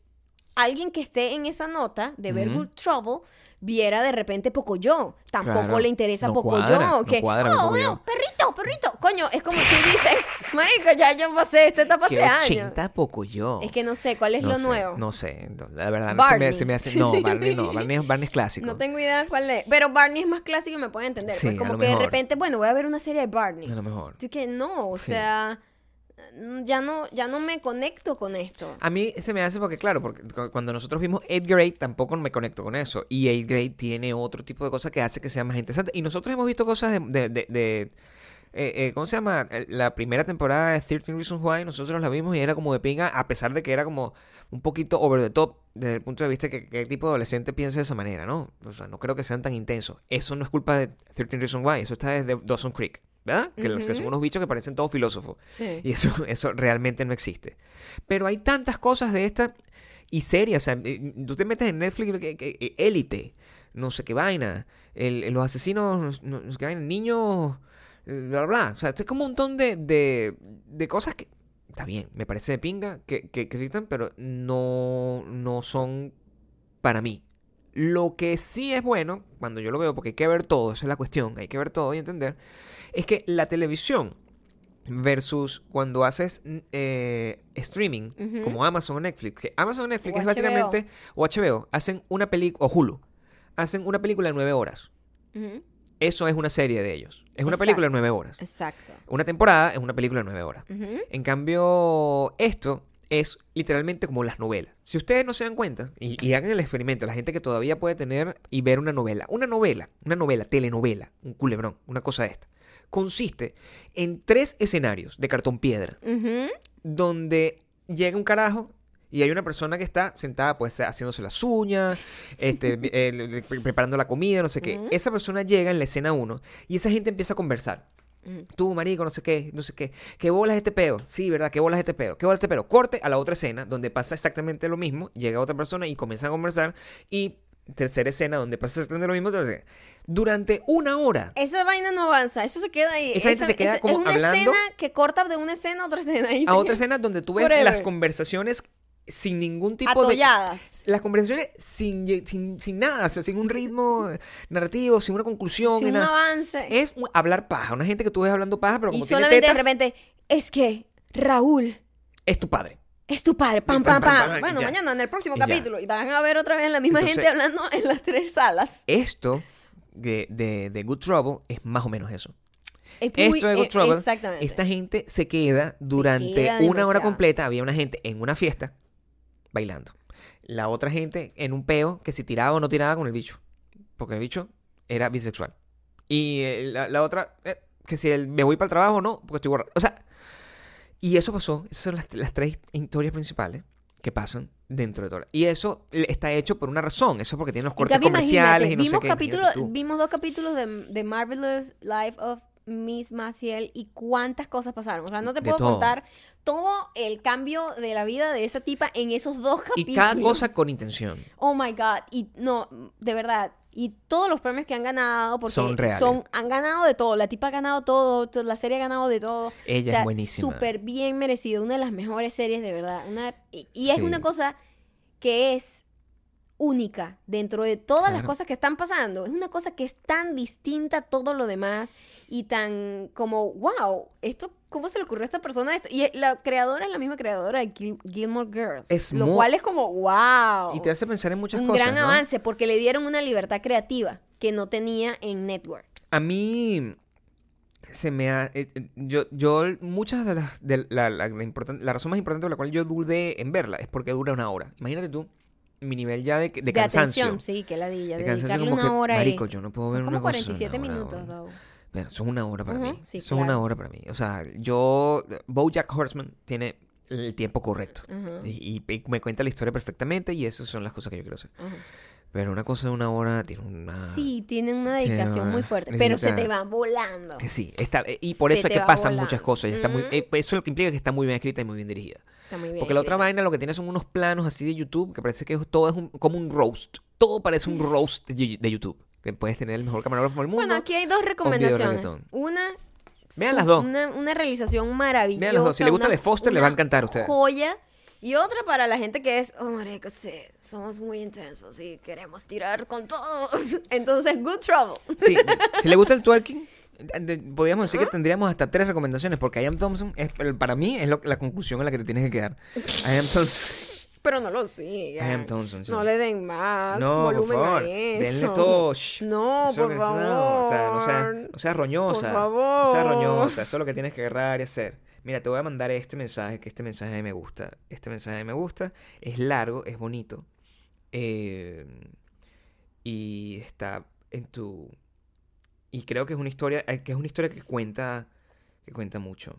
[SPEAKER 1] alguien que esté en esa nota de ver. Good Trouble viera de repente Pocoyo. Tampoco
[SPEAKER 2] Claro.
[SPEAKER 1] le interesa
[SPEAKER 2] No
[SPEAKER 1] Pocoyo.
[SPEAKER 2] cuadra, no
[SPEAKER 1] que,
[SPEAKER 2] cuadra
[SPEAKER 1] oh,
[SPEAKER 2] Pocoyo".
[SPEAKER 1] no, perrito, perrito. Coño, es como tú dices, marico, ya yo pasé esta etapa hace años.
[SPEAKER 2] 80 poco yo.
[SPEAKER 1] Es que no sé, ¿cuál es
[SPEAKER 2] no
[SPEAKER 1] lo
[SPEAKER 2] sé,
[SPEAKER 1] nuevo?
[SPEAKER 2] No sé, no, la verdad, se me,
[SPEAKER 1] Barney.
[SPEAKER 2] se me hace... No, Barney no, Barney, es- Barney es clásico.
[SPEAKER 1] No tengo idea cuál es. Pero Barney es más clásico y me puede entender.
[SPEAKER 2] Sí,
[SPEAKER 1] pues
[SPEAKER 2] a
[SPEAKER 1] como
[SPEAKER 2] lo
[SPEAKER 1] que de
[SPEAKER 2] mejor.
[SPEAKER 1] repente, bueno, voy a ver una serie de Barney.
[SPEAKER 2] A lo mejor.
[SPEAKER 1] Así que no, o
[SPEAKER 2] Sí.
[SPEAKER 1] sea, ya no, ya no me conecto con esto.
[SPEAKER 2] A mí se me hace porque, claro, porque cu- cuando nosotros vimos 8 Grade tampoco me conecto con eso. Y 8 Grade tiene otro tipo de cosas que hace que sea más interesante. Y nosotros hemos visto cosas de... de- eh, eh, ¿Cómo se llama? El- La primera temporada de 13 Reasons Why, nosotros la vimos y era como de pinga, a pesar de que era como un poquito over the top desde el punto de vista que qué tipo de adolescente piensa de esa manera, ¿no? O sea, no creo que sean tan intensos. Eso no es culpa de 13 Reasons Why, eso está desde Dawson Creek, ¿verdad? Que los que son unos bichos que parecen todos filósofos.
[SPEAKER 1] Sí.
[SPEAKER 2] Y eso, eso realmente no existe. Pero hay tantas cosas de esta y serias. O sea, eh, tú te metes en Netflix, élite, no sé qué vaina, el- los asesinos, no, no sé qué vaina, niños, bla, bla, bla. O sea, esto es como un montón de, de, de cosas que, está bien, me parece de pinga que, que, que existan, pero no, no son para mí. Lo que sí es bueno, cuando yo lo veo, porque hay que ver todo, esa es la cuestión, hay que ver todo y entender, es que la televisión versus cuando haces eh, streaming, como Amazon o Netflix, que Amazon o Netflix
[SPEAKER 1] O
[SPEAKER 2] es
[SPEAKER 1] HBO.
[SPEAKER 2] básicamente, o HBO, hacen una película, o Hulu, hacen una película de nueve horas. Eso es una serie de ellos. Es una
[SPEAKER 1] Exacto.
[SPEAKER 2] película de nueve horas.
[SPEAKER 1] Exacto.
[SPEAKER 2] Una temporada es una película de nueve horas. En cambio, esto es literalmente como las novelas. Si ustedes no se dan cuenta, y, y hagan el experimento, la gente que todavía puede tener y ver una novela, una novela, una novela, telenovela, un culebrón, una cosa de esta, consiste en tres escenarios de cartón piedra, donde llega un carajo y hay una persona que está sentada, pues, haciéndose las uñas, este, eh, preparando la comida, no sé qué. Esa persona llega en la escena 1 y esa gente empieza a conversar.
[SPEAKER 1] Ujú.
[SPEAKER 2] Tú, marico, no sé qué, no sé qué. ¿Qué bolas este peo? Sí, ¿verdad? ¿Qué bolas este peo? ¿Qué bolas este peo? Corte a la otra escena donde pasa exactamente lo mismo. Llega otra persona y comienzan a conversar. Y tercera escena donde pasa exactamente lo mismo. Durante una hora.
[SPEAKER 1] Esa vaina no avanza, eso se queda ahí.
[SPEAKER 2] Esa gente se queda
[SPEAKER 1] es,
[SPEAKER 2] como
[SPEAKER 1] es una
[SPEAKER 2] hablando-
[SPEAKER 1] escena que corta de una escena a otra escena. ahí
[SPEAKER 2] A otra escena donde tú ves
[SPEAKER 1] Forever.
[SPEAKER 2] las conversaciones sin ningún tipo de...
[SPEAKER 1] Atolladas.
[SPEAKER 2] Las conversaciones sin, sin, sin nada, o sea, sin un ritmo narrativo, sin una conclusión.
[SPEAKER 1] Sin un
[SPEAKER 2] nada.
[SPEAKER 1] avance.
[SPEAKER 2] Es un- hablar paja. Una gente que tú ves hablando paja, pero
[SPEAKER 1] y
[SPEAKER 2] como tiene
[SPEAKER 1] solamente de
[SPEAKER 2] tetas,
[SPEAKER 1] repente, es que Raúl
[SPEAKER 2] es tu padre.
[SPEAKER 1] Es tu padre. Pam,
[SPEAKER 2] Pam,
[SPEAKER 1] pam, Bueno,
[SPEAKER 2] ya.
[SPEAKER 1] mañana en el próximo
[SPEAKER 2] ya.
[SPEAKER 1] capítulo. Y van a ver otra vez la misma
[SPEAKER 2] Entonces-
[SPEAKER 1] gente hablando en las tres salas.
[SPEAKER 2] Esto de, de, de Good Trouble es más o menos eso.
[SPEAKER 1] Es muy-
[SPEAKER 2] Esto de Good
[SPEAKER 1] eh,
[SPEAKER 2] Trouble,
[SPEAKER 1] Exactamente.
[SPEAKER 2] esta gente se queda durante
[SPEAKER 1] queda
[SPEAKER 2] una hora completa. Había una gente en una fiesta bailando. La otra gente en un peo que si tiraba o no tiraba con el bicho. Porque el bicho era bisexual. Y eh, la, la otra, eh, que si el- me voy para el trabajo o no, porque estoy borracho. O sea, y eso pasó. Esas son las, las tres historias principales que pasan dentro de todo. Y eso está hecho por una razón. Eso es porque tiene los cortes comerciales y no sé
[SPEAKER 1] vimos,
[SPEAKER 2] qué.
[SPEAKER 1] capítulos,
[SPEAKER 2] imagínate tú.
[SPEAKER 1] vimos dos capítulos de, de Marvelous Life of Miss Maciel y cuántas cosas pasaron. O sea, no te puedo
[SPEAKER 2] todo.
[SPEAKER 1] contar todo el cambio de la vida de esa tipa en esos dos
[SPEAKER 2] Y
[SPEAKER 1] capítulos.
[SPEAKER 2] cada cosa con intención.
[SPEAKER 1] Oh my God. Y no, de verdad. Y todos los premios que han ganado, porque
[SPEAKER 2] Son reales.
[SPEAKER 1] han ganado de todo. La tipa ha ganado todo, to- la serie ha ganado de todo.
[SPEAKER 2] Ella
[SPEAKER 1] O sea,
[SPEAKER 2] es buenísima.
[SPEAKER 1] Súper bien merecido. Una de las mejores series, de verdad. Una, y, y es
[SPEAKER 2] Sí.
[SPEAKER 1] una cosa que es única dentro de todas las cosas que están pasando. Es una cosa que es tan distinta a todo lo demás y tan como, wow, esto, ¿cómo se le ocurrió a esta persona esto? Y la creadora es la misma creadora de Gil- Gilmore Girls.
[SPEAKER 2] Es
[SPEAKER 1] lo cual es como, wow.
[SPEAKER 2] Y te hace pensar en muchas
[SPEAKER 1] un
[SPEAKER 2] cosas.
[SPEAKER 1] gran
[SPEAKER 2] ¿no?
[SPEAKER 1] avance porque le dieron una libertad creativa que no tenía en Network.
[SPEAKER 2] A mí se me ha, eh, eh, yo yo muchas de las de la, la, la importan- la razón más importante por la cual yo dudé en verla es porque dura una hora. Imagínate tú mi nivel ya de, de
[SPEAKER 1] De,
[SPEAKER 2] cansancio.
[SPEAKER 1] atención, sí, que ladilla.
[SPEAKER 2] De cansancio como
[SPEAKER 1] una
[SPEAKER 2] que,
[SPEAKER 1] hora
[SPEAKER 2] marico, yo no puedo ver una cosa.
[SPEAKER 1] 47
[SPEAKER 2] una hora,
[SPEAKER 1] minutos,
[SPEAKER 2] una-
[SPEAKER 1] though.
[SPEAKER 2] Bueno, son una hora para
[SPEAKER 1] Ujú,
[SPEAKER 2] mí.
[SPEAKER 1] sí,
[SPEAKER 2] son
[SPEAKER 1] claro.
[SPEAKER 2] una hora para mí. O sea, yo BoJack Horseman tiene el tiempo correcto. Y, y me cuenta la historia perfectamente y esas son las cosas que yo quiero hacer.
[SPEAKER 1] ujú.
[SPEAKER 2] Pero una cosa de una hora tiene una...
[SPEAKER 1] Sí, tienen una dedicación muy fuerte, pero se te va volando.
[SPEAKER 2] Eh, Sí, está, eh, y por
[SPEAKER 1] Se
[SPEAKER 2] eso es que pasan
[SPEAKER 1] volando.
[SPEAKER 2] muchas cosas. y está muy, eh, eso lo que implica que está muy bien escrita y muy bien dirigida.
[SPEAKER 1] Está muy bien.
[SPEAKER 2] Porque la otra vaina lo que tiene son unos planos así de YouTube que parece que todo es un- como un roast. Todo parece un roast de, de YouTube. Que puedes tener el mejor camarógrafo del mundo.
[SPEAKER 1] Bueno, aquí hay dos recomendaciones. Una,
[SPEAKER 2] Vean las dos.
[SPEAKER 1] Una, una realización maravillosa.
[SPEAKER 2] Vean las dos. Si le gusta The Foster, le va a encantar a ustedes.
[SPEAKER 1] Joya. Y otra para la gente que es, oh, marico, sí, somos muy intensos y queremos tirar con todos. Entonces, Good Trouble.
[SPEAKER 2] Sí, si le gusta el twerking, de- podríamos decir que tendríamos hasta tres recomendaciones, porque I Am Thompson, es, para mí, es lo- la conclusión en la que te tienes que quedar. I Am Thompson.
[SPEAKER 1] Pero no lo sigan.
[SPEAKER 2] I am Thompson, sí.
[SPEAKER 1] No le den más
[SPEAKER 2] No, por
[SPEAKER 1] volumen
[SPEAKER 2] favor,
[SPEAKER 1] a eso.
[SPEAKER 2] denle todo.
[SPEAKER 1] No,
[SPEAKER 2] Eso
[SPEAKER 1] por favor.
[SPEAKER 2] no, o sea, no seas, no seas roñosa.
[SPEAKER 1] Por favor.
[SPEAKER 2] No seas roñosa. Eso es lo que tienes que agarrar y hacer. Mira, te voy a mandar este mensaje, que este mensaje a mí me gusta. Este mensaje a mí me gusta. Es largo, es bonito. eh, y está en tu... Y creo que es una historia, eh, que es una historia que cuenta, que cuenta mucho.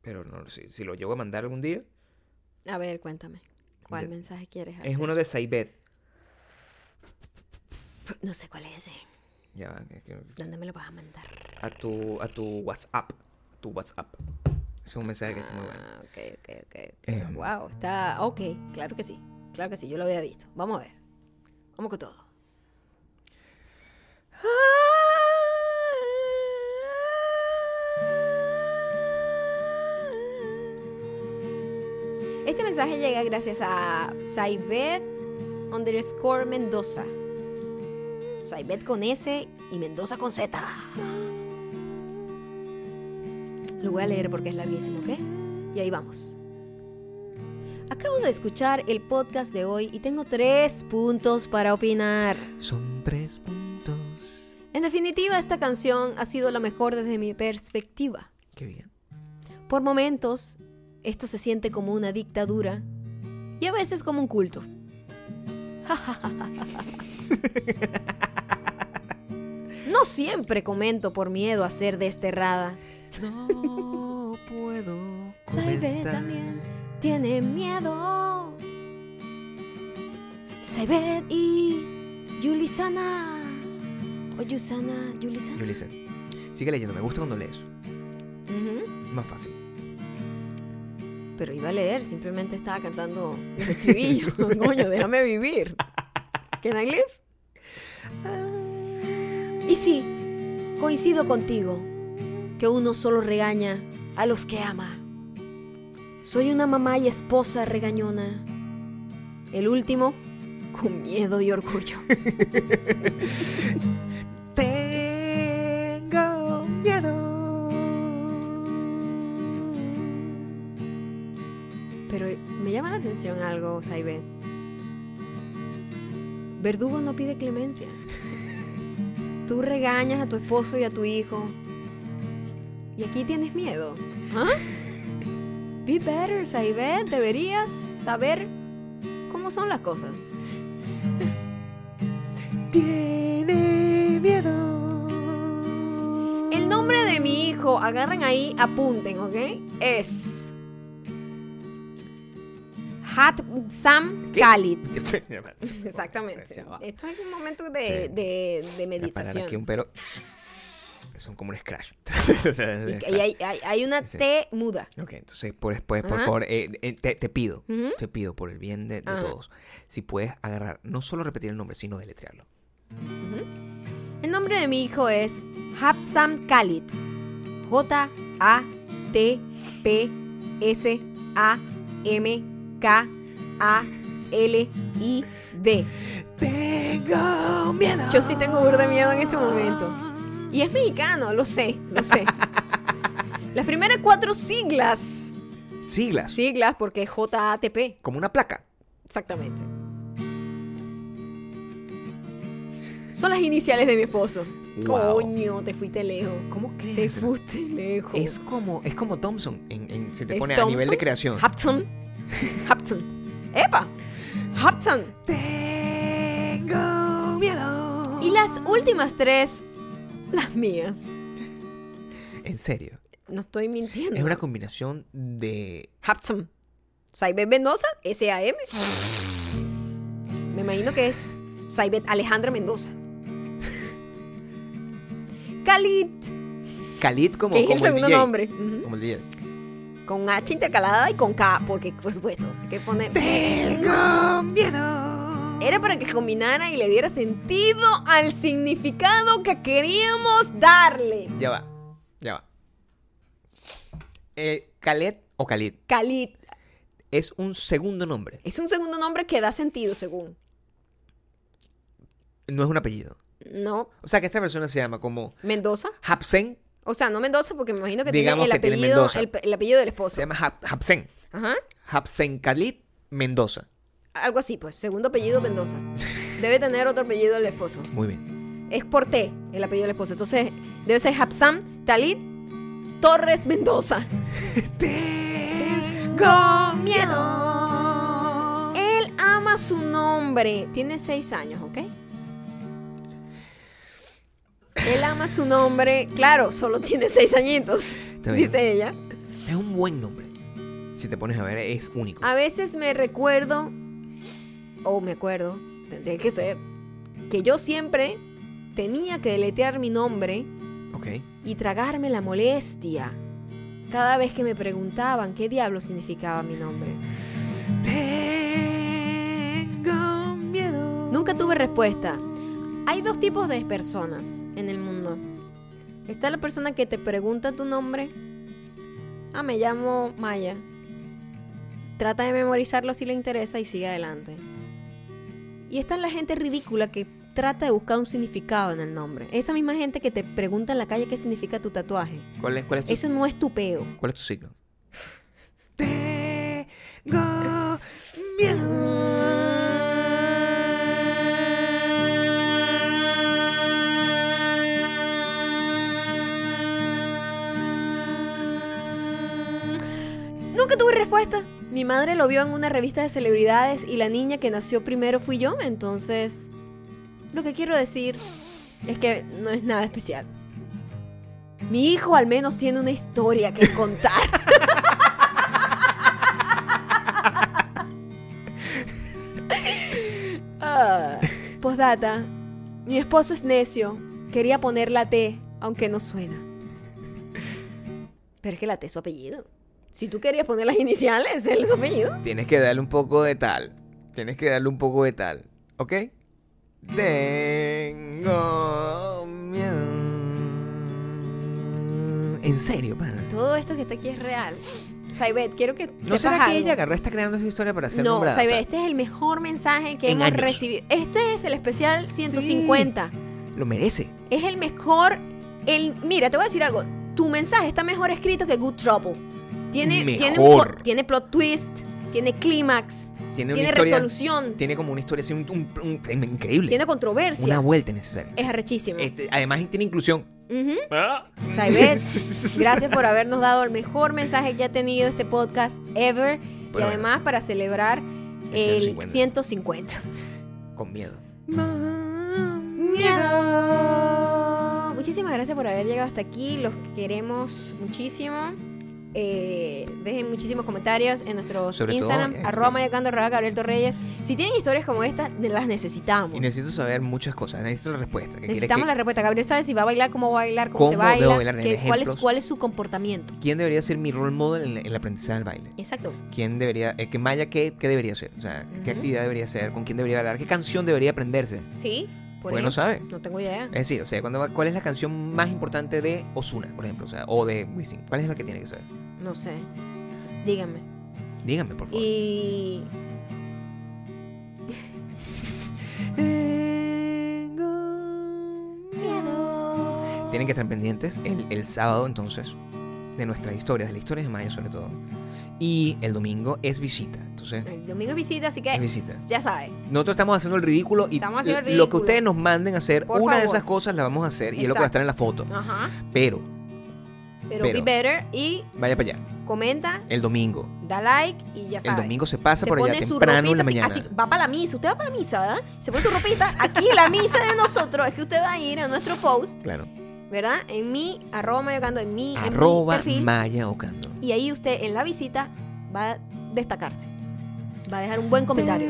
[SPEAKER 2] Pero no, si, si lo llevo a mandar algún día,
[SPEAKER 1] A ver, cuéntame. ¿Cuál mensaje quieres hacer?
[SPEAKER 2] es uno de Saibet.
[SPEAKER 1] No sé cuál es ese.
[SPEAKER 2] Ya, que- que-
[SPEAKER 1] ¿Dónde me lo vas a mandar?
[SPEAKER 2] a tu, a tu WhatsApp. Tu WhatsApp. Es un mensaje que está muy bueno.
[SPEAKER 1] Ah, ok, ok, ok. ok.
[SPEAKER 2] Eh.
[SPEAKER 1] wow, está... Ok, claro que sí. Claro que sí, yo lo había visto. Vamos a ver. Vamos con todo. Este mensaje llega gracias a Saibet underscore Mendoza. Saibet con S y Mendoza con Z. Lo voy a leer porque es larguísimo, ¿ok? Y ahí vamos. Acabo de escuchar el podcast de hoy y tengo tres puntos para opinar.
[SPEAKER 2] Son tres puntos.
[SPEAKER 1] En definitiva, esta canción ha sido la mejor desde mi perspectiva.
[SPEAKER 2] Qué bien.
[SPEAKER 1] Por momentos, esto se siente como una dictadura y a veces como un culto. No siempre comento por miedo a ser desterrada.
[SPEAKER 2] No puedo. Comentar.
[SPEAKER 1] también tiene miedo. Saibet y Yulisana. O Yusana, Yulisana.
[SPEAKER 2] Hice. Sigue leyendo, me gusta cuando lees. Más fácil.
[SPEAKER 1] Pero iba a leer, simplemente estaba cantando el estribillo. Coño, déjame vivir. Can I live? Y sí, coincido contigo, que uno solo regaña a los que ama. Soy una mamá y esposa regañona. El último, con miedo y orgullo. llama la atención algo, Saibet. Verdugo no pide clemencia. Tú regañas a tu esposo y a tu hijo. Y aquí tienes miedo. ¿Ah? Be better, Saibet. Deberías saber cómo son las cosas.
[SPEAKER 2] Tiene miedo.
[SPEAKER 1] El nombre de mi hijo, agarren ahí, apunten, ¿ok? Es. Hat Sam Khalid. Exactamente. Esto es un momento de,
[SPEAKER 2] Sí.
[SPEAKER 1] de, de meditación.
[SPEAKER 2] aquí un pero. Son como un scratch.
[SPEAKER 1] Y hay, hay- hay una
[SPEAKER 2] Sí.
[SPEAKER 1] T muda.
[SPEAKER 2] Ok, entonces, por, después, por favor, eh, eh, te, te pido, te pido por el bien de, todos, si puedes agarrar, no solo repetir el nombre, sino deletrearlo.
[SPEAKER 1] El nombre de mi hijo es Hapsam Khalid. J-A-T-P-S-A-M-K-A-L-I-D.
[SPEAKER 2] Tengo miedo.
[SPEAKER 1] Yo sí tengo burda de miedo en este momento. Y es mexicano, lo sé, lo sé. Las primeras cuatro siglas.
[SPEAKER 2] Siglas.
[SPEAKER 1] Siglas porque es J-A-T-P.
[SPEAKER 2] Como una placa.
[SPEAKER 1] Exactamente. Son las iniciales de mi esposo.
[SPEAKER 2] Wow.
[SPEAKER 1] Coño, te fuiste lejos.
[SPEAKER 2] ¿Cómo crees?
[SPEAKER 1] Te fuiste lejos.
[SPEAKER 2] Es como, es como Thompson, en, en- si te
[SPEAKER 1] ¿Es
[SPEAKER 2] pone a nivel de creación.
[SPEAKER 1] Hapton. Hapton. ¡Epa! Hapton.
[SPEAKER 2] Tengo miedo.
[SPEAKER 1] Y las últimas tres, las mías.
[SPEAKER 2] En serio.
[SPEAKER 1] No estoy mintiendo.
[SPEAKER 2] Es una combinación de...
[SPEAKER 1] Hapton. Saibet Mendoza, S-A-M. Me imagino que es Saibet Alejandra Mendoza. Khalid,
[SPEAKER 2] Khalid como,
[SPEAKER 1] es el
[SPEAKER 2] como el
[SPEAKER 1] segundo
[SPEAKER 2] DJ.
[SPEAKER 1] nombre.
[SPEAKER 2] Como el DJ.
[SPEAKER 1] Con H intercalada y con K, porque por supuesto, hay que poner.
[SPEAKER 2] Tengo miedo.
[SPEAKER 1] Era para que combinara y le diera sentido al significado que queríamos darle.
[SPEAKER 2] Ya va, ya va. Eh, Khaled o Khalid
[SPEAKER 1] Khalid.
[SPEAKER 2] es un segundo nombre.
[SPEAKER 1] Es un segundo nombre que da sentido, según.
[SPEAKER 2] No es un apellido.
[SPEAKER 1] No.
[SPEAKER 2] O sea, que esta persona se llama como
[SPEAKER 1] Mendoza.
[SPEAKER 2] Hapsen.
[SPEAKER 1] O sea, no Mendoza porque me imagino que
[SPEAKER 2] Digamos
[SPEAKER 1] tiene el
[SPEAKER 2] que
[SPEAKER 1] apellido, el, el apellido del esposo.
[SPEAKER 2] Se llama Hap- Hapsen.
[SPEAKER 1] Ajá.
[SPEAKER 2] Hapsen Khalid Mendoza.
[SPEAKER 1] Algo así, pues. Segundo apellido Mendoza. Debe tener otro apellido el esposo.
[SPEAKER 2] Muy bien.
[SPEAKER 1] Es por T el apellido del esposo. Entonces, debe ser Hapsam Talit Torres Mendoza.
[SPEAKER 2] Tengo miedo.
[SPEAKER 1] Él ama su nombre. Tiene seis años, ¿ok? Él ama su nombre. Claro, solo tiene seis añitos. Dice ella.
[SPEAKER 2] Es un buen nombre. Si te pones a ver, es único.
[SPEAKER 1] A veces me recuerdo, o me acuerdo, tendría que ser, que yo siempre tenía que deletear mi nombre
[SPEAKER 2] Ok.
[SPEAKER 1] y tragarme la molestia cada vez que me preguntaban qué diablo significaba mi nombre.
[SPEAKER 2] Tengo miedo.
[SPEAKER 1] Nunca tuve respuesta. Hay dos tipos de personas en el mundo. Está la persona que te pregunta tu nombre. Ah, me llamo Maya. Trata de memorizarlo si le interesa y sigue adelante. Y está la gente ridícula que trata de buscar un significado en el nombre. Esa misma gente que te pregunta en la calle qué significa tu tatuaje.
[SPEAKER 2] ¿Cuál es, cuál es tu,
[SPEAKER 1] Ese no es tu peo.
[SPEAKER 2] cuál es tu signo? Tengo miedo.
[SPEAKER 1] Respuesta. Mi madre lo vio en una revista de celebridades y la niña que nació primero fui yo, entonces lo que quiero decir es que no es nada especial. Mi hijo al menos tiene una historia que contar. Ah, Postdata. Mi esposo es necio. Quería poner la T, aunque no suena. Pero es que la T es su apellido. Si tú querías poner las iniciales, su apellido.
[SPEAKER 2] Tienes que darle un poco de tal. Tienes que darle un poco de tal. ¿Ok? Tengo miedo. En serio, pana.
[SPEAKER 1] Todo esto que está aquí es real. Saibet, quiero que
[SPEAKER 2] ¿No será que
[SPEAKER 1] algo.
[SPEAKER 2] ella agarró está creando esa historia para ser
[SPEAKER 1] No,
[SPEAKER 2] nombrada?
[SPEAKER 1] Saibet,
[SPEAKER 2] O sea,
[SPEAKER 1] este es el mejor mensaje que hemos
[SPEAKER 2] años.
[SPEAKER 1] recibido. Este es el especial 150.
[SPEAKER 2] lo merece.
[SPEAKER 1] Es el mejor. El, mira, te voy a decir algo. Tu mensaje está mejor escrito que Good Trouble. Tiene, tiene, un
[SPEAKER 2] Mejor.
[SPEAKER 1] tiene plot twist, tiene clímax,
[SPEAKER 2] Tiene,
[SPEAKER 1] tiene,
[SPEAKER 2] historia.
[SPEAKER 1] resolución,
[SPEAKER 2] Tiene como una historia así, un, un- un- increíble.
[SPEAKER 1] tiene controversia.
[SPEAKER 2] una vuelta necesaria.
[SPEAKER 1] es arrechísimo.
[SPEAKER 2] Este, además tiene inclusión.
[SPEAKER 1] Ujú.
[SPEAKER 2] Ah.
[SPEAKER 1] Saibet, gracias por habernos dado el mejor mensaje que ha tenido este podcast ever. y
[SPEAKER 2] Bueno,
[SPEAKER 1] además para celebrar
[SPEAKER 2] El
[SPEAKER 1] el
[SPEAKER 2] 150.
[SPEAKER 1] 150.
[SPEAKER 2] Con miedo.
[SPEAKER 1] Miedo. Muchísimas gracias por haber llegado hasta aquí. Los queremos muchísimo. Eh, dejen muchísimos comentarios en nuestros
[SPEAKER 2] Sobre todo,
[SPEAKER 1] Instagram,
[SPEAKER 2] eh,
[SPEAKER 1] arroba mayocando, arroba Gabriel Torreyes. Si tienen historias como esta, las necesitamos.
[SPEAKER 2] Y necesito saber muchas cosas. Necesito la respuesta. ¿Qué quiere
[SPEAKER 1] Necesitamos
[SPEAKER 2] que-
[SPEAKER 1] la respuesta. Gabriel sabe si va a bailar, cómo va a bailar, cómo, se
[SPEAKER 2] ¿Cómo
[SPEAKER 1] baila,
[SPEAKER 2] debo bailar?
[SPEAKER 1] cuál, es, cuál es su comportamiento.
[SPEAKER 2] ¿Quién debería ser mi role model en, en el aprendizaje del baile?
[SPEAKER 1] Exacto.
[SPEAKER 2] ¿Quién debería, eh, que Maya, ¿qué, qué debería hacer? O sea, ¿qué actividad debería hacer? ¿Con quién debería bailar? ¿Qué canción debería aprenderse?
[SPEAKER 1] Sí. Por
[SPEAKER 2] Porque no sabe.
[SPEAKER 1] No tengo idea.
[SPEAKER 2] Es decir, o sea, cuando va- ¿cuál es la canción más importante de Osuna, por ejemplo? O sea, o de Wisin. ¿Cuál es la que tiene que saber?
[SPEAKER 1] No sé. Díganme.
[SPEAKER 2] Díganme, por favor.
[SPEAKER 1] Y.
[SPEAKER 2] Tienen que estar pendientes el, el sábado, entonces, de nuestras historias, de las historias de Maya, sobre todo. Y el domingo es visita.
[SPEAKER 1] El domingo es visita, así que
[SPEAKER 2] visita.
[SPEAKER 1] ya sabes.
[SPEAKER 2] nosotros estamos haciendo el ridículo y
[SPEAKER 1] Estamos haciendo el
[SPEAKER 2] lo que ustedes nos manden a hacer,
[SPEAKER 1] Por
[SPEAKER 2] una de esas cosas la vamos a hacer y es lo que va a estar en la foto.
[SPEAKER 1] Ajá.
[SPEAKER 2] Pero,
[SPEAKER 1] Pero,
[SPEAKER 2] Pero-
[SPEAKER 1] be better y
[SPEAKER 2] vaya para allá.
[SPEAKER 1] comenta,
[SPEAKER 2] El domingo.
[SPEAKER 1] da like y ya
[SPEAKER 2] El
[SPEAKER 1] sabes.
[SPEAKER 2] domingo se pasa por allá temprano en la mañana.
[SPEAKER 1] así- va para la misa. Usted va para la misa, ¿verdad? Se pone su ropita. Aquí la misa de nosotros es que usted va a ir a nuestro post,
[SPEAKER 2] Claro.
[SPEAKER 1] ¿verdad? En mi, arroba mayocando, en mi, en mi
[SPEAKER 2] Arroba
[SPEAKER 1] perfil.
[SPEAKER 2] Maya Ocando.
[SPEAKER 1] Y ahí usted en la visita va a destacarse. Va a dejar un buen comentario.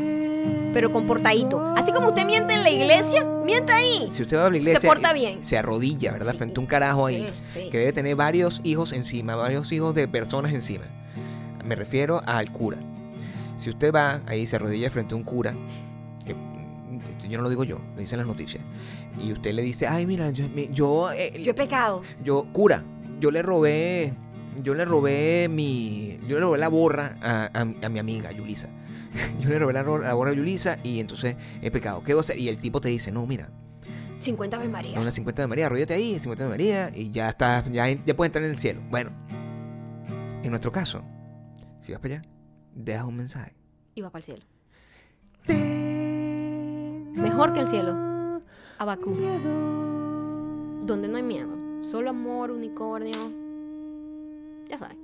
[SPEAKER 1] Pero comportadito. Así como usted miente en la iglesia, miente ahí.
[SPEAKER 2] Si usted va a la iglesia,
[SPEAKER 1] Se porta
[SPEAKER 2] eh,
[SPEAKER 1] bien.
[SPEAKER 2] Se arrodilla, ¿verdad?
[SPEAKER 1] Sí.
[SPEAKER 2] Frente a un carajo ahí.
[SPEAKER 1] Sí.
[SPEAKER 2] Que debe tener varios hijos encima, varios hijos de personas encima. Me refiero al cura. Si usted va ahí, se arrodilla frente a un cura, que mm, yo no lo digo yo, lo dicen las noticias, y usted le dice, ay, mira, yo, yo, eh,
[SPEAKER 1] Yo he pecado.
[SPEAKER 2] yo, cura, yo le robé yo le robé mi. Yo le robé la borra a, a- a mi amiga, Yulisa. Yo le robé la, la borra a Yulisa y entonces he pecado. ¿Qué voy a hacer? Y el tipo te dice, no, mira,
[SPEAKER 1] 50 Ave María.
[SPEAKER 2] una 50 de María, arrodíllate ahí, 50 de María, y ya estás, ya, ya puedes entrar en el cielo. Bueno, en nuestro caso, si vas para allá, dejas un mensaje.
[SPEAKER 1] Y va para el cielo. Mejor que el cielo. Abacú. Donde no hay miedo. Solo amor, unicornio. Ya sabes.